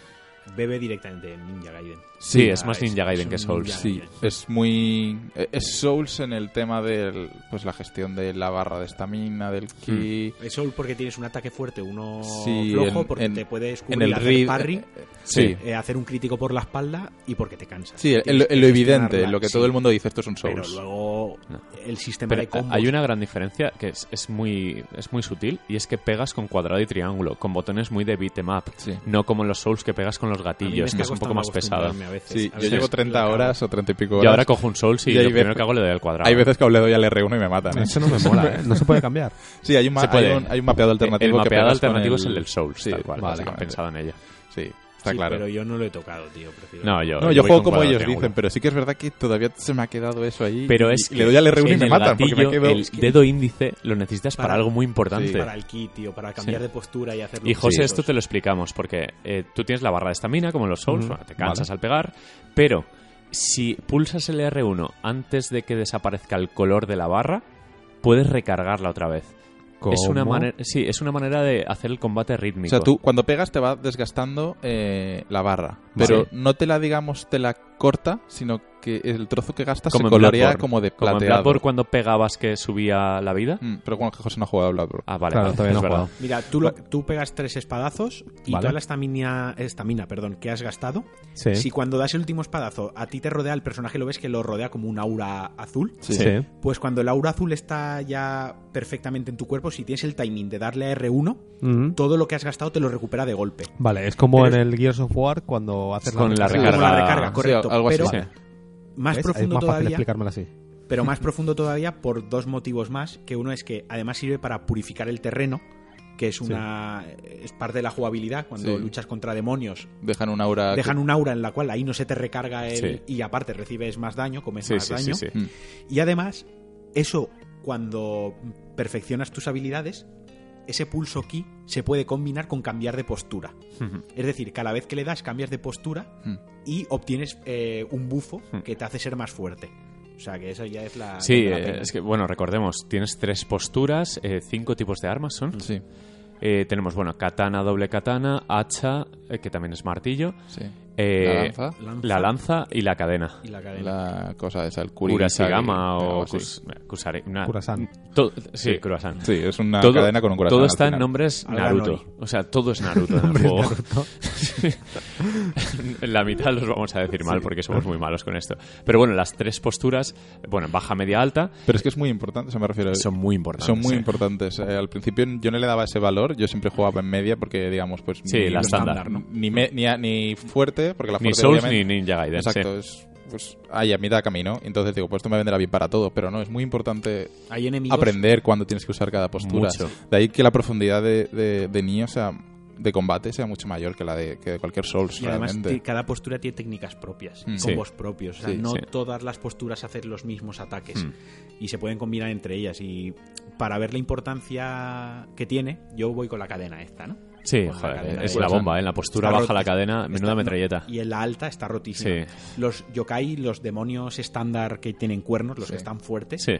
Speaker 4: Bebe directamente en Ninja Gaiden.
Speaker 1: Sí,
Speaker 3: Sí,
Speaker 1: es más Ninja Gaiden
Speaker 4: es
Speaker 1: que Souls.
Speaker 4: Ninja
Speaker 3: Sí, es muy... eh, Es Souls en el tema de pues la gestión de la barra de estamina, del ki...
Speaker 4: Es Soul porque tienes un ataque fuerte, uno
Speaker 3: Sí,
Speaker 4: flojo,
Speaker 3: en-
Speaker 4: porque
Speaker 3: en-
Speaker 4: te puedes
Speaker 3: En
Speaker 4: cubrir,
Speaker 3: el
Speaker 4: hacer
Speaker 3: read...
Speaker 4: parry,
Speaker 3: eh, eh, sí,
Speaker 4: eh, hacer un crítico por la espalda y porque te cansas.
Speaker 3: sí, en, lo- en lo evidente,
Speaker 4: gestionarla,
Speaker 3: lo que
Speaker 4: sí,
Speaker 3: todo el mundo dice, esto es un
Speaker 4: Pero
Speaker 3: Souls.
Speaker 4: luego
Speaker 1: No.
Speaker 4: el sistema
Speaker 1: Pero
Speaker 4: de combos...
Speaker 1: hay una gran diferencia que es, es muy, es muy sutil y es que pegas con cuadrado y triángulo, con botones muy de beat 'em up.
Speaker 3: Sí.
Speaker 1: No como en los Souls que pegas con los
Speaker 4: Me
Speaker 1: gatillos, que es un poco más pesado.
Speaker 4: acostumbrarme a veces.
Speaker 3: Sí,
Speaker 4: A
Speaker 3: yo llevo
Speaker 4: lo
Speaker 3: 30
Speaker 4: acabo.
Speaker 3: horas o 30 y pico horas.
Speaker 1: Yo ahora cojo un Souls y,
Speaker 3: Y
Speaker 1: lo primero
Speaker 3: veces-
Speaker 1: que hago le doy al cuadrado.
Speaker 3: Hay veces que le doy al R1 y me matan. ¿eh?
Speaker 2: Eso no me mola, ¿eh? No se puede cambiar.
Speaker 3: Sí, hay un, ma- hay un, hay un mapeado alternativo.
Speaker 1: El
Speaker 3: que
Speaker 1: mapeado alternativo
Speaker 3: el-
Speaker 1: es el del Souls,
Speaker 3: Sí,
Speaker 1: tal cual.
Speaker 2: vale.
Speaker 1: pensado en ello.
Speaker 3: Sí, está
Speaker 4: Sí,
Speaker 3: claro.
Speaker 4: Pero yo no lo he tocado, tío. Prefiero...
Speaker 1: No, yo,
Speaker 3: No, yo, juego como ellos dicen, pero sí que es verdad que todavía se me ha quedado eso ahí.
Speaker 1: Pero
Speaker 3: y-
Speaker 1: es
Speaker 3: y le doy al R1 y
Speaker 1: en
Speaker 3: me matan porque me
Speaker 1: gatillo,
Speaker 3: quedo...
Speaker 1: El dedo índice lo necesitas para,
Speaker 4: Para-
Speaker 1: algo muy importante.
Speaker 3: Sí.
Speaker 4: Para el kit, tío, para cambiar
Speaker 1: Sí.
Speaker 4: de postura y hacer
Speaker 1: Y José, esto te lo explicamos porque eh, tú tienes la barra de estamina, como en los Souls, bueno, te cansas
Speaker 2: vale.
Speaker 1: al pegar, pero si pulsas el R1 antes de que desaparezca el color de la barra, puedes recargarla otra vez. Es una manera, sí, es una manera de hacer el combate
Speaker 3: O
Speaker 1: rítmico.
Speaker 3: sea, tú cuando pegas te va desgastando eh, la barra, pero
Speaker 1: Sí.
Speaker 3: no te la, digamos, te la corta, sino que el trozo que gastas
Speaker 1: Como
Speaker 3: se
Speaker 1: en
Speaker 3: colorea
Speaker 1: Bloodborne.
Speaker 3: como de
Speaker 1: Como en
Speaker 3: plateado.
Speaker 1: Bloodborne cuando pegabas que subía la vida.
Speaker 3: Mm, pero bueno, que José no ha jugado a Bloodborne.
Speaker 1: Ah, vale,
Speaker 2: Claro,
Speaker 1: vale,
Speaker 2: todavía
Speaker 1: es
Speaker 2: no
Speaker 1: verdad.
Speaker 2: jugado.
Speaker 4: Mira, tú, lo- tú pegas tres espadazos y
Speaker 2: Vale.
Speaker 4: toda la estamina, estamina perdón, que has gastado,
Speaker 2: Sí.
Speaker 4: si cuando das el último espadazo a ti te rodea el personaje, lo ves que lo rodea como un aura azul,
Speaker 3: Sí.
Speaker 2: Sí.
Speaker 4: pues cuando el aura azul está ya perfectamente en tu cuerpo, si tienes el timing de darle a R1,
Speaker 2: Ujú.
Speaker 4: todo lo que has gastado te lo recupera de golpe.
Speaker 2: Vale, es como
Speaker 4: Pero
Speaker 2: en el Gears of War cuando haces
Speaker 1: Con la recarga.
Speaker 4: como la recarga,
Speaker 3: Sí,
Speaker 4: correcto.
Speaker 3: algo así.
Speaker 4: pero
Speaker 1: Sí.
Speaker 4: Más
Speaker 2: ¿Ves?
Speaker 4: profundo
Speaker 2: es más fácil
Speaker 4: todavía,
Speaker 2: así.
Speaker 4: pero más profundo todavía por dos motivos más, que uno es que además sirve para purificar el terreno, que es una es parte de la jugabilidad cuando
Speaker 3: Sí.
Speaker 4: luchas contra demonios.
Speaker 3: Dejan un aura...
Speaker 4: Dejan un aura en la cual ahí no se te recarga el
Speaker 1: Sí.
Speaker 4: y aparte recibes más daño, comes más daño.
Speaker 1: sí, sí.
Speaker 3: Mm.
Speaker 4: Y además, eso cuando perfeccionas tus habilidades, ese pulso ki se puede combinar con cambiar de postura. Es decir, cada vez que le das cambias de postura
Speaker 3: Mm.
Speaker 4: Y obtienes eh, un bufo
Speaker 1: Hmm.
Speaker 4: que te hace ser más fuerte. O sea que eso ya es la.
Speaker 1: Sí,
Speaker 4: la
Speaker 1: eh,
Speaker 4: pena.
Speaker 1: es que, bueno, recordemos, tienes tres posturas, eh, cinco tipos de armas son.
Speaker 3: Sí,
Speaker 1: Eh, tenemos, bueno, katana, doble katana, hacha, eh, que también es martillo,
Speaker 3: sí.
Speaker 1: Eh,
Speaker 3: La lanza.
Speaker 1: La lanza y la cadena.
Speaker 4: y la cadena.
Speaker 3: La cosa esa, el kuri
Speaker 1: Kurashigama
Speaker 3: algo
Speaker 1: o kus- kusari- una-
Speaker 2: Kurasan.
Speaker 1: to- sí,
Speaker 3: Sí.
Speaker 1: Kurasan.
Speaker 3: Sí, es una
Speaker 1: todo,
Speaker 3: cadena con un corazón
Speaker 1: todo está en nombres Naruto. O sea, todo es Naruto en el juego. en la mitad los vamos a decir mal porque somos muy malos con esto. Pero bueno, las tres posturas, bueno, baja, media, alta,
Speaker 3: Pero es que es muy importante, o sea, me refiero...
Speaker 1: son muy importantes.
Speaker 3: Son muy
Speaker 1: sí.
Speaker 3: importantes. Eh, al principio yo no le daba ese valor, yo siempre jugaba en media porque, digamos, pues...
Speaker 1: Sí,
Speaker 3: ni,
Speaker 1: la estándar, ¿no?
Speaker 3: Ni, me- ni, a- ni fuerte, porque la
Speaker 1: Ni Souls
Speaker 3: obviamente-
Speaker 1: ni Ninja Gaiden.
Speaker 3: Exacto, es... Pues ahí a mitad de camino. Entonces digo, pues esto me vendrá bien para todo. Pero no, es muy importante
Speaker 4: Hay
Speaker 3: aprender cuándo tienes que usar cada postura.
Speaker 1: Mucho.
Speaker 3: De ahí que la profundidad de, de, de Nioh sea de combate sea mucho mayor que la de, que de cualquier Souls
Speaker 4: Y además
Speaker 3: realmente.
Speaker 4: cada postura tiene técnicas propias,
Speaker 3: Mm.
Speaker 4: combos
Speaker 1: Sí.
Speaker 4: propios. O sea,
Speaker 3: Sí,
Speaker 4: no
Speaker 1: sí.
Speaker 4: todas las posturas hacen los mismos ataques
Speaker 1: Mm.
Speaker 4: y se pueden combinar entre ellas. Y para ver la importancia que tiene, yo voy con la cadena esta, ¿no?
Speaker 1: Sí,
Speaker 4: la cadena
Speaker 1: es la bomba, ¿eh? En la postura
Speaker 4: Está
Speaker 1: baja la cadena, menuda metralleta.
Speaker 4: Y en la alta está rotísima.
Speaker 1: Sí.
Speaker 4: Los yokai, los demonios estándar que tienen cuernos, los
Speaker 3: Sí.
Speaker 4: que están fuertes,
Speaker 1: Sí,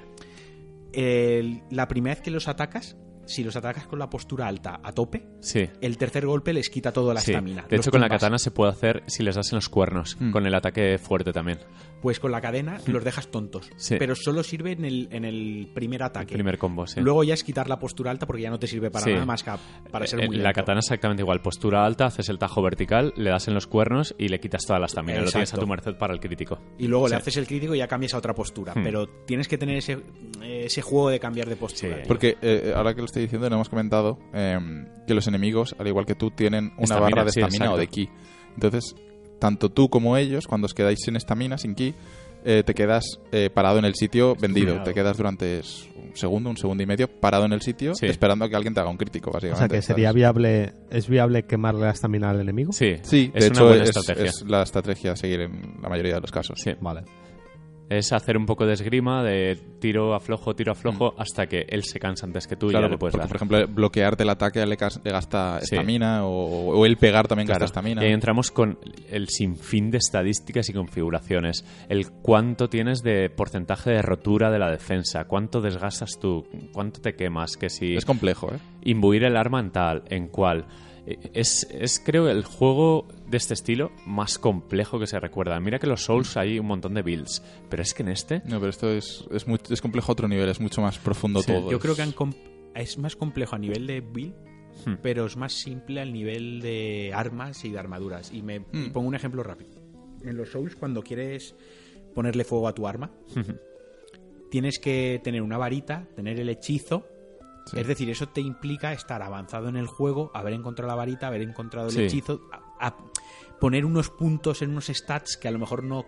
Speaker 4: el- la primera vez que los atacas, si los atacas con la postura alta a tope,
Speaker 1: sí.
Speaker 4: el tercer golpe les quita toda la
Speaker 1: sí.
Speaker 4: estamina.
Speaker 1: De hecho, con la katana se puede hacer si les das en los cuernos,
Speaker 3: Mm.
Speaker 1: con el ataque fuerte también.
Speaker 4: Pues con la cadena los dejas tontos.
Speaker 1: Sí.
Speaker 4: Pero solo sirve en el, en el primer ataque.
Speaker 1: Primer combo, sí.
Speaker 4: Luego ya es quitar la postura alta porque ya no te sirve para
Speaker 1: Sí.
Speaker 4: nada más que para ser
Speaker 1: Eh,
Speaker 4: muy
Speaker 1: La
Speaker 4: lento.
Speaker 1: katana es exactamente igual. Postura alta, haces el tajo vertical, le das en los cuernos y le quitas toda la estamina. Lo tienes a tu merced para el crítico.
Speaker 4: Y luego
Speaker 1: Sí.
Speaker 4: le haces el crítico y ya cambias a otra postura.
Speaker 1: Hmm.
Speaker 4: Pero tienes que tener ese, ese juego de cambiar de postura.
Speaker 3: Porque eh, ahora que lo estoy diciendo, no hemos comentado eh, que los enemigos, al igual que tú, tienen una
Speaker 1: Estamina,
Speaker 3: barra de
Speaker 1: sí,
Speaker 3: estamina o de ki. Entonces, tanto tú como ellos, cuando os quedáis sin estamina, sin ki, eh, te quedas eh, parado en el sitio vendido. Te quedas durante un segundo, un segundo y medio, parado en el sitio,
Speaker 1: Sí.
Speaker 3: esperando a que alguien te haga un crítico,
Speaker 2: O
Speaker 3: básicamente.
Speaker 2: sea que sería
Speaker 3: ¿sabes?
Speaker 2: viable, ¿es viable quemarle la estamina al enemigo?
Speaker 1: Sí,
Speaker 3: Sí,
Speaker 1: es
Speaker 3: de
Speaker 1: una
Speaker 3: hecho
Speaker 1: buena
Speaker 3: es,
Speaker 1: estrategia.
Speaker 3: es la estrategia a seguir en la mayoría de los casos.
Speaker 1: Sí.
Speaker 2: Vale.
Speaker 1: Es hacer un poco de esgrima, de tiro aflojo, tiro aflojo, hasta que él se cansa antes que tú y
Speaker 3: Mm. Claro,
Speaker 1: ya le puedes
Speaker 3: porque,
Speaker 1: dar.
Speaker 3: por ejemplo, bloquearte el ataque le, gasta
Speaker 1: Sí.
Speaker 3: estamina o, o el pegar también
Speaker 1: Claro.
Speaker 3: gasta estamina.
Speaker 1: Y ahí entramos con el sinfín de estadísticas y configuraciones. El cuánto tienes de porcentaje de rotura de la defensa, cuánto desgastas tú, cuánto te quemas, que si
Speaker 3: Es complejo, ¿eh?
Speaker 1: imbuir el arma en tal, en cual. Eh, Es, es, creo, el juego de este estilo más complejo que se recuerda. Mira que los Souls hay un montón de builds, pero es que en este...
Speaker 3: No, pero esto es, es, muy- es complejo a otro nivel, es mucho más profundo
Speaker 1: Sí.
Speaker 3: todo.
Speaker 4: Yo
Speaker 3: es-
Speaker 4: creo que han es más complejo a nivel de build,
Speaker 1: Hmm.
Speaker 4: pero es más simple al nivel de armas y de armaduras. Y me y
Speaker 3: Hmm.
Speaker 4: pongo un ejemplo rápido. En los Souls, cuando quieres ponerle fuego a tu arma, tienes que tener una varita, tener el hechizo.
Speaker 3: Sí.
Speaker 4: Es decir, eso te implica estar avanzado en el juego, haber encontrado la varita, haber encontrado el
Speaker 1: Sí.
Speaker 4: hechizo, a- a poner unos puntos en unos stats que a lo mejor no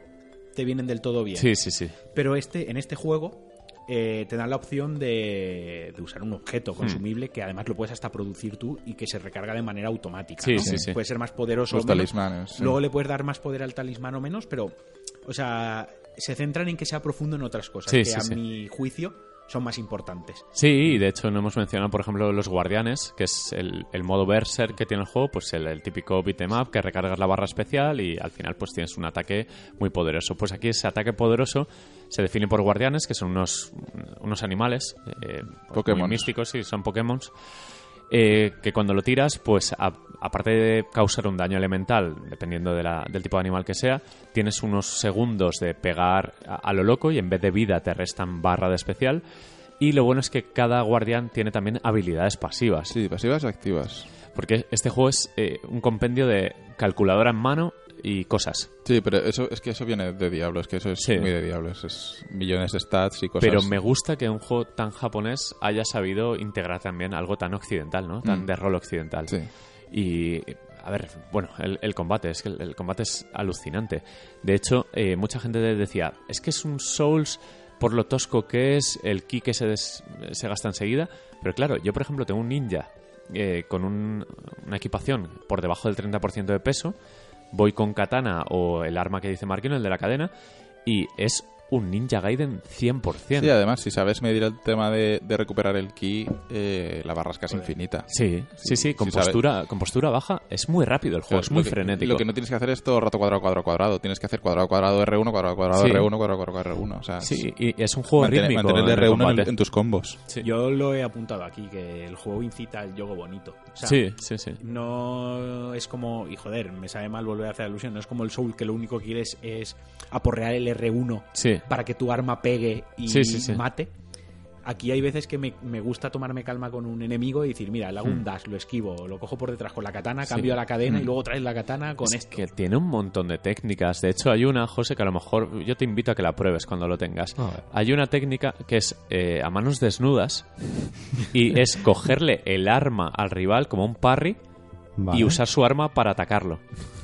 Speaker 4: te vienen del todo bien.
Speaker 1: Sí, sí, sí.
Speaker 4: Pero este, en este juego eh, te dan la opción de, de usar un
Speaker 1: Hmm.
Speaker 4: objeto consumible que además lo puedes hasta producir tú y que se recarga de manera automática.
Speaker 1: Sí,
Speaker 4: ¿no?
Speaker 1: sí, sí.
Speaker 4: Puede ser más poderoso
Speaker 3: Los
Speaker 4: o menos.
Speaker 3: talismanes. sí.
Speaker 4: Luego le puedes dar más poder al talismán o menos, pero, o sea, se centran en que sea profundo en otras cosas
Speaker 1: Sí,
Speaker 4: que
Speaker 1: sí,
Speaker 4: a mi juicio son más importantes.
Speaker 1: Sí, y de hecho no hemos mencionado, por ejemplo, los guardianes, que es el, el modo berserk que tiene el juego, pues el, el típico beat'em up que recargas la barra especial y al final pues tienes un ataque muy poderoso. Pues aquí ese ataque poderoso se define por guardianes, que son unos, unos animales eh, pues, muy místicos, sí, son Pokémon. que cuando lo tiras, pues a- aparte de causar un daño elemental, dependiendo de la- del tipo de animal que sea, tienes unos segundos de pegar a, a lo loco y en vez de vida te restan barra de especial. Y lo bueno es que cada guardián tiene también habilidades pasivas.
Speaker 3: Sí, pasivas o activas.
Speaker 1: Porque este juego es eh, un compendio de calculadora en mano y cosas.
Speaker 3: Sí, pero eso es que eso viene de Diablo, es que eso es
Speaker 1: Sí.
Speaker 3: muy de Diablos, es millones de stats y cosas.
Speaker 1: Pero me gusta que un juego tan japonés haya sabido integrar también algo tan occidental, ¿no? Tan
Speaker 3: Mm.
Speaker 1: de rol occidental.
Speaker 3: Sí.
Speaker 1: Y, a ver, bueno, el, combate, es que el, combate es alucinante. De hecho, eh, mucha gente decía, es que es un Souls por lo tosco que es, el ki que se, se gasta enseguida. Pero claro, yo por ejemplo tengo un ninja eh, con un- una equipación por debajo del 30% de peso, voy con katana o el arma que dice Marquino, el de la cadena, y es un Ninja Gaiden 100%.
Speaker 3: Sí, además, si sabes medir el tema de, de recuperar el ki, eh, la barra es casi infinita.
Speaker 1: Sí, sí, sí, con,
Speaker 3: si
Speaker 1: postura, con postura baja es muy rápido el juego,
Speaker 3: Claro,
Speaker 1: es muy
Speaker 3: lo que-
Speaker 1: frenético.
Speaker 3: Lo que no tienes que hacer es todo el rato cuadrado, cuadrado, cuadrado. Tienes que hacer cuadrado, cuadrado, R1, cuadrado, cuadrado,
Speaker 1: Sí.
Speaker 3: R1, cuadrado, cuadrado, R1. O sea, es-
Speaker 1: Sí, y es un juego
Speaker 3: mantener,
Speaker 1: rítmico.
Speaker 3: mantener el
Speaker 1: en el
Speaker 3: R1 en, tus combos.
Speaker 1: Sí.
Speaker 4: Yo lo he apuntado aquí, que el juego incita al yogo bonito. O sea,
Speaker 1: sí, sí, sí.
Speaker 4: No es como, y joder, me sabe mal volver a hacer alusión, no es como el Soul que lo único que quieres es aporrear el R1
Speaker 1: Sí.
Speaker 4: para que tu arma pegue y
Speaker 1: Sí, sí, sí.
Speaker 4: mate. Aquí hay veces que me, me gusta tomarme calma con un enemigo y decir, mira, le hago un dash, lo esquivo, lo cojo por detrás con la katana,
Speaker 1: Hmm. Sí.
Speaker 4: cambio a la cadena y
Speaker 3: Mm.
Speaker 4: luego traes la katana con
Speaker 1: Es
Speaker 4: esto.
Speaker 1: que tiene un montón de técnicas. De hecho, hay una, José, que a lo mejor yo te invito a que la pruebes cuando lo tengas. Hay una técnica que es eh, a manos desnudas y es cogerle el arma al rival como un parry
Speaker 2: Vale.
Speaker 1: y usar su arma para atacarlo.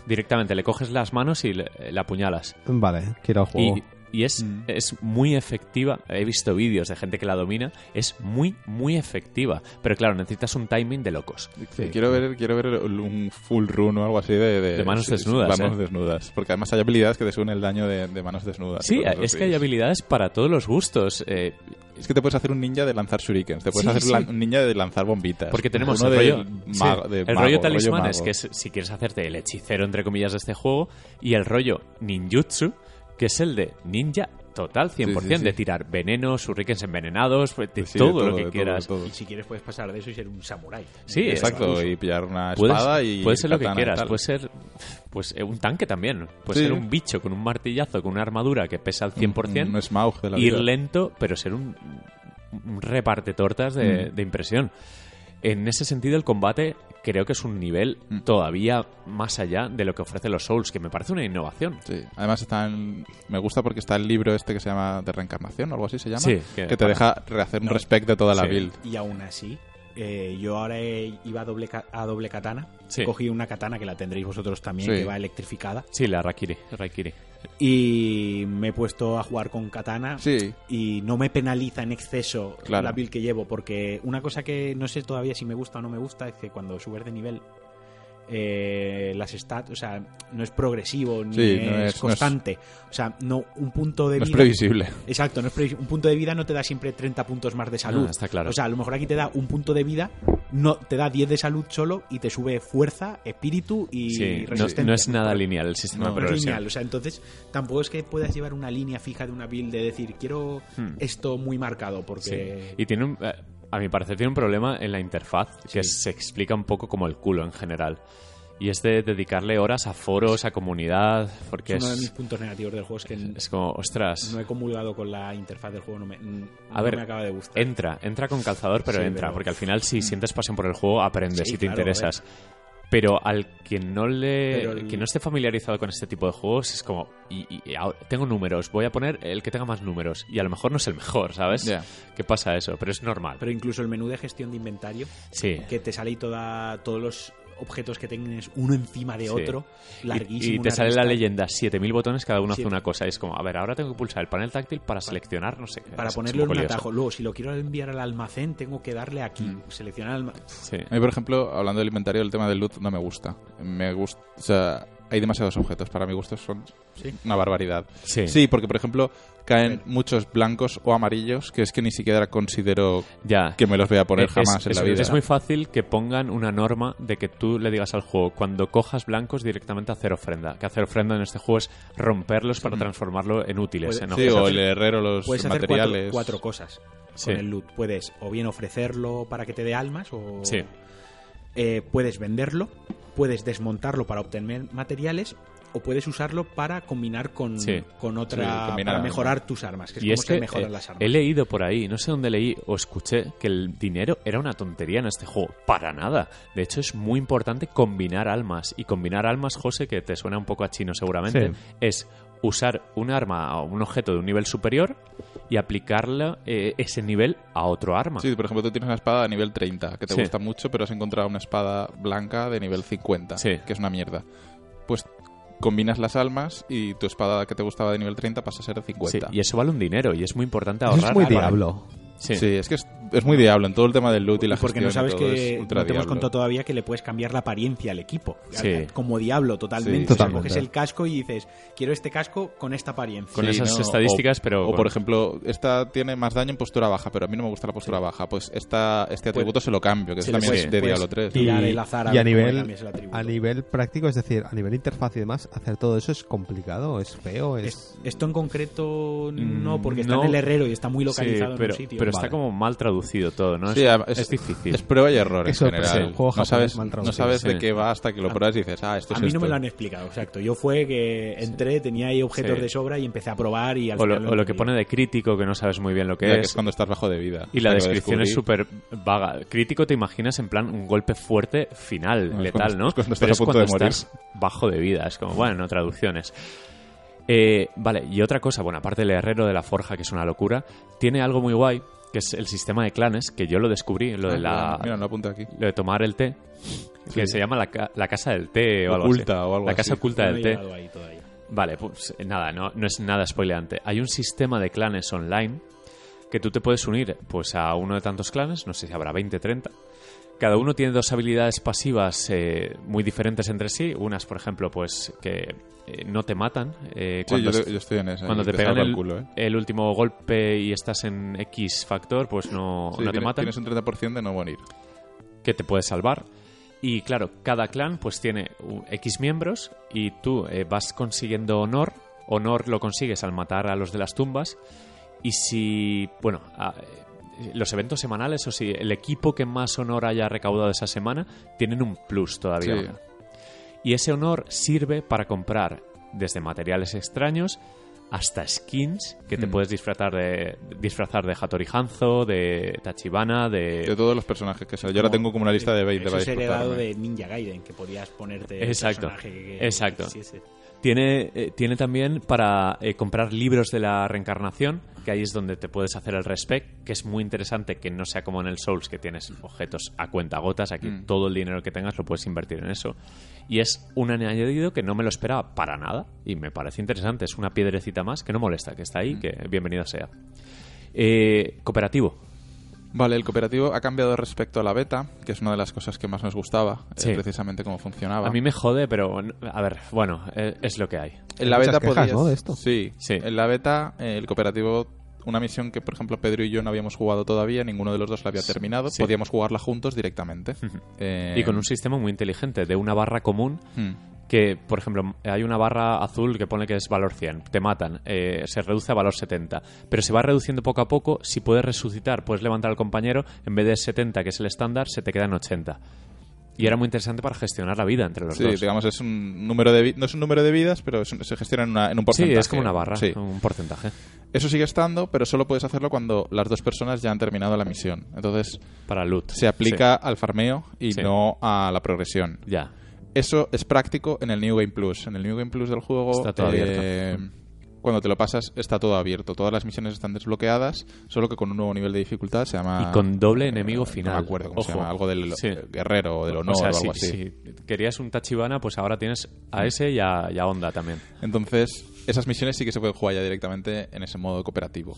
Speaker 1: Directamente le coges las manos y le, le apuñalas.
Speaker 2: Vale, quiero el juego.
Speaker 1: Y y es,
Speaker 3: Mm.
Speaker 1: es muy efectiva. He visto vídeos de gente que la domina. Es muy, muy efectiva. Pero claro, necesitas un timing de locos.
Speaker 3: Sí, quiero ver quiero ver un full run o algo así de,
Speaker 1: De manos desnudas,
Speaker 3: manos
Speaker 1: ¿eh?
Speaker 3: desnudas. Porque además hay habilidades que te suben el daño de, de manos desnudas.
Speaker 1: Sí, es que hay habilidades para todos los gustos. eh,
Speaker 3: Es que te puedes hacer un ninja de lanzar shurikens, te puedes
Speaker 1: Sí,
Speaker 3: hacer
Speaker 1: sí.
Speaker 3: un ninja de lanzar bombitas.
Speaker 1: Porque tenemos
Speaker 3: Uno
Speaker 1: el
Speaker 3: de
Speaker 1: rollo,
Speaker 3: mago-
Speaker 1: sí,
Speaker 3: de
Speaker 1: el
Speaker 3: mago,
Speaker 1: rollo talismán
Speaker 3: mago.
Speaker 1: es que es, si quieres hacerte el hechicero entre comillas de este juego y el rollo ninjutsu que es el de ninja total 100%
Speaker 3: Sí, sí, sí.
Speaker 1: de tirar venenos, shurikens envenenados, de
Speaker 3: Sí, sí,
Speaker 1: todo,
Speaker 3: de
Speaker 1: lo que quieras.
Speaker 3: todo.
Speaker 4: Y si quieres puedes pasar de eso y ser un samurái.
Speaker 1: Sí,
Speaker 3: Exacto, y pillar una
Speaker 1: Puedes-
Speaker 3: espada y
Speaker 1: puede ser lo que quieras, puede ser pues eh, un tanque también, puede
Speaker 3: Sí.
Speaker 1: ser un bicho con un martillazo, con una armadura que pesa al 100%,
Speaker 3: Un, un Smaug de la
Speaker 1: ir
Speaker 3: vida.
Speaker 1: lento, pero ser un, un reparte tortas de,
Speaker 3: Mm.
Speaker 1: de impresión. En ese sentido, el combate creo que es un nivel
Speaker 3: Mm.
Speaker 1: todavía más allá de lo que ofrecen los Souls, que me parece una innovación.
Speaker 3: Sí, además está en- me gusta porque está el libro este que se llama de reencarnación o algo así se llama,
Speaker 1: Sí,
Speaker 3: que,
Speaker 1: que
Speaker 3: te
Speaker 1: para-
Speaker 3: deja rehacer un
Speaker 4: No.
Speaker 3: respect de toda la build.
Speaker 4: Y aún así, eh, yo ahora he- iba a doble, a doble katana.
Speaker 1: Sí.
Speaker 4: Cogí una katana que la tendréis vosotros también,
Speaker 3: Sí.
Speaker 4: que va electrificada.
Speaker 1: Sí, la Rakiri. Raikiri.
Speaker 4: Y me he puesto a jugar con katana.
Speaker 3: Sí,
Speaker 4: Y no me penaliza en exceso
Speaker 3: Claro.
Speaker 4: la build que llevo, porque una cosa que no sé todavía si me gusta o no me gusta es que cuando subes de nivel, eh, las stats, o sea, no es progresivo ni
Speaker 3: Sí,
Speaker 4: es,
Speaker 3: no es- no es-
Speaker 4: constante. O sea, no un punto de
Speaker 3: no es
Speaker 4: vida.
Speaker 3: previsible.
Speaker 4: Exacto, no es previsible. Un punto de vida no te da siempre 30 puntos más de salud.
Speaker 1: Ah, está claro.
Speaker 4: O sea, a lo mejor aquí te da un punto de vida, no te da 10 de salud solo y te sube fuerza, espíritu y
Speaker 1: Sí, no,
Speaker 4: resistencia.
Speaker 1: no es nada lineal el sistema
Speaker 3: No,
Speaker 4: es lineal, o sea, entonces tampoco es que puedas llevar una línea fija de una build de decir quiero
Speaker 1: Hmm.
Speaker 4: esto muy marcado
Speaker 1: Sí.
Speaker 4: porque
Speaker 1: Y tiene un, eh, a mi parecer tiene un problema en la interfaz que
Speaker 4: Sí.
Speaker 1: se explica un poco como el culo en general. Y es de dedicarle horas a foros, a comunidad, porque
Speaker 4: es uno de
Speaker 1: es,
Speaker 4: mis puntos negativos del juego es que
Speaker 1: es como, ostras,
Speaker 4: no he comulgado con la interfaz del juego, no me, n-
Speaker 1: A
Speaker 4: no
Speaker 1: ver,
Speaker 4: me acaba de gustar.
Speaker 1: entra, entra con calzador, pero
Speaker 4: Sí,
Speaker 1: entra,
Speaker 4: pero-
Speaker 1: porque al final si sientes pasión por el juego, aprendes
Speaker 4: Sí,
Speaker 1: y te
Speaker 4: claro,
Speaker 1: interesas. Pero al que no le
Speaker 4: el-
Speaker 1: que no esté familiarizado con este tipo de juegos es como y, y- y ahora tengo números, voy a poner el que tenga más números y a lo mejor no es el mejor, ¿sabes? ¿Qué pasa eso? Pero es normal.
Speaker 4: Pero incluso el menú de gestión de inventario,
Speaker 1: sí.
Speaker 4: que te sale ahí toda, todos los objetos que tienes uno encima de
Speaker 1: Sí.
Speaker 4: otro,
Speaker 1: Y-
Speaker 4: larguísimo.
Speaker 1: Y, te sale la leyenda, 7000 botones, cada uno
Speaker 4: Sí.
Speaker 1: hace una cosa. Y es como, a ver, ahora tengo que pulsar el panel táctil para seleccionar, no sé qué.
Speaker 4: Para ponerlo en
Speaker 1: un
Speaker 4: atajo. Luego, si lo quiero enviar al almacén, tengo que darle aquí.
Speaker 1: Mm.
Speaker 4: Seleccionar
Speaker 1: lioso. Sí.
Speaker 3: A mí, por ejemplo, hablando del inventario, el tema del loot no me gusta. Me gusta, o sea, hay demasiados objetos. Para mi gusto son
Speaker 4: Sí.
Speaker 3: una barbaridad.
Speaker 1: Sí.
Speaker 3: Sí, porque por ejemplo caen muchos blancos o amarillos que es que ni siquiera considero
Speaker 1: ya.
Speaker 3: que me los voy a poner
Speaker 1: Es-
Speaker 3: jamás en la vida.
Speaker 1: es muy fácil que pongan una norma de que tú le digas al juego, cuando cojas blancos directamente hacer ofrenda. Que hacer ofrenda en este juego es romperlos para transformarlo en útiles,
Speaker 4: Puede-
Speaker 1: en
Speaker 3: Sí,
Speaker 1: objetos.
Speaker 3: o el herrero, los
Speaker 4: Puedes hacer cuatro, cosas
Speaker 1: Sí.
Speaker 4: con el loot. Puedes o bien ofrecerlo para que te dé almas o
Speaker 1: Sí.
Speaker 4: eh, puedes venderlo, puedes desmontarlo para obtener materiales o puedes usarlo para combinar con,
Speaker 1: Sí.
Speaker 4: con otra
Speaker 3: Sí, combinar,
Speaker 4: para mejorar tus armas, que es
Speaker 1: y
Speaker 4: como
Speaker 1: es
Speaker 4: se
Speaker 1: que
Speaker 4: mejoran
Speaker 1: eh,
Speaker 4: las armas.
Speaker 1: he leído por ahí, no sé dónde leí o escuché, que el dinero era una tontería en este juego. Para nada. De hecho, es muy importante combinar almas. Y combinar almas, José, que te suena un poco a chino seguramente,
Speaker 2: Sí.
Speaker 1: es usar un arma o un objeto de un nivel superior y aplicarle eh, ese nivel a otro arma.
Speaker 3: Sí, por ejemplo, tú tienes una espada de nivel 30 que te
Speaker 1: Sí.
Speaker 3: gusta mucho, pero has encontrado una espada blanca de nivel 50,
Speaker 1: Sí.
Speaker 3: que es una mierda. Pues combinas las almas y tu espada que te gustaba de nivel 30 pasa a ser de
Speaker 1: Sí,
Speaker 3: 50.
Speaker 1: y eso vale un dinero y es muy importante ahorrar.
Speaker 2: es muy
Speaker 1: para-
Speaker 2: diablo.
Speaker 1: Sí.
Speaker 3: Sí, es que es, es muy diablo en todo el tema del loot y la
Speaker 4: porque no sabes que no te hemos contado todavía que le puedes cambiar la apariencia al equipo.
Speaker 1: Sí.
Speaker 4: Como diablo, totalmente.
Speaker 3: Sí,
Speaker 4: O sea,
Speaker 2: totalmente.
Speaker 4: coges el casco y dices, quiero este casco con esta apariencia.
Speaker 1: Con
Speaker 3: Sí,
Speaker 1: esas
Speaker 3: no,
Speaker 1: estadísticas,
Speaker 3: o-
Speaker 1: pero...
Speaker 3: O, por ejemplo, esta tiene más daño en postura baja, pero a mí no me gusta la postura baja. Pues esta, este atributo se lo cambio, que es también de Diablo 3.
Speaker 4: Y- tirar el azar a
Speaker 2: y a nivel,
Speaker 4: el
Speaker 2: a nivel práctico, es decir, a nivel interfaz y demás, hacer todo eso es complicado, es feo, es...
Speaker 4: Es- Esto en concreto no, porque está
Speaker 1: no.
Speaker 4: en el herrero y está muy
Speaker 1: Sí,
Speaker 4: localizado
Speaker 1: pero,
Speaker 4: en un sitio.
Speaker 1: pero está como mal traducido todo, ¿no?
Speaker 3: Sí,
Speaker 1: es,
Speaker 3: es,
Speaker 1: es difícil.
Speaker 3: Es prueba y error en
Speaker 2: Eso,
Speaker 3: general.
Speaker 2: sí, un juego
Speaker 3: no sabes, no sabes
Speaker 1: sí.
Speaker 3: de qué va hasta que lo pruebas y dices, ah, esto
Speaker 4: a
Speaker 3: es
Speaker 4: mí no me lo han explicado, exacto. Yo fue que entré, tenía ahí objetos
Speaker 1: Sí.
Speaker 4: de sobra y empecé a probar y al
Speaker 1: o lo,
Speaker 4: final
Speaker 1: o lo que pone de crítico, que no sabes muy bien lo que
Speaker 3: Ya que
Speaker 1: es.
Speaker 3: es cuando estás bajo de vida.
Speaker 1: Y la descripción es súper vaga. Crítico te imaginas en plan un golpe fuerte final,
Speaker 3: No, es
Speaker 1: letal,
Speaker 3: cuando-
Speaker 1: ¿no?
Speaker 3: es cuando estás
Speaker 1: Pero
Speaker 3: a
Speaker 1: es
Speaker 3: punto
Speaker 1: cuando
Speaker 3: de morir.
Speaker 1: estás bajo de vida. Es como, bueno, traducciones. Eh, vale, y otra cosa, bueno, aparte del herrero de la forja, que es una locura, tiene algo muy guay, que es el sistema de clanes, que yo lo descubrí, lo de
Speaker 3: Ah,
Speaker 1: la...
Speaker 3: Mira, aquí.
Speaker 1: Lo de tomar el té, que
Speaker 3: Sí.
Speaker 1: se llama la, la casa del té o algo
Speaker 3: Oculta
Speaker 1: así.
Speaker 3: o algo
Speaker 1: La casa
Speaker 3: así.
Speaker 1: oculta
Speaker 4: No
Speaker 1: del té.
Speaker 4: ahí.
Speaker 1: Vale, pues nada, no, no es nada spoileante. Hay un sistema de clanes online que tú te puedes unir pues a uno de tantos clanes, no sé si habrá 20, 30. Cada uno tiene dos habilidades pasivas eh, muy diferentes entre sí. Unas, por ejemplo, pues que eh, no te matan. eh,
Speaker 3: Sí,
Speaker 1: cuando
Speaker 3: yo,
Speaker 1: est-
Speaker 3: yo estoy en esa.
Speaker 1: cuando te pegan el,
Speaker 3: culo, ¿eh?
Speaker 1: el último golpe y estás en X factor, pues no,
Speaker 3: Sí,
Speaker 1: no te
Speaker 3: tienes,
Speaker 1: matan.
Speaker 3: tienes un 30% de no morir.
Speaker 1: que te puede salvar. Y claro, cada clan pues tiene X miembros y tú eh, vas consiguiendo honor. Honor lo consigues al matar a los de las tumbas. Y si, bueno, eh, los eventos semanales o si el equipo que más honor haya recaudado esa semana tienen un plus todavía.
Speaker 3: Sí.
Speaker 1: Y ese honor sirve para comprar desde materiales extraños hasta skins que te
Speaker 3: Mm.
Speaker 1: puedes disfrazar de disfrazar de Hattori Hanzo, de Tachibana, de
Speaker 3: De todos los personajes que salen. Yo ahora tengo como una lista de 20
Speaker 4: Eso
Speaker 3: para
Speaker 4: es heredado de Ninja Gaiden, que podías ponerte el
Speaker 1: Exacto,
Speaker 4: personaje que- que
Speaker 1: exacto.
Speaker 4: quisiese.
Speaker 1: Tiene, eh, tiene también para eh, comprar libros de la reencarnación, que ahí es donde te puedes hacer el respect, que es muy interesante que no sea como en el Souls, que tienes objetos a cuenta gotas, aquí
Speaker 3: Mm.
Speaker 1: todo el dinero que tengas lo puedes invertir en eso. Y es un añadido que no me lo esperaba para nada, y me parece interesante, es una piedrecita más que no molesta, que está ahí,
Speaker 3: Mm.
Speaker 1: que bienvenido sea. Eh, cooperativo,
Speaker 3: Vale, el cooperativo ha cambiado respecto a la beta, que es una de las cosas que más nos gustaba, eh,
Speaker 1: Sí.
Speaker 3: precisamente cómo funcionaba.
Speaker 1: a mí me jode, pero a ver, bueno, eh, es lo que hay.
Speaker 3: En la
Speaker 2: Hay
Speaker 3: beta
Speaker 2: quejas,
Speaker 3: podías-
Speaker 2: ¿no? de esto.
Speaker 3: Sí,
Speaker 1: Sí.
Speaker 3: En la beta, eh, el cooperativo, una misión que, por ejemplo, Pedro y yo no habíamos jugado todavía, ninguno de los dos la había terminado,
Speaker 1: Sí.
Speaker 3: podíamos jugarla juntos directamente. Eh,
Speaker 1: Y con un sistema muy inteligente, de una barra común
Speaker 3: hmm.
Speaker 1: que, por ejemplo, hay una barra azul que pone que es valor 100, te matan, eh, se reduce a valor 70, pero se va reduciendo poco a poco, si puedes resucitar, puedes levantar al compañero, en vez de 70, que es el estándar, se te queda en 80. Y era muy interesante para gestionar la vida entre los
Speaker 3: Sí,
Speaker 1: dos.
Speaker 3: digamos, es un número de no es un número de vidas, pero es un- se gestiona en, una- en un
Speaker 1: sí,
Speaker 3: porcentaje.
Speaker 1: es como una barra,
Speaker 3: Sí.
Speaker 1: un porcentaje,
Speaker 3: Eso sigue estando, pero solo puedes hacerlo cuando las dos personas ya han terminado la misión. Entonces,
Speaker 1: para loot.
Speaker 3: se aplica al farmeo y
Speaker 1: Sí.
Speaker 3: no a la progresión.
Speaker 1: Sí, Ya.
Speaker 3: Eso es práctico en el New Game Plus. En el New Game Plus del juego,
Speaker 1: Está todo
Speaker 3: eh, cuando te lo pasas, está todo abierto. Todas las misiones están desbloqueadas, solo que con un nuevo nivel de dificultad se llama.
Speaker 1: Y con doble enemigo
Speaker 3: eh,
Speaker 1: final.
Speaker 3: No me acuerdo cómo se
Speaker 1: Ojo.
Speaker 3: llama, algo del
Speaker 1: Sí.
Speaker 3: guerrero o del honor
Speaker 1: o sea,
Speaker 3: o algo
Speaker 1: si,
Speaker 3: así.
Speaker 1: si querías un Tachibana, pues ahora tienes a ese y a, y a Honda también.
Speaker 3: Entonces, esas misiones sí que se pueden jugar ya directamente en ese modo cooperativo.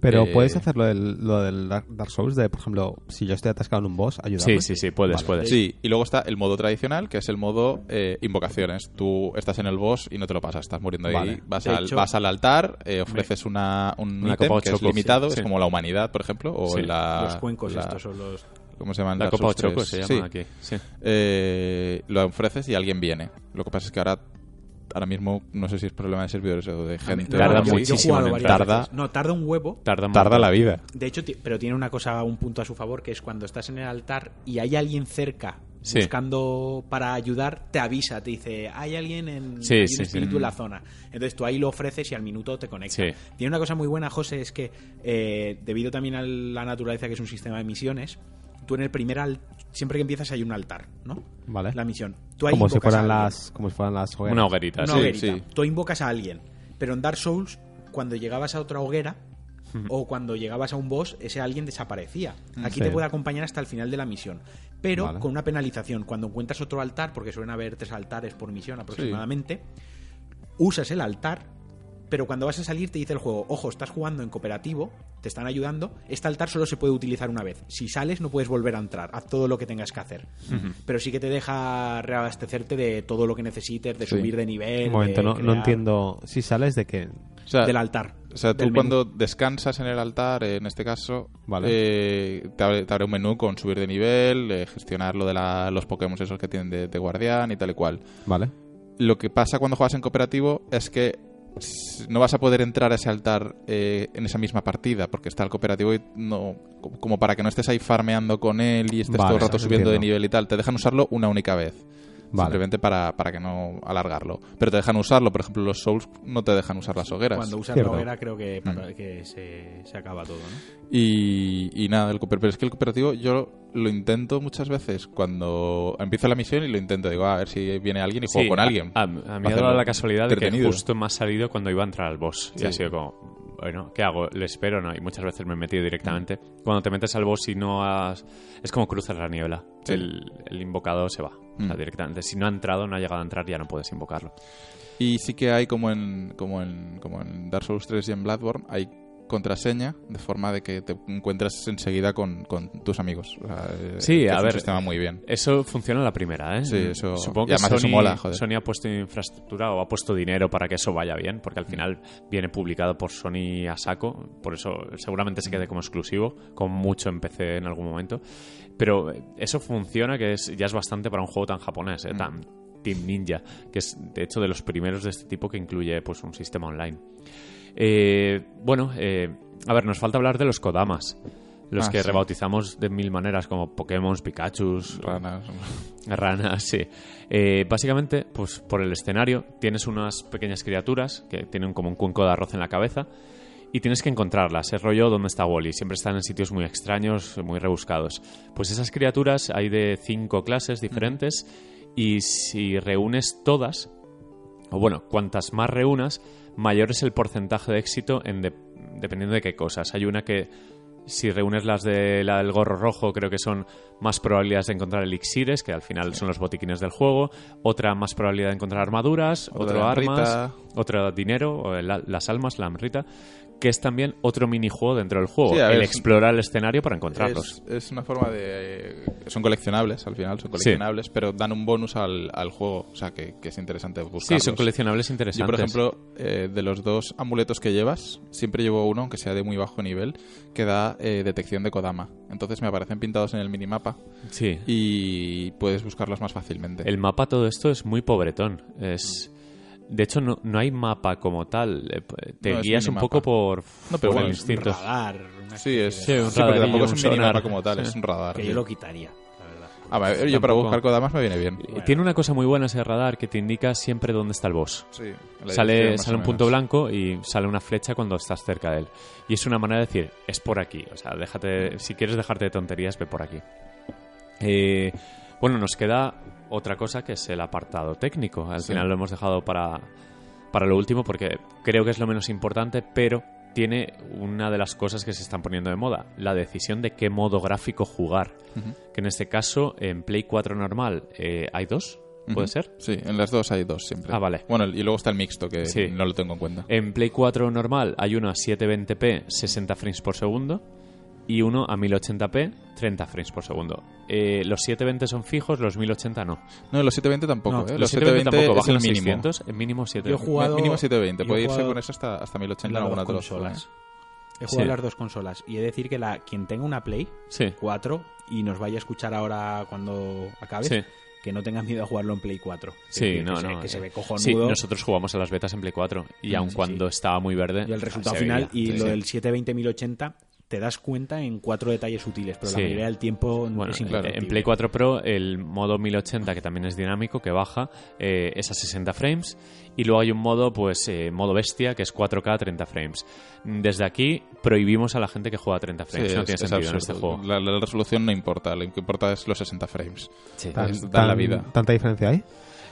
Speaker 2: Pero
Speaker 3: Eh,
Speaker 2: puedes hacer lo del, lo del Dark Dark Souls, de por ejemplo, si yo estoy atascado en un boss, ayudarme.
Speaker 1: Sí, sí, sí, puedes,
Speaker 2: Vale.
Speaker 1: puedes.
Speaker 3: Sí, y luego está el modo tradicional, que es el modo eh, invocaciones. Tú estás en el boss y no te lo pasas, estás muriendo ahí.
Speaker 2: Vale.
Speaker 3: Vas, al,
Speaker 4: hecho-
Speaker 3: vas al altar, eh, ofreces una, un
Speaker 1: Una
Speaker 3: ítem
Speaker 1: copa
Speaker 3: que es limitado,
Speaker 1: sí,
Speaker 3: es
Speaker 1: sí.
Speaker 3: como la humanidad, por ejemplo, o
Speaker 1: Sí,
Speaker 3: la...
Speaker 4: los cuencos
Speaker 3: la-
Speaker 4: estos son los...
Speaker 3: ¿Cómo se llaman?
Speaker 1: La
Speaker 3: Dark
Speaker 1: Copa
Speaker 3: Souls
Speaker 1: Choco
Speaker 3: 3?
Speaker 1: se llama
Speaker 3: Sí.
Speaker 1: aquí. Sí.
Speaker 3: Eh, lo ofreces y alguien viene. Lo que pasa es que ahora ahora mismo no sé si es problema de servidores o de gente.
Speaker 4: No,
Speaker 1: Tarda
Speaker 4: no, yo- yo he
Speaker 1: muchísimo en
Speaker 4: veces. No, tarda un huevo.
Speaker 1: Tarda, un
Speaker 3: Tarda la vida.
Speaker 4: De hecho, pero tiene una cosa, un punto a su favor, que es cuando estás en el altar y hay alguien cerca
Speaker 1: Sí.
Speaker 4: buscando para ayudar, te avisa, te dice, hay alguien en
Speaker 1: Sí,
Speaker 4: hay espíritu en la zona. Entonces tú ahí lo ofreces y al minuto te conecta.
Speaker 1: Sí.
Speaker 4: Tiene una cosa muy buena, José, es que eh, debido también a la naturaleza que es un sistema de misiones, tú en el primer al siempre que empiezas hay un altar, ¿no?
Speaker 2: Vale.
Speaker 4: La misión. Tú ahí
Speaker 2: Como si, fueran las, como si fueran las hogueras.
Speaker 1: Una hoguerita.
Speaker 4: Una
Speaker 1: sí.
Speaker 4: hoguerita.
Speaker 3: sí.
Speaker 4: Tú invocas a alguien. Pero en Dark Souls, cuando llegabas a otra hoguera o cuando llegabas a un boss, ese alguien desaparecía. Aquí
Speaker 2: Sí.
Speaker 4: te puede acompañar hasta el final de la misión. Pero
Speaker 2: Vale.
Speaker 4: con una penalización. Cuando encuentras otro altar, porque suelen haber tres altares por misión aproximadamente, usas el altar. Pero cuando vas a salir te dice el juego, ojo, estás jugando en cooperativo, te están ayudando, este altar solo se puede utilizar una vez. Si sales no puedes volver a entrar, haz todo lo que tengas que hacer. Pero sí que te deja reabastecerte de todo lo que necesites, de
Speaker 3: Sí.
Speaker 4: subir de nivel.
Speaker 2: Un momento, no, entiendo. Si sales de.
Speaker 3: O sea,
Speaker 4: del altar.
Speaker 3: O sea, tú
Speaker 4: menú.
Speaker 3: cuando descansas en el altar, en este caso,
Speaker 2: Vale.
Speaker 3: eh, te, abre, te abre un menú con subir de nivel, eh, gestionar lo de la- los Pokémon esos que tienen de, de guardián y tal y cual.
Speaker 2: Vale.
Speaker 3: Lo que pasa cuando juegas en cooperativo es que no vas a poder entrar a ese altar eh, en esa misma partida porque está el cooperativo y no como para que no estés ahí farmeando con él y estés
Speaker 2: Vale,
Speaker 3: todo el rato subiendo de nivel y tal te dejan usarlo una única vez
Speaker 2: Vale.
Speaker 3: simplemente para, para que no alargarlo pero te dejan usarlo por ejemplo los Souls no te dejan usar las hogueras
Speaker 4: Cuando usas
Speaker 2: Cierto.
Speaker 4: la hoguera creo que,
Speaker 3: Mm.
Speaker 4: que se, se acaba todo, ¿no?
Speaker 3: Y, y nada, el cooper, pero es que el cooperativo yo lo intento muchas veces cuando empiezo la misión y lo intento, digo, "Ah, a ver si viene alguien y juego
Speaker 1: Sí,
Speaker 3: con alguien.
Speaker 1: A, a mí me ha dado la casualidad de que justo me ha salido cuando iba a entrar al boss. Y ha sido como, bueno, ¿qué hago? ¿Le espero o no? Y muchas veces me he metido directamente. Cuando te metes al boss y no has... Es como cruzar la niebla.
Speaker 3: Sí.
Speaker 1: El, el invocador se va. O sea,
Speaker 3: Mm.
Speaker 1: directamente, si no ha entrado, no ha llegado a entrar, ya no puedes invocarlo.
Speaker 3: Y sí que hay, como en, como en, como en Dark Souls 3 y en Bloodborne, hay contraseña de forma de que te encuentras enseguida con, con tus amigos. O sea, eh,
Speaker 1: Sí, a
Speaker 3: es
Speaker 1: ver,
Speaker 3: un sistema muy bien.
Speaker 1: Eso funciona la primera, ¿eh?
Speaker 3: Sí, eso-
Speaker 1: Supongo
Speaker 3: y
Speaker 1: que Sony,
Speaker 3: mola.
Speaker 1: Sony ha puesto infraestructura o ha puesto dinero para que eso vaya bien, porque al
Speaker 3: Mm.
Speaker 1: final viene publicado por Sony a saco, por eso seguramente se quede como exclusivo, con mucho en PC en algún momento. Pero eso funciona, que es, ya es bastante para un juego tan japonés,
Speaker 3: Mm.
Speaker 1: ¿eh? tan Team Ninja, que es de hecho de los primeros de este tipo que incluye pues un sistema online. Eh, bueno, eh, a ver, nos falta hablar de los Kodamas. Los
Speaker 3: Ah,
Speaker 1: que
Speaker 3: sí.
Speaker 1: rebautizamos de mil maneras como Pokémon, Pikachu,
Speaker 3: Ranas.
Speaker 1: Ranas, sí. Eh, básicamente, pues por el escenario tienes unas pequeñas criaturas que tienen como un cuenco de arroz en la cabeza y tienes que encontrarlas. Es rollo donde está Wally. Siempre están en sitios muy extraños, muy rebuscados. Pues esas criaturas hay de cinco clases diferentes y si reúnes todas, o bueno, cuantas más reúnas, mayor es el porcentaje de éxito en de- dependiendo de qué cosas. Hay una que si reúnes las de la del gorro rojo, creo que son más probabilidades de encontrar elixires, que al final son los botiquines del juego. Otra más probabilidad de encontrar armaduras,
Speaker 3: Otra
Speaker 1: otro armas, otro dinero, o el- las almas, la amrita, que es también otro minijuego dentro del juego.
Speaker 3: Sí, ver,
Speaker 1: el explorar el escenario para encontrarlos.
Speaker 3: Es, es una forma de... Son coleccionables, al final, son coleccionables, pero dan un bonus al, al juego. O sea, que, que es interesante
Speaker 1: Sí,
Speaker 3: buscarlos.
Speaker 1: son coleccionables interesantes.
Speaker 3: Yo, por ejemplo, eh, de los dos amuletos que llevas, siempre llevo uno, aunque sea de muy bajo nivel, que da eh, detección de Kodama. Entonces me aparecen pintados en el minimapa
Speaker 1: sí.
Speaker 3: y puedes buscarlos más fácilmente.
Speaker 1: El mapa, todo esto es muy pobretón. Es. De hecho, no, no hay mapa como tal. Eh, Te
Speaker 3: No,
Speaker 1: guías un poco por,
Speaker 3: No, pero
Speaker 1: por
Speaker 3: bueno,
Speaker 1: el
Speaker 3: es
Speaker 1: instinto.
Speaker 4: radar.
Speaker 3: Sí, es,
Speaker 1: Sí,
Speaker 4: de-
Speaker 1: un
Speaker 3: sí, porque tampoco es
Speaker 1: un
Speaker 3: un minimapa
Speaker 1: sonar.
Speaker 3: como tal,
Speaker 1: Sí.
Speaker 3: es un radar.
Speaker 4: Que yo lo quitaría, la verdad.
Speaker 3: A ver, yo para buscar Kodamas me viene bien.
Speaker 1: Tiene una cosa muy buena ese radar que te indica siempre dónde está el boss.
Speaker 3: Sí,
Speaker 1: Sale, sale un punto blanco y sale una flecha cuando estás cerca de él. Y es una manera de decir, es por aquí. O sea, déjate, si quieres dejarte de tonterías, ve por aquí. Eh, bueno, nos queda otra cosa que es el apartado técnico. Al
Speaker 3: Sí.
Speaker 1: final lo hemos dejado para, para lo último porque creo que es lo menos importante, pero tiene una de las cosas que se están poniendo de moda, la decisión de qué modo gráfico jugar. Que en este caso, en Play 4 normal eh, hay dos, ¿puede ser?
Speaker 3: Sí, en las dos hay dos siempre.
Speaker 1: Ah, vale.
Speaker 3: Bueno, y luego está el mixto, que
Speaker 1: Sí.
Speaker 3: no lo tengo en cuenta.
Speaker 1: En Play 4 normal hay uno a 720p 60 frames por segundo y uno a 1080p 30 frames por segundo. Eh, los 720 son fijos, los 1080 no.
Speaker 3: No, los 720 tampoco,
Speaker 4: No,
Speaker 3: ¿eh?
Speaker 1: Los
Speaker 3: Los
Speaker 1: 720 tampoco,
Speaker 3: es
Speaker 1: bajan
Speaker 3: el mínimo.
Speaker 1: 600, en mínimo
Speaker 4: Yo he
Speaker 1: 720.
Speaker 4: jugado-
Speaker 3: Mínimo 720,
Speaker 4: yo he
Speaker 3: puede irse
Speaker 4: jugado
Speaker 3: con eso hasta, hasta 1080 en
Speaker 4: las
Speaker 3: alguna
Speaker 4: dos
Speaker 3: de las
Speaker 4: consolas. He
Speaker 1: Sí.
Speaker 4: jugado las dos consolas y he de decir que la quien tenga una Play
Speaker 1: Sí,
Speaker 4: 4 y nos vaya a escuchar ahora cuando acabe,
Speaker 1: sí.
Speaker 4: que no tenga miedo a jugarlo en Play 4. Es
Speaker 1: Sí,
Speaker 4: decir,
Speaker 1: no,
Speaker 4: que se,
Speaker 1: no.
Speaker 4: que se
Speaker 1: eh,
Speaker 4: ve cojonudo.
Speaker 1: Sí, nosotros jugamos a las betas en Play 4 y aun
Speaker 4: sí,
Speaker 1: cuando estaba muy verde.
Speaker 4: y el resultado
Speaker 1: se
Speaker 4: final
Speaker 1: veía.
Speaker 4: y
Speaker 1: Sí,
Speaker 4: lo
Speaker 1: sí.
Speaker 4: del 720-1080 te das cuenta en cuatro detalles útiles, pero
Speaker 1: Sí.
Speaker 4: la mayoría del tiempo
Speaker 1: Bueno,
Speaker 4: es
Speaker 1: en-
Speaker 4: imperceptible.
Speaker 1: en Play 4 Pro el modo 1080 que también es dinámico, que baja, eh, es a 60 frames y luego hay un modo, pues, eh, modo bestia que es 4K a 30 frames. Desde aquí prohibimos a la gente que juega a 30
Speaker 3: Sí,
Speaker 1: frames, no
Speaker 3: es-
Speaker 1: tiene
Speaker 3: es
Speaker 1: sentido en este juego.
Speaker 3: La, la resolución no importa, lo que importa es los 60 frames.
Speaker 1: Sí.
Speaker 2: Tan-
Speaker 3: es-
Speaker 2: tan-
Speaker 3: la vida.
Speaker 2: ¿Tanta diferencia hay?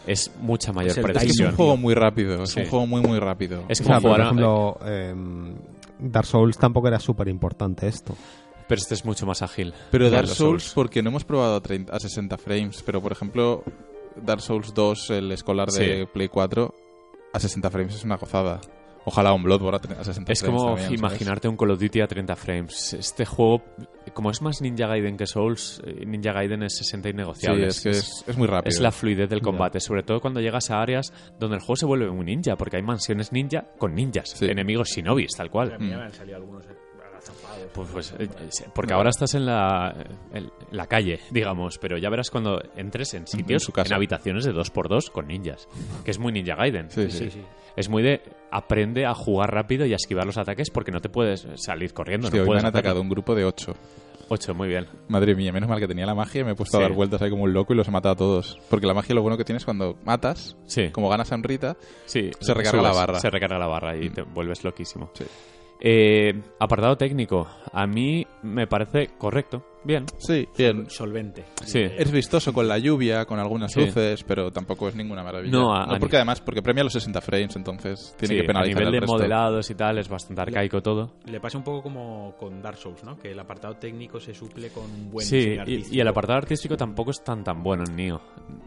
Speaker 1: Es mucha mayor
Speaker 4: Es el
Speaker 3: Es que es
Speaker 1: precisión.
Speaker 3: un juego muy rápido, es
Speaker 1: Sí.
Speaker 3: un juego muy muy rápido.
Speaker 1: Es
Speaker 2: O
Speaker 1: como
Speaker 2: sea, por
Speaker 1: jugar
Speaker 2: ejemplo, em, Dark Souls tampoco era súper importante esto.
Speaker 1: Pero este es mucho más ágil.
Speaker 3: Pero Dark Souls, porque no hemos probado a, 30 a 60 frames, pero por ejemplo, Dark Souls 2, el escolar de
Speaker 1: Sí.
Speaker 3: Play 4, a 60 frames es una gozada. Ojalá un Bloodborne a tre- a 60
Speaker 1: Es
Speaker 3: frames.
Speaker 1: como
Speaker 3: también, ¿sabes?
Speaker 1: imaginarte un Call of Duty a 30 frames. Este juego, como es más Ninja Gaiden que Souls, eh, Ninja Gaiden es 60
Speaker 3: Sí,
Speaker 1: innegociable.
Speaker 3: es que es, es muy rápido.
Speaker 1: Es la fluidez del combate, sobre todo cuando llegas a áreas donde el juego se vuelve muy ninja, porque hay mansiones ninja con ninjas,
Speaker 3: Sí.
Speaker 1: enemigos shinobis, tal cual.
Speaker 4: A mí ya me han salido algunos agazapados.
Speaker 1: Pues, pues, eh, eh, porque ahora estás en la, en la calle, digamos, pero ya verás cuando entres en sitios,
Speaker 3: su casa.
Speaker 1: en habitaciones de 2x2 con ninjas, que es muy Ninja Gaiden.
Speaker 3: Sí, sí.
Speaker 4: Sí, sí.
Speaker 1: Es muy de aprende a jugar rápido y a esquivar los ataques porque no te puedes salir corriendo.
Speaker 3: Hostia,
Speaker 1: no
Speaker 3: hoy me han atacado un grupo de 8.
Speaker 1: 8, muy bien.
Speaker 3: Madre mía, menos mal que tenía la magia y me he puesto
Speaker 1: Sí.
Speaker 3: a dar vueltas ahí como un loco y los he matado a todos. Porque la magia lo bueno que tienes cuando matas,
Speaker 1: Sí.
Speaker 3: como ganas a Rita,
Speaker 1: Sí,
Speaker 3: Se recarga la barra.
Speaker 1: Se recarga la barra y
Speaker 3: Mm.
Speaker 1: te vuelves loquísimo.
Speaker 3: Sí.
Speaker 1: Eh, apartado técnico. A mí me parece correcto. Bien.
Speaker 3: Sí, bien.
Speaker 4: Solvente.
Speaker 1: Sí.
Speaker 3: Es vistoso con la lluvia, con algunas
Speaker 1: Sí.
Speaker 3: luces, pero tampoco es ninguna maravilla.
Speaker 1: No, a- a
Speaker 3: porque además, porque premia los 60 frames, entonces tiene
Speaker 1: Sí,
Speaker 3: que
Speaker 1: a
Speaker 3: penalizar
Speaker 1: nivel
Speaker 3: el
Speaker 1: de
Speaker 3: resto.
Speaker 1: modelados y tal es bastante arcaico todo.
Speaker 4: Le pasa un poco como con Dark Souls, ¿no? Que el apartado técnico se suple con un buen
Speaker 1: sí,
Speaker 4: diseño
Speaker 1: y,
Speaker 4: artístico.
Speaker 1: y el apartado artístico tampoco es tan tan bueno en Nioh.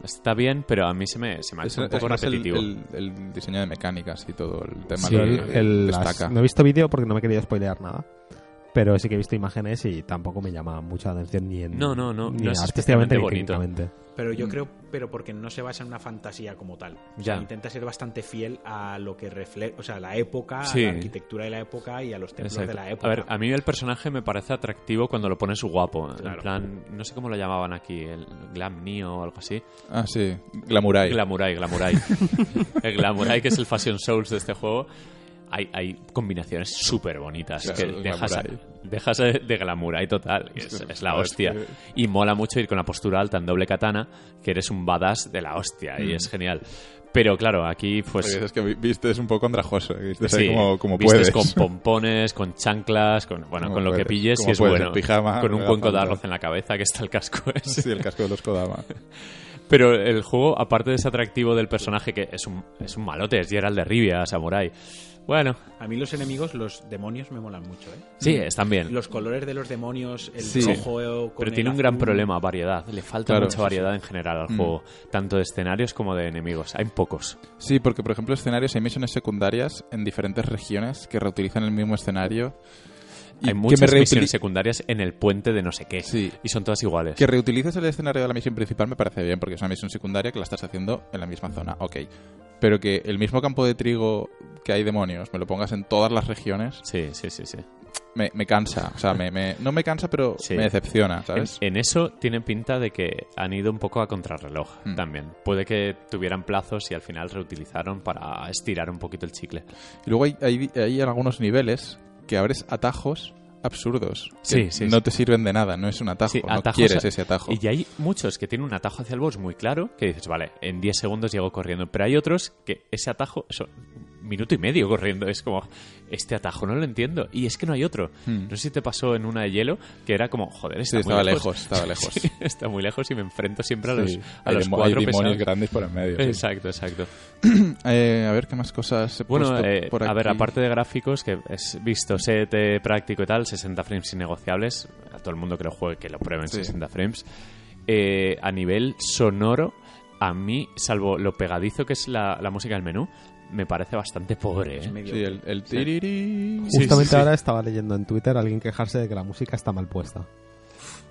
Speaker 1: Está bien, pero a mí se me, se me ha
Speaker 3: Es,
Speaker 1: un
Speaker 3: es
Speaker 1: poco
Speaker 3: el,
Speaker 1: repetitivo.
Speaker 3: el- el diseño de mecánicas y todo el tema
Speaker 1: Sí,
Speaker 3: que
Speaker 2: el- el-
Speaker 3: destaca.
Speaker 2: las- no he visto vídeo porque no me querido spoilear nada. Pero sí que he visto imágenes y tampoco me llama mucha atención ni en
Speaker 1: No, no, no,
Speaker 2: ni
Speaker 1: no es
Speaker 2: artísticamente ni
Speaker 1: bonito.
Speaker 4: Pero yo creo, pero porque no se basa en una fantasía como tal. O sea,
Speaker 1: Ya.
Speaker 4: intenta ser bastante fiel a lo que refleja, o sea, la época,
Speaker 1: Sí.
Speaker 4: a la arquitectura de la época y a los templos
Speaker 1: Exacto.
Speaker 4: de la época.
Speaker 1: A ver, a mí el personaje me parece atractivo cuando lo pones guapo. En plan, no sé cómo lo llamaban aquí, el Glam Neo o algo así.
Speaker 3: Ah, sí. Glamurai.
Speaker 1: Glamurai, Glamurai. el Glamurai, que es el Fashion Souls de este juego. Hay, hay combinaciones súper bonitas
Speaker 3: Claro,
Speaker 1: que dejas, de Glamurai total. que Es, es la hostia. Y mola mucho ir con la postura alta en doble katana, que eres un badass de la hostia y
Speaker 3: Mm.
Speaker 1: es genial. Pero claro, aquí pues...
Speaker 3: Porque es que vi- vistes un poco andrajoso. Vistes
Speaker 1: Sí,
Speaker 3: ahí como, como
Speaker 1: vistes
Speaker 3: puedes.
Speaker 1: con pompones, con chanclas, con, bueno,
Speaker 3: Como
Speaker 1: con lo que pilles si es
Speaker 3: puedes,
Speaker 1: bueno.
Speaker 3: pijama,
Speaker 1: con un
Speaker 3: me
Speaker 1: cuenco
Speaker 3: da
Speaker 1: de
Speaker 3: falta.
Speaker 1: arroz en la cabeza, que está el casco ese.
Speaker 3: Sí, el casco de los Kodama.
Speaker 1: Pero el juego, aparte de ese atractivo del personaje, que es un, es un malote, es Gerald de Rivia, Samurai. Bueno,
Speaker 4: A mí los enemigos, los demonios, me molan mucho, ¿eh?
Speaker 1: sí, están bien.
Speaker 4: Los colores de los demonios, el
Speaker 3: Sí.
Speaker 4: rojo con
Speaker 1: Pero
Speaker 4: el
Speaker 1: tiene un gran problema, variedad. Le falta
Speaker 3: Claro,
Speaker 1: mucha
Speaker 3: sí,
Speaker 1: variedad en general al
Speaker 3: Mm.
Speaker 1: juego, tanto de escenarios como de enemigos. Hay pocos.
Speaker 3: Sí, porque por ejemplo escenarios hay misiones secundarias en diferentes regiones que reutilizan el mismo escenario.
Speaker 1: Hay muchas misiones secundarias en el puente de no sé qué.
Speaker 3: Sí.
Speaker 1: Y son todas iguales.
Speaker 3: Que reutilices el escenario de la misión principal me parece bien, porque es una misión secundaria que la estás haciendo en la misma zona, ok. Pero que el mismo campo de trigo que hay demonios me lo pongas en todas las regiones,
Speaker 1: Sí, sí, sí, sí.
Speaker 3: me, me cansa. O sea, me, me- no me cansa, pero
Speaker 1: Sí.
Speaker 3: me decepciona, ¿sabes?
Speaker 1: en eso tiene pinta de que han ido un poco a contrarreloj
Speaker 3: Mm.
Speaker 1: también. Puede que tuvieran plazos y al final reutilizaron para estirar un poquito el chicle.
Speaker 3: Y luego hay, hay, hay algunos niveles que abres atajos absurdos. que
Speaker 1: Sí, sí,
Speaker 3: No
Speaker 1: sí.
Speaker 3: te sirven de nada, no es un atajo.
Speaker 1: Sí,
Speaker 3: no quieres ese atajo.
Speaker 1: Y hay muchos que tienen un atajo hacia el boss muy claro, que dices, vale, en 10 segundos llego corriendo. Pero hay otros que ese atajo, eso, minuto y medio corriendo. Es como, este atajo no lo entiendo. Y es que no hay otro.
Speaker 3: Hmm.
Speaker 1: No sé si te pasó en una de hielo, que era como, joder, está
Speaker 3: Sí,
Speaker 1: muy
Speaker 3: estaba
Speaker 1: lejos.
Speaker 3: lejos, estaba lejos.
Speaker 1: Sí, está muy lejos y me enfrento siempre a los,
Speaker 3: Sí,
Speaker 1: a los cuatro
Speaker 3: hay demonios grandes por en medio.
Speaker 1: Exacto, exacto.
Speaker 3: Eh, a ver qué más cosas he
Speaker 1: Bueno,
Speaker 3: puesto
Speaker 1: eh,
Speaker 3: por
Speaker 1: a ver, aparte de gráficos, que es visto set eh, práctico y tal, 60 frames innegociables, a todo el mundo que lo juegue, que lo pruebe en
Speaker 3: Sí.
Speaker 1: 60 frames. Eh, a nivel sonoro, a mí, salvo lo pegadizo que es la, la música del menú, me parece bastante pobre.
Speaker 4: Es
Speaker 1: ¿eh?
Speaker 4: medio-
Speaker 3: Sí, el, el tiriri.
Speaker 1: Sí,
Speaker 2: Justamente
Speaker 1: sí, sí.
Speaker 2: ahora estaba leyendo en Twitter a alguien quejarse de que la música está mal puesta.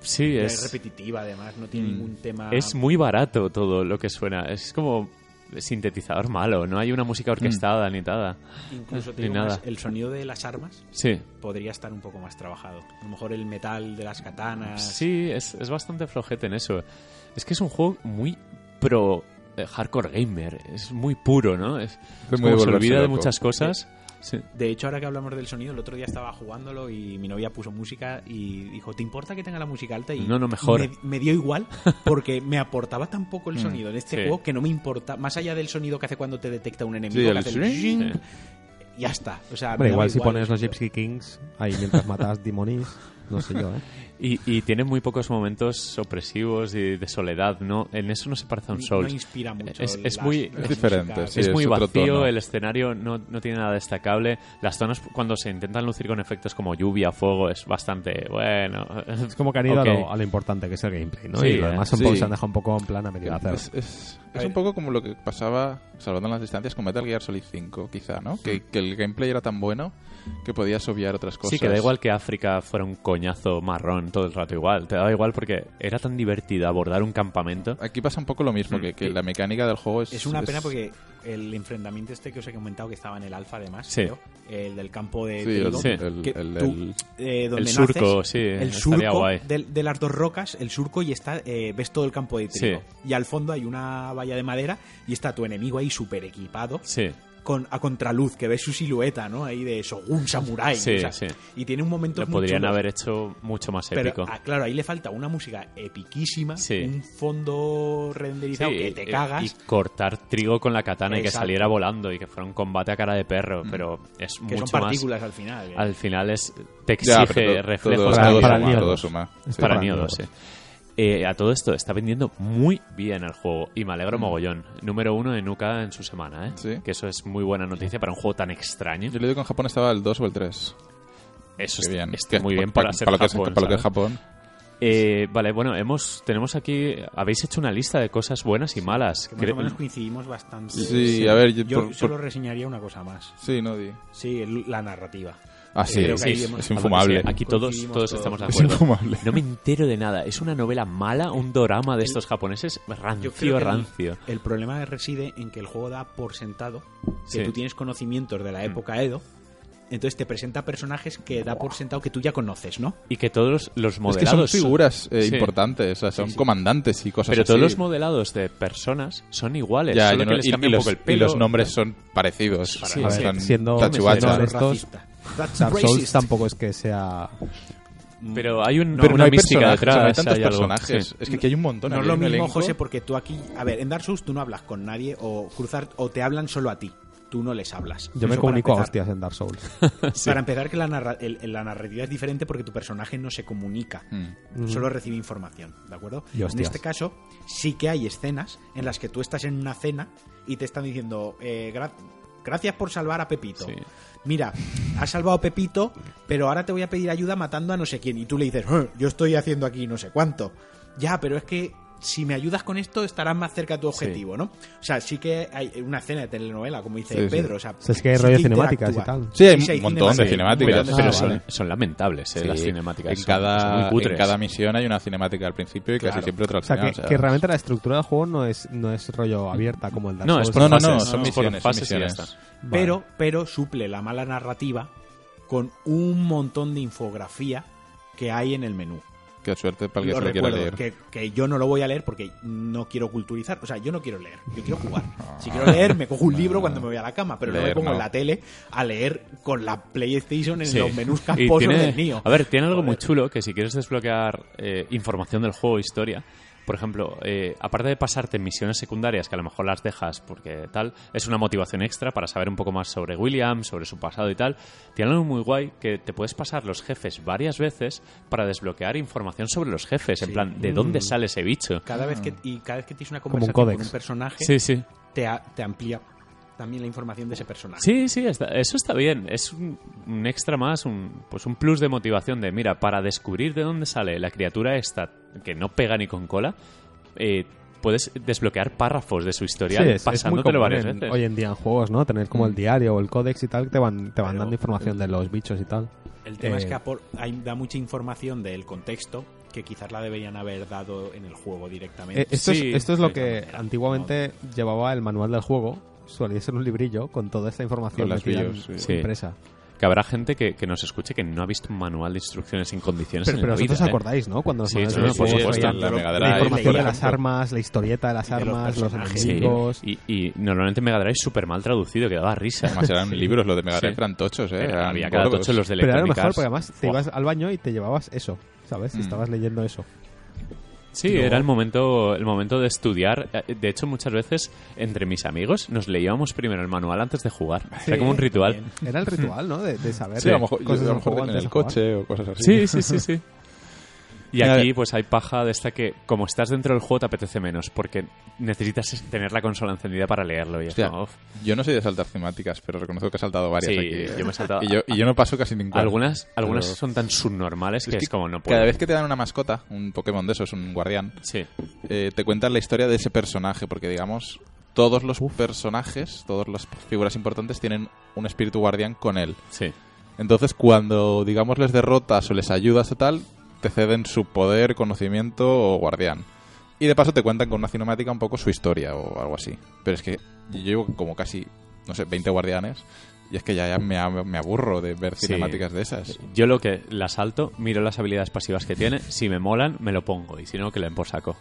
Speaker 1: Sí,
Speaker 4: Es
Speaker 1: es,
Speaker 4: repetitiva, además, no tiene
Speaker 3: Mm.
Speaker 4: ningún tema...
Speaker 1: es muy barato todo lo que suena. Es como sintetizador malo, no hay una música orquestada ni nada.
Speaker 4: Incluso te
Speaker 1: ni
Speaker 4: digo
Speaker 1: nada.
Speaker 4: más, el sonido de las armas
Speaker 1: Sí,
Speaker 4: podría estar un poco más trabajado. A lo mejor el metal de las katanas...
Speaker 1: Sí, es, es bastante flojete en eso. Es que es un juego muy pro hardcore gamer. Es muy puro, ¿no? Es, es
Speaker 3: muy
Speaker 1: como se olvida de muchas cosas. Sí.
Speaker 4: De hecho, ahora que hablamos del sonido, el otro día estaba jugándolo y mi novia puso música y dijo, ¿te importa que tenga la música alta? Y
Speaker 1: No, no, mejor.
Speaker 4: Me, me dio igual porque me aportaba tan poco el
Speaker 3: Mm,
Speaker 4: sonido en este
Speaker 1: sí.
Speaker 4: juego que no me importa, más allá del sonido que hace cuando te detecta un enemigo,
Speaker 3: Sí,
Speaker 4: que
Speaker 3: el
Speaker 4: hace
Speaker 3: swing.
Speaker 1: Sí.
Speaker 4: ya está. O sea,
Speaker 2: Hombre, igual si pones
Speaker 4: el
Speaker 2: los. Gypsy Kings ahí mientras matas demonis, no sé yo, ¿eh?
Speaker 1: Y, y tiene muy pocos momentos opresivos y de soledad, ¿no? En eso no se parece a un
Speaker 4: No
Speaker 1: Souls.
Speaker 4: inspira mucho.
Speaker 1: Es- es
Speaker 4: las-
Speaker 1: muy-
Speaker 4: las
Speaker 3: diferente, sí.
Speaker 1: es
Speaker 3: es
Speaker 1: muy vacío,
Speaker 3: tono.
Speaker 1: el escenario no, no tiene nada destacable. Las zonas, cuando se intentan lucir con efectos como lluvia, fuego, es bastante bueno.
Speaker 2: Es como que han ido
Speaker 1: Ok.
Speaker 2: a, lo, a lo importante que es el gameplay, ¿no?
Speaker 1: Sí,
Speaker 2: y lo
Speaker 1: eh.
Speaker 2: demás un
Speaker 3: Sí.
Speaker 2: poco se han dejado un poco en plan a medio hacer.
Speaker 3: Es, es- es un poco como lo que pasaba, salvando las distancias, con Metal Gear Solid 5, quizá, ¿no? Que, que el gameplay era tan bueno que podías obviar otras cosas.
Speaker 1: Sí, que da igual que África fuera un coñazo marrón todo el rato igual. Te daba igual porque era tan divertido abordar un campamento.
Speaker 3: Aquí pasa un poco lo mismo,
Speaker 1: Mm.
Speaker 3: que, que la mecánica del juego es...
Speaker 4: Es una pena porque el enfrentamiento este que os he comentado que estaba en el alfa además,
Speaker 1: Sí.
Speaker 4: creo, el del campo de
Speaker 3: Sí, el,
Speaker 4: trigo,
Speaker 1: Sí.
Speaker 3: el-
Speaker 4: que
Speaker 3: el-
Speaker 4: tú,
Speaker 3: el-
Speaker 4: eh, donde
Speaker 1: El surco,
Speaker 4: naces,
Speaker 1: sí,
Speaker 4: el
Speaker 1: estaría
Speaker 4: surco
Speaker 1: guay.
Speaker 4: de, de las dos rocas, el surco y está eh, ves todo el campo de trigo. Y al fondo hay una valla de madera y está tu enemigo ahí súper equipado
Speaker 1: Sí.
Speaker 4: Con, a contraluz, que ves su silueta, ¿no? Ahí de Shogun Samurai.
Speaker 1: Sí,
Speaker 4: o sea,
Speaker 1: sí.
Speaker 4: Y tiene un momento
Speaker 1: Lo podrían haber hecho mucho más
Speaker 4: Pero,
Speaker 1: épico.
Speaker 4: ah, claro, ahí le falta una música epiquísima,
Speaker 1: Sí.
Speaker 4: un fondo renderizado
Speaker 1: Sí,
Speaker 4: que te cagas.
Speaker 1: Y cortar trigo con la katana y que
Speaker 4: Exacto.
Speaker 1: saliera volando y que fuera un combate a cara de perro, pero es
Speaker 4: que
Speaker 1: mucho
Speaker 4: son
Speaker 1: más.
Speaker 4: partículas al final. ¿eh?
Speaker 1: Al final es te
Speaker 3: Ya,
Speaker 1: exige
Speaker 3: pero to-
Speaker 1: reflejos
Speaker 3: todo,
Speaker 2: Para-
Speaker 3: todo suma, todo
Speaker 2: 2.
Speaker 3: suma.
Speaker 2: Es
Speaker 3: Sí.
Speaker 1: para
Speaker 2: para
Speaker 1: Nioh
Speaker 2: Nioh
Speaker 1: 2, sí. Eh, a todo esto está vendiendo muy bien el juego y me alegro mogollón. Número uno en Nuka en su semana, ¿eh?
Speaker 3: Sí.
Speaker 1: Que eso es muy buena noticia para un juego tan extraño.
Speaker 3: Yo le digo que en Japón estaba el 2 o el 3.
Speaker 1: Eso está,
Speaker 3: bien.
Speaker 1: está
Speaker 3: Que
Speaker 1: muy bien
Speaker 3: pa-
Speaker 1: para ser
Speaker 3: lo que es-
Speaker 1: Japón,
Speaker 3: para lo que es. Japón.
Speaker 1: Eh, vale, bueno, hemos tenemos aquí habéis hecho una lista de cosas buenas y malas.
Speaker 4: que más o menos coincidimos bastante.
Speaker 3: Sí, a ver, yo,
Speaker 4: Yo
Speaker 3: por-
Speaker 4: solo
Speaker 3: por-
Speaker 4: reseñaría una cosa más.
Speaker 3: Sí, no di.
Speaker 4: Sí, el- la narrativa.
Speaker 3: Ah, sí,
Speaker 4: Creo que
Speaker 3: sí,
Speaker 4: ahí hemos-
Speaker 3: es infumable.
Speaker 1: Aquí todos,
Speaker 4: Coincidimos
Speaker 1: todos
Speaker 4: todos.
Speaker 1: estamos de
Speaker 3: Es
Speaker 1: acuerdo.
Speaker 3: infumable.
Speaker 1: No me entero de nada. Es una novela mala, un drama de estos japoneses
Speaker 4: Yo
Speaker 1: rancio,
Speaker 4: creo que el-
Speaker 1: rancio.
Speaker 4: El, problema reside en que el juego da por sentado que
Speaker 1: Sí. Mm.
Speaker 4: tú tienes conocimientos de la época Edo. Entonces te presenta personajes que da por sentado que tú ya conoces, ¿no?
Speaker 1: Y que todos los, los
Speaker 3: Es que
Speaker 1: modelados
Speaker 3: son figuras eh,
Speaker 1: Sí.
Speaker 3: importantes, o sea, son
Speaker 1: Sí, sí.
Speaker 3: comandantes y cosas
Speaker 1: Pero
Speaker 3: así.
Speaker 1: todos los modelados de personas son iguales.
Speaker 3: Ya,
Speaker 1: solo
Speaker 3: yo no-
Speaker 1: que les
Speaker 3: y,
Speaker 1: cambia
Speaker 3: y
Speaker 1: un
Speaker 3: los,
Speaker 1: poco el
Speaker 3: y
Speaker 1: pelo.
Speaker 3: los nombres son parecidos.
Speaker 1: Sí, a
Speaker 2: ver, siendo-
Speaker 4: racista. That's
Speaker 2: Dark Souls
Speaker 4: racist.
Speaker 2: tampoco es que sea...
Speaker 1: Pero hay un,
Speaker 3: Pero
Speaker 1: una
Speaker 3: no hay
Speaker 1: mística detrás.
Speaker 3: o sea, no hay tantos
Speaker 1: hay
Speaker 3: personajes.
Speaker 1: Sí.
Speaker 3: Es que aquí hay un montón.
Speaker 4: No es lo mismo,
Speaker 3: elenco.
Speaker 4: José, porque tú aquí... A ver, en Dark Souls tú no hablas con nadie o cruzar o te hablan solo a ti. Tú no les hablas.
Speaker 2: Yo me
Speaker 4: Eso
Speaker 2: comunico a hostias en Dark Souls.
Speaker 4: Para empezar, que la, narra- el- la narrativa es diferente porque tu personaje no se comunica,
Speaker 3: Mm.
Speaker 4: solo recibe información, ¿de acuerdo?
Speaker 2: Y
Speaker 4: en este caso, sí que hay escenas en las que tú estás en una cena y te están diciendo, eh, gra- gracias por salvar a Pepito.
Speaker 1: Sí.
Speaker 4: Mira, has salvado a Pepito, pero ahora te voy a pedir ayuda matando a no sé quién. Y tú le dices, "Eh, yo estoy haciendo aquí no sé cuánto. Ya, pero es que si me ayudas con esto estarás más cerca de tu objetivo, ¿no? O sea, sí que hay una escena de telenovela, como dice
Speaker 3: Sí, sí.
Speaker 4: Pedro. O sea,
Speaker 2: O sea, es que hay
Speaker 4: sí
Speaker 2: rollo cinemáticas y tal.
Speaker 3: Sí, hay un montón de
Speaker 1: Sí,
Speaker 3: cinemáticas.
Speaker 1: Pero, pero
Speaker 2: Ah,
Speaker 1: son,
Speaker 2: vale.
Speaker 1: son lamentables eh,
Speaker 3: Sí.
Speaker 1: las cinemáticas.
Speaker 3: En cada, en cada misión hay una cinemática al principio y casi siempre otra al
Speaker 2: O sea,
Speaker 3: final.
Speaker 2: que,
Speaker 3: o sea,
Speaker 2: que realmente la estructura del juego no es, no es rollo abierta como el Dark
Speaker 1: No,
Speaker 2: Souls.
Speaker 1: es por
Speaker 3: No, no,
Speaker 1: fases,
Speaker 3: no, son
Speaker 1: es por
Speaker 3: misiones, son
Speaker 1: fases y ya
Speaker 3: misiones.
Speaker 1: está.
Speaker 2: Vale.
Speaker 4: pero, pero suple la mala narrativa con un montón de infografía que hay en el menú.
Speaker 3: Qué suerte para el que
Speaker 4: Lo
Speaker 3: se lo quiera leer.
Speaker 4: que, que yo no lo voy a leer porque no quiero culturizar. O sea, yo no quiero leer, yo quiero jugar. Si quiero leer, me cojo un libro cuando me voy a la cama, pero no me
Speaker 3: Leer,
Speaker 4: pongo en
Speaker 3: no.
Speaker 4: la tele a leer con la PlayStation en
Speaker 1: Sí.
Speaker 4: los menús casposos del Nio.
Speaker 1: A ver, tiene algo muy chulo que si quieres desbloquear eh, información del juego, historia, por ejemplo, eh, aparte de pasarte misiones secundarias que a lo mejor las dejas porque tal, es una motivación extra para saber un poco más sobre William, sobre su pasado y tal. Tiene algo muy guay que te puedes pasar los jefes varias veces para desbloquear información sobre los jefes, en plan, ¿de dónde sale ese bicho?
Speaker 4: Cada vez que, y cada vez que tienes una
Speaker 2: Como un
Speaker 4: conversación con un personaje,
Speaker 1: Sí, sí.
Speaker 4: te, a- te amplía también la información de ese personaje.
Speaker 1: Sí, sí, está- eso está bien. Es un, un extra más, un, pues un plus de motivación de, mira, para descubrir de dónde sale la criatura esta que no pega ni con cola, eh, puedes desbloquear párrafos de su historial
Speaker 2: Sí,
Speaker 1: pasándotelo varias
Speaker 2: en-
Speaker 1: veces.
Speaker 2: hoy en día en juegos, ¿no? Tener como el diario o el códex y tal, que te van, te van
Speaker 4: Pero-
Speaker 2: dando información de los bichos y tal.
Speaker 4: El tema es
Speaker 2: Eh,
Speaker 4: que apor- hay- da mucha información del contexto que quizás la deberían haber dado en el juego directamente.
Speaker 2: Eh, esto,
Speaker 1: Sí,
Speaker 2: es, esto es lo que antiguamente llevaba el manual del juego. Solía ser un librillo con toda esta información
Speaker 3: las bios,
Speaker 2: en-
Speaker 3: sí.
Speaker 2: impresa.
Speaker 1: Que habrá gente que, que nos escuche que no ha visto un manual de instrucciones sin condiciones
Speaker 2: Pero,
Speaker 1: en
Speaker 2: pero
Speaker 1: la vida,
Speaker 2: vosotros
Speaker 1: ¿eh?
Speaker 2: acordáis, ¿no? Cuando los
Speaker 1: Sí, por supuesto,
Speaker 2: traían
Speaker 3: la Mega
Speaker 2: la
Speaker 3: Drive,
Speaker 2: información de las armas, la historieta de las
Speaker 4: de los
Speaker 2: armas, los.
Speaker 1: Sí,
Speaker 2: enemigos.
Speaker 1: y, y normalmente Mega Drive súper mal traducido, que daba risa.
Speaker 3: Además eran libros, los de Mega Drive
Speaker 1: Sí.
Speaker 3: eran tochos, ¿eh?
Speaker 1: Eh, había cada tocho los de
Speaker 2: Pero era lo mejor porque además te ibas al baño y te llevabas eso, ¿sabes?
Speaker 3: Mm.
Speaker 2: Estabas leyendo eso.
Speaker 1: Sí, era el momento, el momento de estudiar. De hecho, muchas veces entre mis amigos nos leíamos primero el manual antes de jugar. era como un ritual.
Speaker 2: Era el ritual, ¿no? De, de saber
Speaker 3: Sí, a lo mejor, yo-
Speaker 2: cosas
Speaker 3: a lo mejor en el coche o cosas así.
Speaker 1: Sí, sí, sí, sí. Y aquí pues hay paja de esta que como estás dentro del juego te apetece menos porque necesitas tener la consola encendida para leerlo y es como, uf.
Speaker 3: Yo no soy de saltar cinemáticas, pero reconozco que he saltado varias
Speaker 1: Sí,
Speaker 3: aquí. ¿eh?
Speaker 1: yo me he saltado-
Speaker 3: Y yo, y yo no paso casi ninguna.
Speaker 1: algunas algunas
Speaker 3: Pero-
Speaker 1: son tan subnormales que es, como no puedo.
Speaker 3: Cada vez que te dan una mascota, un Pokémon de esos, un guardián,
Speaker 1: Sí.
Speaker 3: eh, te cuentan la historia de ese personaje, porque digamos, todos los personajes, todas las figuras importantes tienen un espíritu guardián con él.
Speaker 1: Sí.
Speaker 3: Entonces, cuando, digamos, les derrotas o les ayudas o tal, te ceden su poder, conocimiento o guardián. Y de paso te cuentan con una cinemática un poco su historia o algo así. Pero es que yo llevo como casi, no sé, 20 guardianes y es que ya, ya me, aburro de ver
Speaker 1: Sí.
Speaker 3: cinemáticas de esas.
Speaker 1: Yo lo que la salto, miro las habilidades pasivas que tiene, si me molan, me lo pongo y si no, que le den por saco.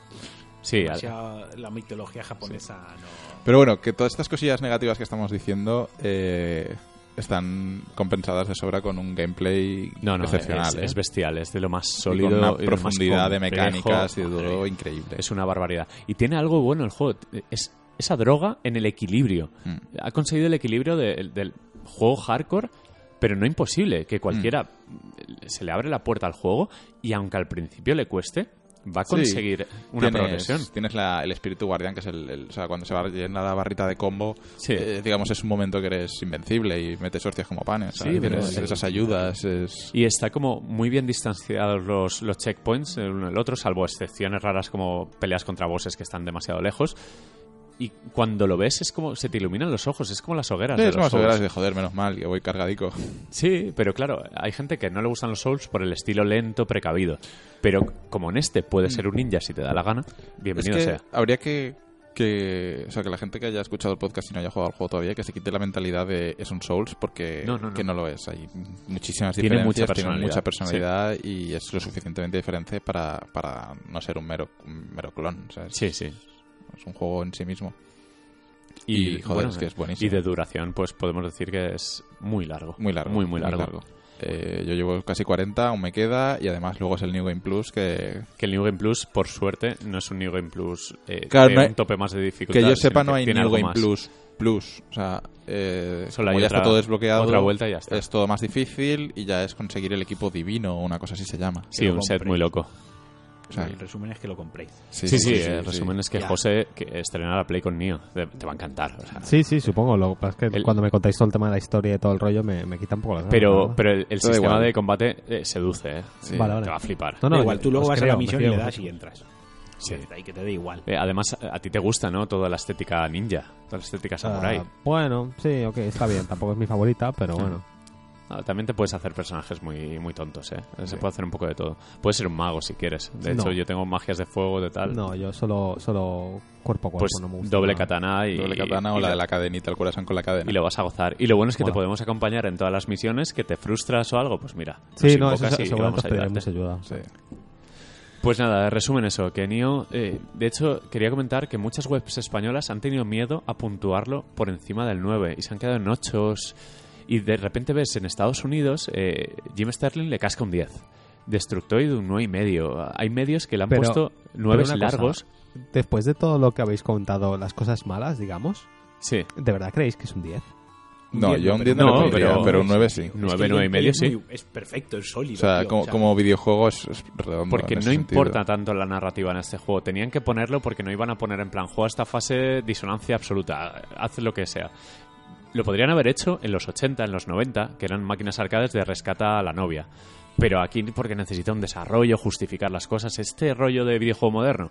Speaker 1: Sí,
Speaker 4: demasiado- la mitología japonesa no...
Speaker 3: Pero bueno, que todas estas cosillas negativas que estamos diciendo eh, están compensadas de sobra con un gameplay
Speaker 1: No, no,
Speaker 3: excepcional.
Speaker 1: es,
Speaker 3: ¿eh?
Speaker 1: es bestial, es de lo más
Speaker 3: Y
Speaker 1: sólido.
Speaker 3: con
Speaker 1: y
Speaker 3: una
Speaker 1: lo más
Speaker 3: profundidad de mecánicas y de
Speaker 1: Madre
Speaker 3: duro
Speaker 1: mía.
Speaker 3: increíble.
Speaker 1: Es una barbaridad. Y tiene algo bueno el juego. Es esa droga en el equilibrio.
Speaker 3: Mm.
Speaker 1: Ha conseguido el equilibrio de- del juego hardcore, pero no imposible. Que cualquiera
Speaker 3: Mm.
Speaker 1: se le abre la puerta al juego y aunque al principio le cueste, va a
Speaker 3: Sí.
Speaker 1: conseguir una
Speaker 3: tienes,
Speaker 1: progresión.
Speaker 3: Tienes la- el espíritu guardián, que es el, el- O sea, cuando se va llena la barrita de combo,
Speaker 1: Sí.
Speaker 3: eh, digamos, es un momento que eres invencible y metes hostias como panes.
Speaker 1: Sí,
Speaker 3: Tienes esas ayudas. Es...
Speaker 1: Y está como muy bien distanciados los, los checkpoints el uno del otro, salvo excepciones raras como peleas contra bosses que están demasiado lejos. Y cuando lo ves es como se te iluminan los ojos, es como las hogueras.
Speaker 3: Sí,
Speaker 1: de
Speaker 3: es más
Speaker 1: Souls.
Speaker 3: hogueras de joder, menos mal, que voy cargadico.
Speaker 1: Sí, pero claro, hay gente que no le gustan los Souls por el estilo lento, precavido. Pero como en este puede ser un ninja si te da la gana, bienvenido
Speaker 3: es que
Speaker 1: sea.
Speaker 3: habría que, que... O sea, que la gente que haya escuchado el podcast y no haya jugado al juego todavía, que se quite la mentalidad de es un Souls, porque
Speaker 1: No, no, no.
Speaker 3: que no lo es. Hay muchísimas
Speaker 1: Tiene mucha
Speaker 3: diferencias, tiene mucha
Speaker 1: personalidad,
Speaker 3: personalidad y es lo suficientemente diferente para, para no ser un mero, un mero clon. O sea, es,
Speaker 1: Sí, sí.
Speaker 3: Es un juego en sí mismo. Y, joder, es que es buenísimo.
Speaker 1: Y de duración, pues podemos decir que es muy largo.
Speaker 3: Muy largo.
Speaker 1: Muy, muy largo.
Speaker 3: Eh, yo llevo casi 40, aún me queda, y además luego es el New Game Plus que,
Speaker 1: Que el New Game Plus, por suerte, no es un New Game Plus eh,
Speaker 3: Claro,
Speaker 1: de
Speaker 3: no hay-
Speaker 1: un tope más de dificultad.
Speaker 3: que yo sepa no hay New Game
Speaker 1: más.
Speaker 3: Plus Plus. O sea, eh,
Speaker 1: Solo
Speaker 3: como ya
Speaker 1: otra-
Speaker 3: está todo desbloqueado,
Speaker 1: otra vuelta y ya está.
Speaker 3: es todo más difícil y ya es conseguir el equipo divino o una cosa así se llama.
Speaker 1: Sí, un set muy loco.
Speaker 3: O sea,
Speaker 4: el resumen es que lo compréis.
Speaker 1: Sí, sí, el resumen es que
Speaker 4: Ya.
Speaker 1: José que estrena la Play con Nio. Te, te va a encantar. o sea.
Speaker 2: Sí, sí, supongo. Lo que pasa es que
Speaker 1: El-
Speaker 2: cuando me contáis todo el tema de la historia y todo el rollo, me, me quita un poco las
Speaker 1: Pero, pero el, el sistema
Speaker 3: igual.
Speaker 1: de combate eh, seduce, ¿eh?
Speaker 3: Sí.
Speaker 2: Vale,
Speaker 1: Te va a flipar.
Speaker 2: No, no,
Speaker 4: igual, tú luego vas a la misión y le das y entras.
Speaker 1: Sí.
Speaker 4: Y que te dé igual.
Speaker 1: Eh, además, a ti te gusta, ¿no? Toda la estética ninja, toda la estética samurai.
Speaker 2: Ah, bueno, sí, ok, está bien. Tampoco es mi favorita, pero bueno.
Speaker 1: Ah, también te puedes hacer personajes muy, muy tontos, ¿eh? Se
Speaker 3: Sí.
Speaker 1: puede hacer un poco de todo. Puedes ser un mago si quieres. De
Speaker 2: No.
Speaker 1: hecho, yo tengo magias de fuego, de tal.
Speaker 2: No, yo solo, solo cuerpo a cuerpo,
Speaker 1: pues
Speaker 2: no me gusta.
Speaker 1: doble
Speaker 2: nada.
Speaker 1: katana y...
Speaker 3: Doble katana
Speaker 1: y
Speaker 3: o la de la cadenita, el corazón con la cadena.
Speaker 1: Y lo vas a gozar. Y lo bueno es que te podemos acompañar en todas las misiones, que te frustras o algo, pues mira.
Speaker 2: Sí, no, eso
Speaker 1: y vamos a
Speaker 2: ayuda.
Speaker 3: Sí.
Speaker 1: Pues nada, resumen eso, que Nio, eh, de hecho, quería comentar que muchas webs españolas han tenido miedo a puntuarlo por encima del 9 y se han quedado en 8 y de repente ves en Estados Unidos eh, Jim Sterling le casca un 10. Destructoid un 9 y medio. Hay medios que le han
Speaker 2: Pero-
Speaker 1: puesto
Speaker 2: pero
Speaker 1: 9
Speaker 2: una cosa,
Speaker 1: largos.
Speaker 2: Después de todo lo que habéis contado, las cosas malas, digamos,
Speaker 1: Sí,
Speaker 2: ¿de verdad creéis que es un 10?
Speaker 3: No,
Speaker 4: Entiendo,
Speaker 3: yo un
Speaker 4: pero
Speaker 3: 10 no, pondría,
Speaker 1: pero-
Speaker 3: pero un 9 sí.
Speaker 4: Es que
Speaker 1: 9,
Speaker 4: el
Speaker 1: 9 y medio,
Speaker 4: es
Speaker 1: sí.
Speaker 4: muy- Es perfecto, es sólido.
Speaker 3: O sea,
Speaker 4: tío,
Speaker 3: como,
Speaker 4: o sea,
Speaker 3: como videojuego es, es redondo.
Speaker 1: Porque no
Speaker 3: sentido.
Speaker 1: importa tanto la narrativa en este juego. Tenían que ponerlo porque no iban a poner en plan, juega esta fase disonancia absoluta, haz lo que sea. Lo podrían haber hecho en los 80, en los 90, que eran máquinas arcades de rescata a la novia. Pero aquí porque necesita un desarrollo, justificar las cosas, este rollo de videojuego moderno.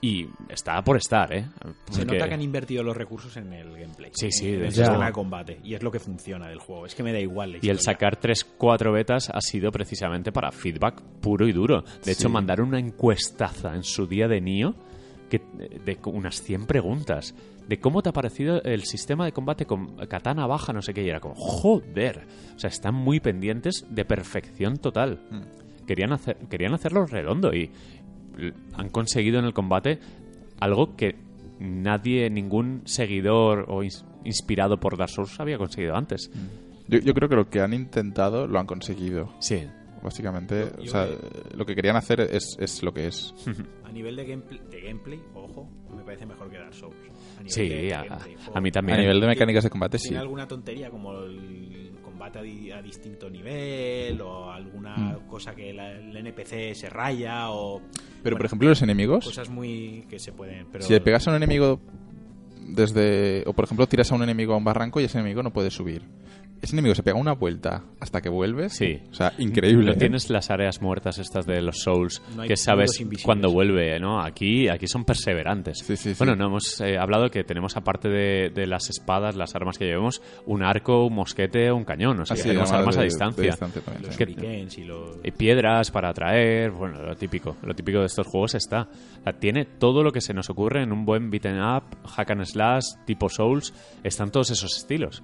Speaker 1: Y está por estar, ¿eh?
Speaker 4: Se
Speaker 1: Porque-
Speaker 4: nota que han invertido los recursos en el gameplay.
Speaker 1: Sí, sí,
Speaker 4: En
Speaker 1: de
Speaker 4: el
Speaker 1: hecho.
Speaker 4: de combate. Y es lo que funciona del juego. Es que me da igual la
Speaker 1: Y el sacar 3, 4 betas ha sido precisamente para feedback puro y duro. De hecho, mandaron una encuestaza en su día de NIO que, de unas 100 preguntas de cómo te ha parecido el sistema de combate con katana baja, no sé qué, y era como, joder. O sea, están muy pendientes de perfección total. Querían, hacer, querían hacerlo redondo y han conseguido en el combate algo que nadie, ningún seguidor o ins- inspirado por Dark Souls había conseguido antes.
Speaker 3: Yo, yo creo que lo que han intentado lo han conseguido.
Speaker 1: Sí,
Speaker 3: Básicamente,
Speaker 4: Yo
Speaker 3: o sea,
Speaker 4: creo
Speaker 3: lo que querían hacer es, es lo que es.
Speaker 4: A nivel de gameplay, de gameplay, ojo, me parece mejor que Dark Souls. A nivel
Speaker 1: Sí,
Speaker 4: de
Speaker 1: a,
Speaker 4: gameplay,
Speaker 1: a mí
Speaker 3: A
Speaker 1: también.
Speaker 3: nivel de mecánicas de combate, sí.
Speaker 4: Tiene alguna tontería como el combate a, di- a distinto nivel o alguna
Speaker 3: Mm.
Speaker 4: cosa que la- el NPC se raya o...
Speaker 3: Pero, por ejemplo, los enemigos,
Speaker 4: Cosas muy que se pueden... Pero
Speaker 3: si le pegas a un enemigo desde... O, por ejemplo, tiras a un enemigo a un barranco y ese enemigo no puede subir. Ese enemigo se pega una vuelta hasta que vuelve.
Speaker 1: Sí.
Speaker 3: O sea, increíble.
Speaker 1: No
Speaker 3: ¿eh?
Speaker 1: tienes las áreas muertas estas de los Souls
Speaker 4: No
Speaker 1: que sabes cuando vuelve, ¿no? Aquí, aquí son perseverantes.
Speaker 3: Sí, sí, sí.
Speaker 1: Bueno, no hemos eh, hablado que tenemos aparte de, de las espadas, las armas que llevemos, un arco, un mosquete, un cañón. O sea,
Speaker 3: Ah, sí,
Speaker 1: tenemos armas
Speaker 3: de-
Speaker 1: a
Speaker 3: de
Speaker 1: distancia.
Speaker 3: distancia también,
Speaker 4: los
Speaker 1: que-
Speaker 4: y los...
Speaker 1: Y piedras para atraer, bueno, lo típico. Lo típico de estos juegos está. O sea, tiene todo lo que se nos ocurre en un buen beaten up, hack and slash, tipo Souls. Están todos esos estilos.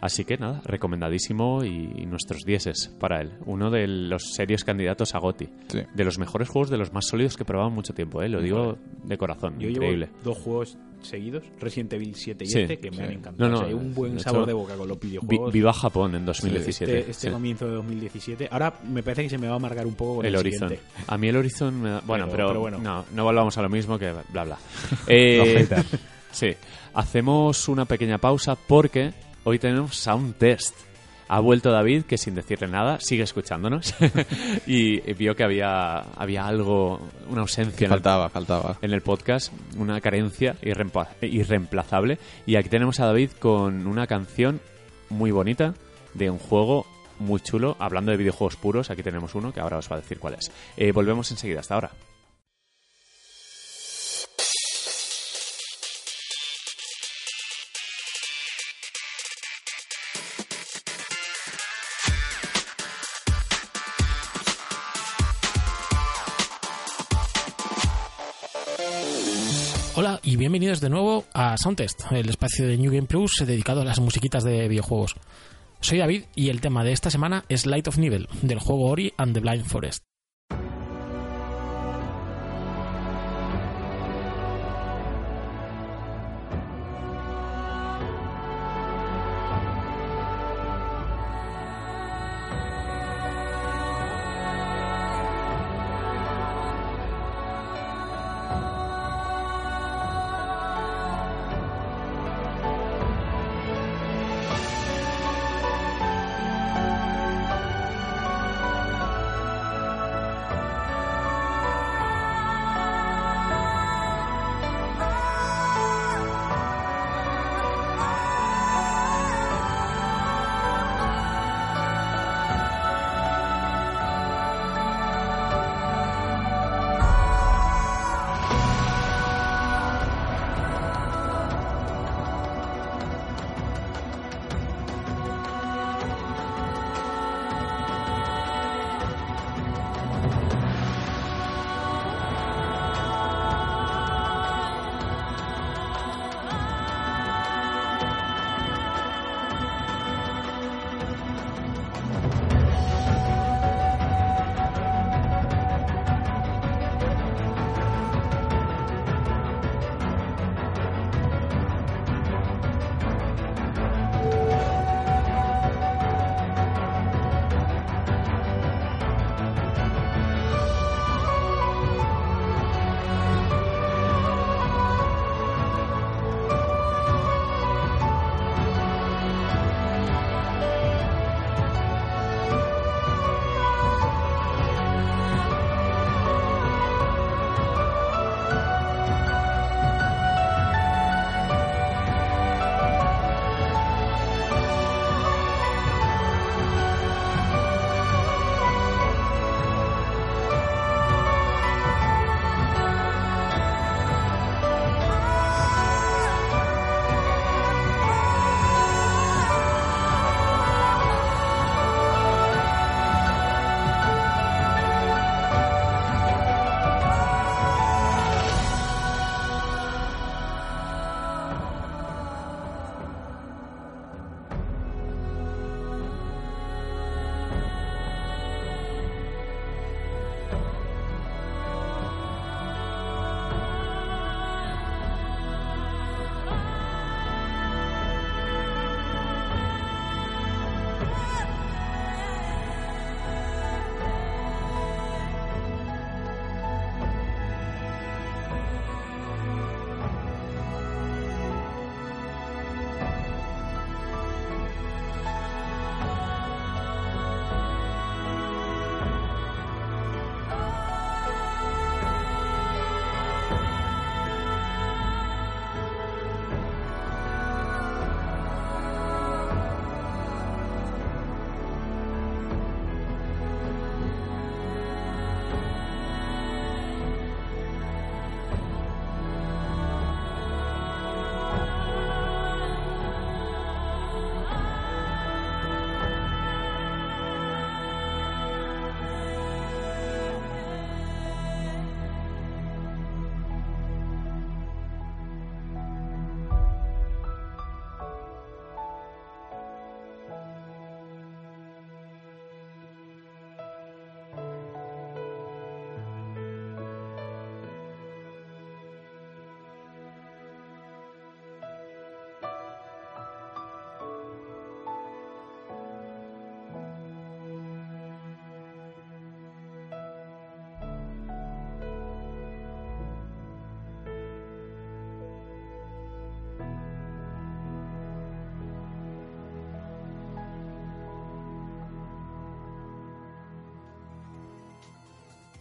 Speaker 1: Así que nada, recomendadísimo y, nuestros dieces para él. Uno de los serios candidatos a GOTI.
Speaker 3: Sí.
Speaker 1: De los mejores juegos, de los más sólidos que he probado en mucho tiempo, ¿eh? lo digo de corazón.
Speaker 4: Yo
Speaker 1: increíble.
Speaker 4: llevo dos juegos seguidos, Resident Evil 7 y
Speaker 1: Sí,
Speaker 4: este, que me
Speaker 3: sí.
Speaker 4: han encantado.
Speaker 1: No, no,
Speaker 4: O sea, hay un buen
Speaker 1: de
Speaker 4: sabor
Speaker 1: hecho,
Speaker 4: de boca con los
Speaker 1: Vi-
Speaker 4: videojuegos.
Speaker 1: viva Japón en 2017.
Speaker 4: este este
Speaker 1: sí.
Speaker 4: comienzo de 2017. Ahora me parece que se me va a amargar un poco con el,
Speaker 1: el Horizon.
Speaker 4: siguiente.
Speaker 1: A mí el Horizon me da- Bueno,
Speaker 4: Pero-
Speaker 1: pero,
Speaker 4: pero bueno.
Speaker 1: No, no volvamos a lo mismo que bla bla. Eh, sí, hacemos una pequeña pausa porque hoy tenemos Sound Test. Ha vuelto David, que sin decirle nada, sigue escuchándonos y vio que había, había algo, una ausencia en el,
Speaker 3: Faltaba, faltaba.
Speaker 1: en el podcast, una carencia irreemplazable. Y aquí tenemos a David con una canción muy bonita de un juego muy chulo. Hablando de videojuegos puros, aquí tenemos uno que ahora os va a decir cuál es. Eh, volvemos enseguida, hasta ahora.
Speaker 5: Bienvenidos de nuevo a Soundtest, el espacio de New Game Plus dedicado a las musiquitas de videojuegos. Soy David y el tema de esta semana es Light of Nivel, del juego Ori and the Blind Forest.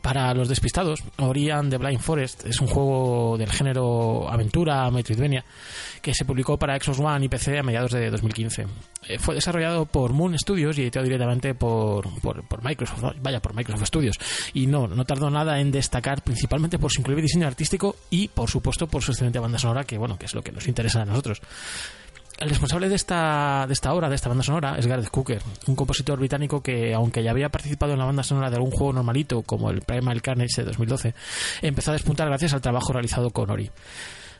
Speaker 5: Para los despistados, Ori and the Blind Forest es un juego del género aventura, Metroidvania, que se publicó para Xbox One y PC a mediados de 2015. Eh, fue desarrollado por Moon Studios y editado directamente por, por, Microsoft, ¿no? vaya, por Microsoft Studios. Y no, no tardó nada en destacar principalmente por su increíble diseño artístico y, por supuesto, por su excelente banda sonora, que bueno, que es lo que nos interesa a nosotros. El responsable de esta, de esta obra, de esta banda sonora, es Gareth Cooker, un compositor británico que, aunque ya había participado en la banda sonora de algún juego normalito, como el Primal Carnage de 2012, empezó a despuntar gracias al trabajo realizado con Ori.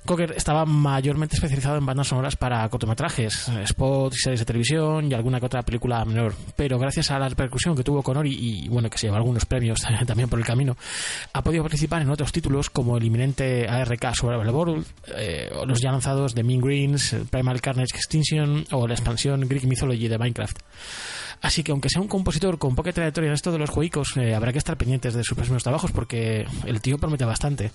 Speaker 5: Cocker estaba mayormente especializado en bandas sonoras para cortometrajes, spots series de televisión y alguna que otra película menor. Pero gracias a la repercusión que tuvo con Ori y bueno, que se llevó algunos premios también por el camino, ha podido participar en otros títulos como el inminente ARK Survival World, eh, los ya lanzados de Mean Greens, Primal Carnage Extinction o la expansión Greek Mythology de Minecraft. Así que aunque sea un compositor con poca trayectoria en esto de los juegos, eh, habrá que estar pendientes de sus próximos trabajos porque el tío promete bastante.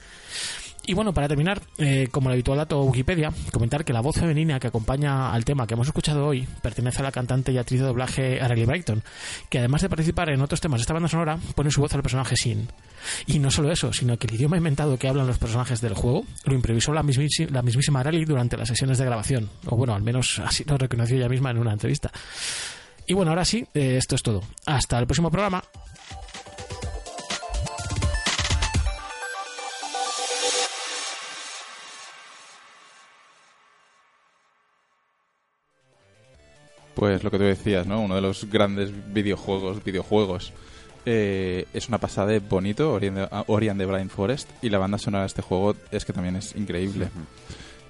Speaker 5: Y bueno, para terminar, eh, como el habitual dato Wikipedia, comentar que la voz femenina que acompaña al tema que hemos escuchado hoy pertenece a la cantante y actriz de doblaje Arely Brighton, que además de participar en otros temas de esta banda sonora, pone su voz al personaje Sin. Y no solo eso, sino que el idioma inventado que hablan los personajes del juego lo improvisó la, mismísima, la durante las sesiones de grabación, o bueno, al menos así lo reconoció ella misma en una entrevista. Y bueno, ahora sí, eh, esto es todo. Hasta el próximo programa.
Speaker 3: Pues lo que tú decías, ¿no? Uno de los grandes videojuegos, videojuegos. Eh, es una pasada de bonito, Ori and, the, Ori and the Blind Forest. Y la banda sonora de este juego es que también es increíble.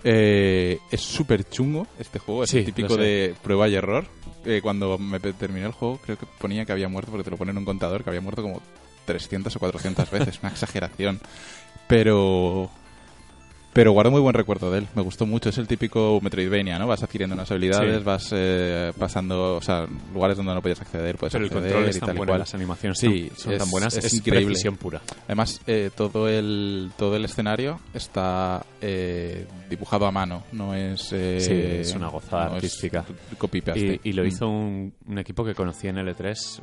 Speaker 3: Eh, es súper chungo este juego, es
Speaker 1: Sí,
Speaker 3: típico de prueba y error. Eh, cuando me terminé el juego, creo que ponía que había muerto, porque te lo ponen en un contador, que había muerto como 300 o 400 veces, una exageración. Pero. Pero guardo muy buen recuerdo de él, me gustó mucho. Es el típico Metroidvania, ¿no? Vas adquiriendo unas habilidades,
Speaker 1: Sí.
Speaker 3: vas eh, pasando, o sea, lugares donde no podías acceder, puedes
Speaker 1: Pero el
Speaker 3: acceder
Speaker 1: control es
Speaker 3: y
Speaker 1: tan
Speaker 3: tal y
Speaker 1: bueno,
Speaker 3: cual.
Speaker 1: las animaciones
Speaker 3: Sí,
Speaker 1: son, son
Speaker 3: es-
Speaker 1: tan buenas,
Speaker 3: es
Speaker 1: es,
Speaker 3: increíble.
Speaker 1: pura.
Speaker 3: Además, eh, todo el todo el escenario está eh, dibujado a mano, no es... eh,
Speaker 1: Sí, es una gozada
Speaker 3: no es
Speaker 1: artística. y lo
Speaker 3: Mm.
Speaker 1: hizo un, un equipo que conocí en L3,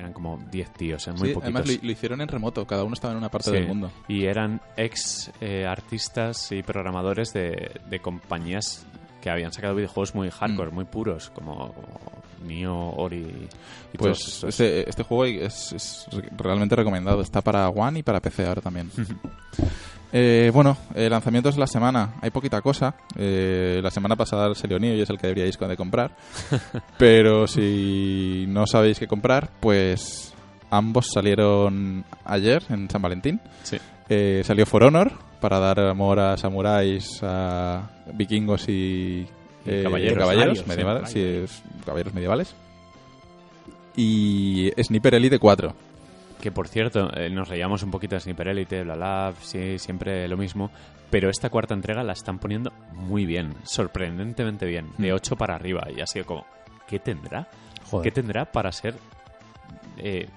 Speaker 1: eran como 10 tíos, eh, muy
Speaker 3: Sí,
Speaker 1: poquitos.
Speaker 3: además lo, lo hicieron en remoto, cada uno estaba en una parte
Speaker 1: Sí,
Speaker 3: del mundo.
Speaker 1: Y eran ex eh, artistas y programadores de, de compañías que habían sacado videojuegos muy hardcore,
Speaker 3: Mm.
Speaker 1: muy puros, como, como Nioh, Ori y
Speaker 3: Pues este, este juego es, es realmente recomendado. Está para One y para PC ahora también. Eh, bueno, eh, lanzamientos de la semana. Hay poquita cosa. Eh, la semana pasada salió Nioh y es el que deberíais de comprar. Pero si no sabéis qué comprar, pues ambos salieron ayer en San Valentín.
Speaker 1: Sí.
Speaker 3: Eh, salió For Honor para dar amor a samuráis, a vikingos y, eh,
Speaker 1: caballeros.
Speaker 3: medievales.
Speaker 4: sí,
Speaker 3: caballeros medievales. Y Sniper Elite 4.
Speaker 1: Que por cierto, eh, nos reíamos un poquito de Sniper Elite, bla bla, sí, siempre lo mismo. Pero esta cuarta entrega la están poniendo muy bien, sorprendentemente bien, de
Speaker 3: Mm.
Speaker 1: 8 para arriba. Y ha sido como, ¿qué tendrá?
Speaker 2: Joder.
Speaker 1: ¿Qué tendrá para ser eh,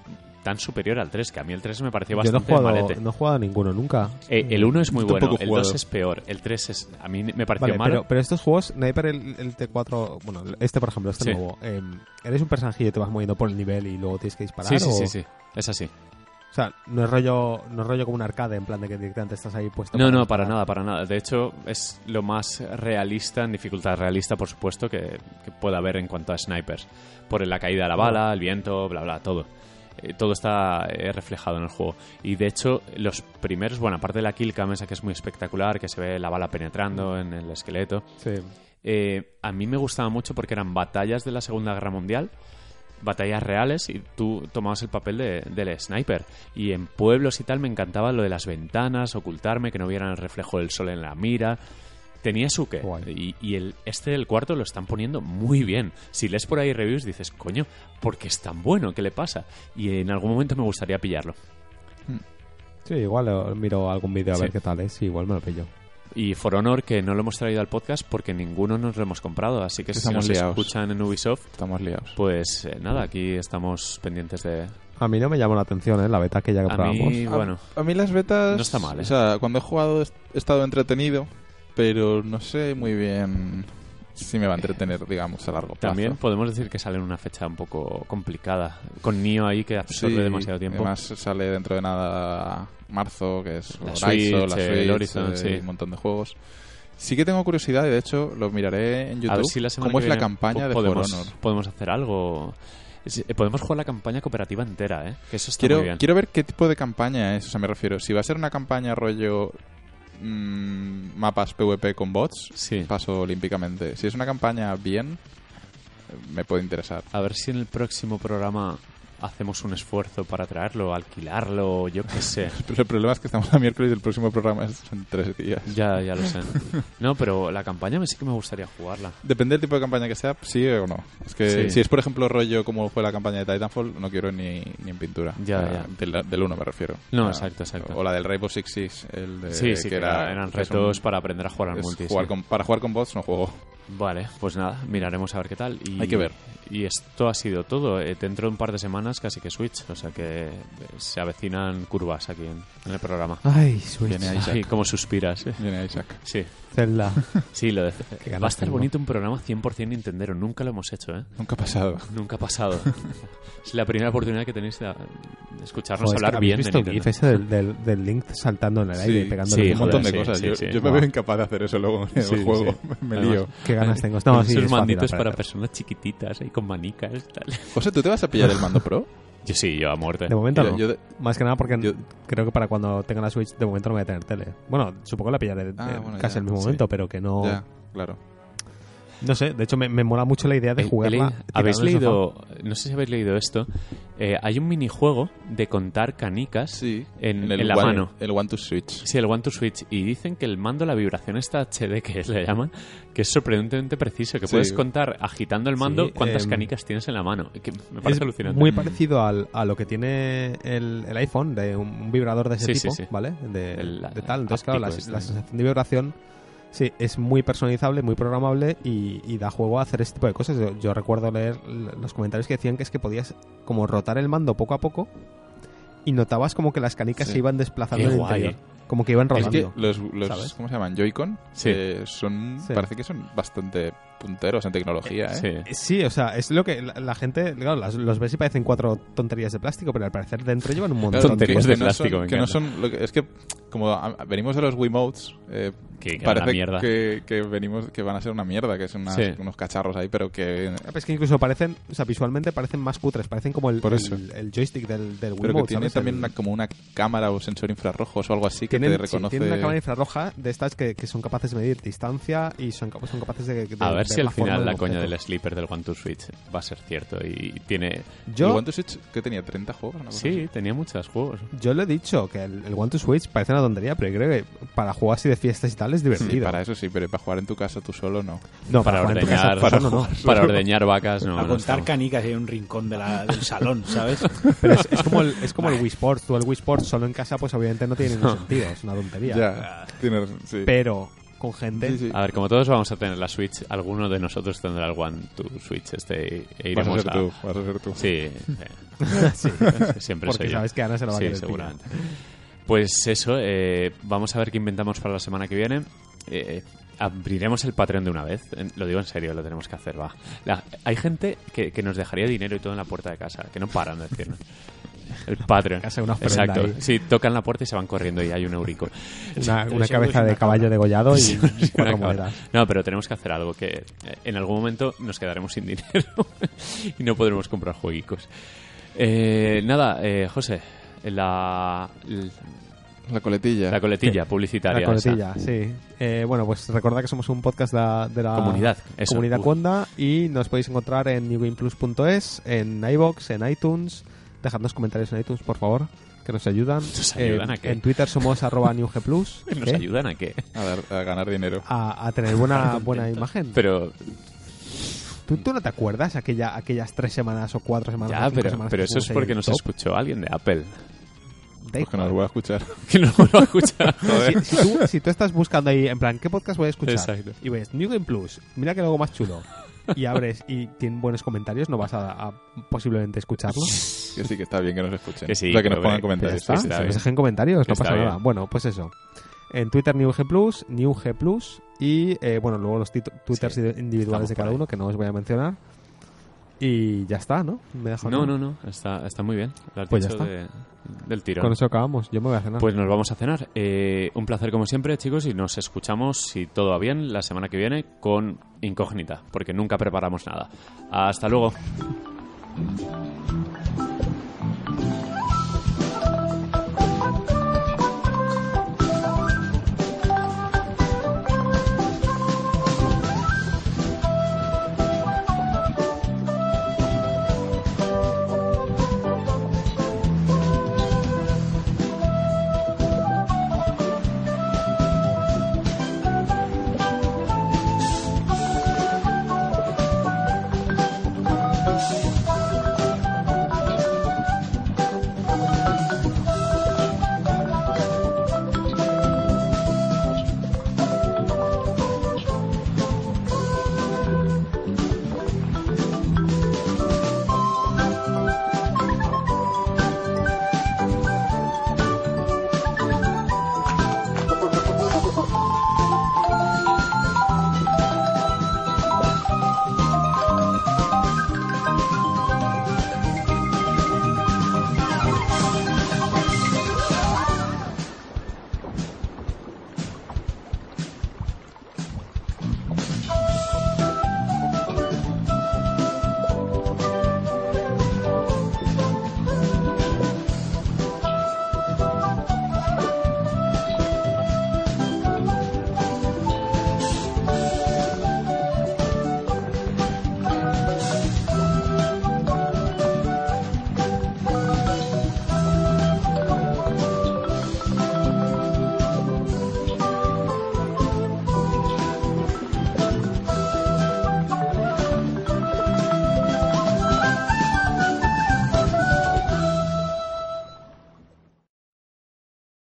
Speaker 1: tan superior al 3? Que a mí el 3 me pareció
Speaker 2: Yo no he,
Speaker 1: bastante
Speaker 2: jugado,
Speaker 1: malete.
Speaker 2: no he jugado a ninguno nunca.
Speaker 1: Eh, el 1 es muy bueno, el 2
Speaker 3: jugado.
Speaker 1: es peor, el 3 es, a mí me pareció
Speaker 2: Vale,
Speaker 1: malo.
Speaker 2: pero, pero estos juegos, Sniper, el, el T4, bueno, este por ejemplo, este
Speaker 1: Sí.
Speaker 2: nuevo, eh, eres un personaje y te vas moviendo por el nivel y luego tienes que disparar.
Speaker 1: sí, sí,
Speaker 2: o-
Speaker 1: sí, sí, es así.
Speaker 2: O sea, no es rollo, no es rollo como un arcade en plan de que directamente estás ahí puesto.
Speaker 1: No, no, para nada, para nada. De hecho, es lo más realista, en dificultad realista, por supuesto, que, que pueda haber en cuanto a snipers. Por la caída de la bala, el viento, bla, bla, todo. Eh, todo está eh, reflejado en el juego. Y de hecho, los primeros, bueno, aparte de la kill cam esa que es muy espectacular, que se ve la bala penetrando en el esqueleto,
Speaker 2: Sí.
Speaker 1: eh, a mí me gustaba mucho porque eran batallas de la Segunda Guerra Mundial, batallas reales y tú tomabas el papel de, del sniper. Y en pueblos y tal me encantaba lo de las ventanas, ocultarme, que no vieran el reflejo del sol en la mira. Tenía su qué. Y, y el, este del cuarto lo están poniendo muy bien. Si lees por ahí reviews dices, coño, ¿por qué es tan bueno? ¿Qué le pasa? Y en algún momento me gustaría pillarlo.
Speaker 2: Sí, igual eh, miro algún vídeo a ver qué tal es. Sí, igual me lo pillo.
Speaker 1: Y For Honor, que no lo hemos traído al podcast porque ninguno nos lo hemos comprado. Así que si
Speaker 3: Estamos
Speaker 1: nos
Speaker 3: liados.
Speaker 1: escuchan en Ubisoft,
Speaker 3: Estamos liados.
Speaker 1: Pues eh, nada, aquí estamos pendientes de...
Speaker 2: A mí no me llamó la atención, ¿eh? La beta que ya
Speaker 1: A
Speaker 2: probamos.
Speaker 1: mí, bueno,
Speaker 3: A, a mí las betas...
Speaker 1: No está mal, ¿eh?
Speaker 3: O sea, cuando he jugado he estado entretenido, pero no sé muy bien sí me va a entretener, digamos, a largo plazo.
Speaker 1: También podemos decir que sale en una fecha un poco complicada. Con Nio ahí que absorbe
Speaker 3: Sí,
Speaker 1: demasiado tiempo.
Speaker 3: Además sale dentro de nada marzo, que es
Speaker 1: La
Speaker 3: Horizon,
Speaker 1: Switch,
Speaker 3: la Switch,
Speaker 1: el Horizon,
Speaker 3: eh,
Speaker 1: sí.
Speaker 3: un montón de juegos. Sí que tengo curiosidad y de hecho lo miraré en YouTube.
Speaker 1: a ver si la semana
Speaker 3: ¿Cómo es la campaña de
Speaker 1: podemos,
Speaker 3: For Honor?
Speaker 1: podemos hacer algo. Eh, Podemos jugar la campaña cooperativa entera, ¿eh? Que eso está
Speaker 3: Quiero,
Speaker 1: muy bien.
Speaker 3: quiero ver qué tipo de campaña es, o sea, me refiero, si va a ser una campaña rollo mm, mapas PvP con bots,
Speaker 1: Sí.
Speaker 3: paso olímpicamente. Si es una campaña bien, eh, me puede interesar.
Speaker 1: A ver si en el próximo programa hacemos un esfuerzo para traerlo, alquilarlo, yo qué sé.
Speaker 3: Pero el problema es que estamos a miércoles y el próximo programa es en tres días.
Speaker 1: Ya, ya lo sé. No, pero la campaña me sí que me gustaría jugarla.
Speaker 3: Depende del tipo de campaña que sea, sí o no. Es que
Speaker 1: Sí.
Speaker 3: si es, por ejemplo, rollo como fue la campaña de Titanfall, no quiero ni, ni en pintura.
Speaker 1: Ya, ya.
Speaker 3: Del, del 1 me refiero.
Speaker 1: No, exacto, exacto.
Speaker 3: O la del Rainbow Six Siege, el de,
Speaker 1: sí, sí, que, era- eran
Speaker 3: un-
Speaker 1: retos para aprender a jugar al multi.
Speaker 3: jugar
Speaker 1: sí.
Speaker 3: con- para jugar con bots no juego.
Speaker 1: Vale, pues nada, miraremos a ver qué tal. Y,
Speaker 3: Hay que ver.
Speaker 1: Y esto ha sido todo. Eh, dentro de un par de semanas casi que Switch, o sea que eh, se avecinan curvas aquí en, en el programa.
Speaker 2: Ay, Switch.
Speaker 3: Viene. Isaac.
Speaker 1: Ay, suspiras. eh.
Speaker 3: Viene Isaac.
Speaker 1: Sí,
Speaker 2: Zelda.
Speaker 1: sí, lo de...
Speaker 2: Qué
Speaker 1: Va a estar bonito un programa 100% Nintendero. Nunca lo hemos hecho, ¿eh?
Speaker 3: Nunca ha pasado.
Speaker 1: Nunca ha pasado. es la primera oportunidad que tenéis de, de escucharnos
Speaker 2: Joder,
Speaker 1: hablar
Speaker 2: ¿habéis
Speaker 1: bien de
Speaker 2: visto el
Speaker 1: Nintendo.
Speaker 2: GIF ese del, del, del Link saltando en el aire y
Speaker 3: Sí,
Speaker 2: pegándole
Speaker 1: sí,
Speaker 3: un montón
Speaker 1: joder,
Speaker 3: de
Speaker 1: sí,
Speaker 3: cosas.
Speaker 1: sí,
Speaker 3: yo
Speaker 1: sí.
Speaker 3: yo me
Speaker 1: Wow.
Speaker 3: veo incapaz de hacer eso luego en el juego.
Speaker 1: sí.
Speaker 3: Me
Speaker 1: Además,
Speaker 3: lío.
Speaker 2: Qué ganas tengo. No,
Speaker 1: Esos manditos para personas chiquititas ahí con manicas y tal.
Speaker 3: José, ¿tú te vas a pillar el mando pro?
Speaker 1: Yo sí, yo a muerte.
Speaker 2: De momento
Speaker 3: Yo-
Speaker 2: no.
Speaker 3: yo de-
Speaker 2: Más que nada porque
Speaker 3: Yo-
Speaker 2: creo que para cuando tenga la Switch de momento no voy a tener tele. Bueno, supongo que la pillaré de-
Speaker 3: Ah,
Speaker 2: de-
Speaker 3: bueno,
Speaker 2: casi al mismo
Speaker 3: sí.
Speaker 2: momento, pero que no...
Speaker 3: Ya, claro.
Speaker 2: No sé, de hecho me, me mola mucho la idea de jugarla.
Speaker 1: ¿Habéis leído, no sé si habéis leído esto, eh, hay un minijuego de contar canicas
Speaker 3: Sí.
Speaker 1: en,
Speaker 3: el
Speaker 1: en la
Speaker 3: one,
Speaker 1: mano.
Speaker 3: El One to Switch.
Speaker 1: Sí, el One to Switch. Y dicen que el mando, la vibración esta HD que le llaman, que es sorprendentemente preciso, que
Speaker 3: Sí.
Speaker 1: puedes contar agitando el mando
Speaker 2: Sí,
Speaker 1: cuántas
Speaker 2: em,
Speaker 1: canicas tienes en la mano. Que me parece
Speaker 2: Es
Speaker 1: alucinante.
Speaker 2: muy parecido al, a lo que tiene el, el iPhone, de un, un vibrador de ese tipo,
Speaker 1: sí.
Speaker 2: ¿vale? De,
Speaker 1: El,
Speaker 2: de tal. Entonces, claro, la,
Speaker 1: este.
Speaker 2: la sensación de vibración sí, es muy personalizable, muy programable y, y da juego a hacer este tipo de cosas. Yo, yo recuerdo leer los comentarios que decían que es que podías como rotar el mando poco a poco y notabas como que las canicas
Speaker 3: Sí.
Speaker 2: se iban desplazando en el interior. Como que iban
Speaker 3: Es
Speaker 2: rodando.
Speaker 3: que los, los. ¿cómo se llaman? Joy-Con
Speaker 1: Sí.
Speaker 3: eh, son,
Speaker 2: Sí.
Speaker 3: parece que son bastante punteros en tecnología, ¿eh?
Speaker 1: Sí.
Speaker 2: Eh, Sí, o sea, es lo que la, la gente, claro, las- los ves y parecen cuatro tonterías de plástico, pero al parecer dentro llevan un montón
Speaker 3: Claro,
Speaker 1: Tonterías
Speaker 3: que
Speaker 1: de
Speaker 3: no
Speaker 1: plástico,
Speaker 3: son- que no son lo que- es que como a- venimos de los Wiimotes eh,
Speaker 1: Que- que
Speaker 3: parece
Speaker 1: mierda.
Speaker 3: Que, que venimos que van a ser una mierda que son unas-
Speaker 1: Sí.
Speaker 3: unos cacharros ahí pero que
Speaker 2: Ah, Es que incluso parecen, o sea, visualmente parecen más cutres, parecen como el,
Speaker 3: Por eso.
Speaker 2: el, el joystick del, del
Speaker 3: pero que
Speaker 2: Wiimote,
Speaker 3: tiene
Speaker 2: ¿sabes?
Speaker 3: también
Speaker 2: El-
Speaker 3: una- como una cámara o sensor infrarrojos o algo así que
Speaker 2: tienen,
Speaker 3: te
Speaker 2: sí,
Speaker 3: reconoce
Speaker 2: tienen una cámara infrarroja de estas que, que son capaces de medir distancia y son, capa- son capaces de, de
Speaker 1: A ver si al final la coña del sleeper del One to Switch va a ser cierto y tiene...
Speaker 2: Yo,
Speaker 3: el One to Switch que tenía 30 juegos una cosa
Speaker 1: Sí,
Speaker 3: así.
Speaker 1: tenía muchos juegos.
Speaker 2: yo le he dicho que el, el One to Switch parece una tontería, pero yo creo que para jugar así de fiestas y tal es
Speaker 3: Sí,
Speaker 2: divertido.
Speaker 3: para eso sí pero para jugar en tu casa tú solo no
Speaker 2: no,
Speaker 1: Para
Speaker 2: casa,
Speaker 1: ordeñar, para,
Speaker 2: no, no.
Speaker 1: para ordeñar vacas, no.
Speaker 4: a
Speaker 1: no
Speaker 4: contar
Speaker 1: estamos.
Speaker 4: canicas en un rincón de la- del salón, ¿sabes?
Speaker 2: Pero es, es como el, es como el Wii Sports. Tú el Wii Sports solo en casa, pues obviamente no tiene ningún sentido. Es una tontería.
Speaker 3: ya tienes sí.
Speaker 2: Pero con gente...
Speaker 3: Sí, sí.
Speaker 1: A ver, como todos vamos a tener la Switch, alguno de nosotros tendrá el One to Switch este e
Speaker 3: vas a
Speaker 1: iremos
Speaker 3: ser tú vas a ser tú
Speaker 1: Sí, eh,
Speaker 2: sí,
Speaker 1: siempre
Speaker 2: porque
Speaker 1: soy yo.
Speaker 2: sabes que Ana se lo va a
Speaker 1: Sí, seguramente. Pues eso, eh, vamos a ver qué inventamos para la semana que viene. Eh, abriremos el Patreon de una vez. Lo digo en serio, lo tenemos que hacer, va. La- hay gente que, que nos dejaría dinero y todo en la puerta de casa, que no paran de decirnos. El Patreon.
Speaker 2: Casa, una
Speaker 1: Exacto.
Speaker 2: ahí.
Speaker 1: Sí, tocan la puerta y se van corriendo y hay un eurico.
Speaker 2: Una, cabeza de caballo degollado y cuatro monedas.
Speaker 1: No, pero tenemos que hacer algo que eh, en algún momento nos quedaremos sin dinero y no podremos comprar jueguicos. Eh, nada, eh, José, la,
Speaker 3: la coletilla
Speaker 1: la coletilla publicitaria.
Speaker 2: La
Speaker 1: esa.
Speaker 2: coletilla, sí. Eh, bueno, pues recordad que somos un podcast de la, de la
Speaker 1: Comunidad, eso.
Speaker 2: comunidad. Conda y nos podéis encontrar en newgameplus.es, en iBox, en iTunes. Dejadnos comentarios en iTunes, por favor, que nos ayudan.
Speaker 1: ¿Nos ayudan
Speaker 2: Eh,
Speaker 1: a qué?
Speaker 2: En Twitter somos arroba newgplus.
Speaker 1: ¿Nos
Speaker 2: ¿qué?
Speaker 1: ayudan a qué?
Speaker 3: a, dar- a ganar dinero
Speaker 2: a, a tener buena, buena imagen.
Speaker 1: Pero
Speaker 2: ¿Tú, tú no te acuerdas aquella, aquellas tres semanas o cuatro semanas? o
Speaker 1: ya,
Speaker 2: cinco
Speaker 1: pero,
Speaker 2: semanas
Speaker 1: pero eso es porque nos
Speaker 2: top?
Speaker 1: escuchó alguien de Apple.
Speaker 3: Pues que nos
Speaker 2: igual.
Speaker 3: voy a escuchar
Speaker 1: Que no lo va a escuchar, joder.
Speaker 2: Si, si tú, si tú estás buscando ahí, en plan, ¿qué podcast voy a escuchar?
Speaker 1: Exacto.
Speaker 2: Y ves New Game Plus, mira que algo más chulo. Y abres y tienen buenos comentarios, no vas a, a posiblemente escucharlo.
Speaker 3: que sí que está bien que nos escuchen
Speaker 1: Que sí,
Speaker 3: o sea que nos pongan comentarios
Speaker 2: está,
Speaker 1: está
Speaker 2: se
Speaker 1: bien.
Speaker 2: nos dejen comentarios, no
Speaker 1: Está
Speaker 2: pasa
Speaker 1: bien.
Speaker 2: nada. Bueno, pues eso. En Twitter NewG Plus, NewG Plus y eh, bueno, luego los twitters
Speaker 1: Sí,
Speaker 2: individuales de cada uno que no os voy a mencionar. Y ya está, ¿no? Me
Speaker 1: No, no, no, está, está muy bien. Lo has
Speaker 2: Pues ya está.
Speaker 1: de- del tirón.
Speaker 2: Con eso acabamos. Yo me voy a cenar.
Speaker 1: Pues nos vamos a cenar. Eh, un placer como siempre, chicos, y nos escuchamos, si todo va bien, la semana que viene con incógnita, porque nunca preparamos nada. Hasta luego.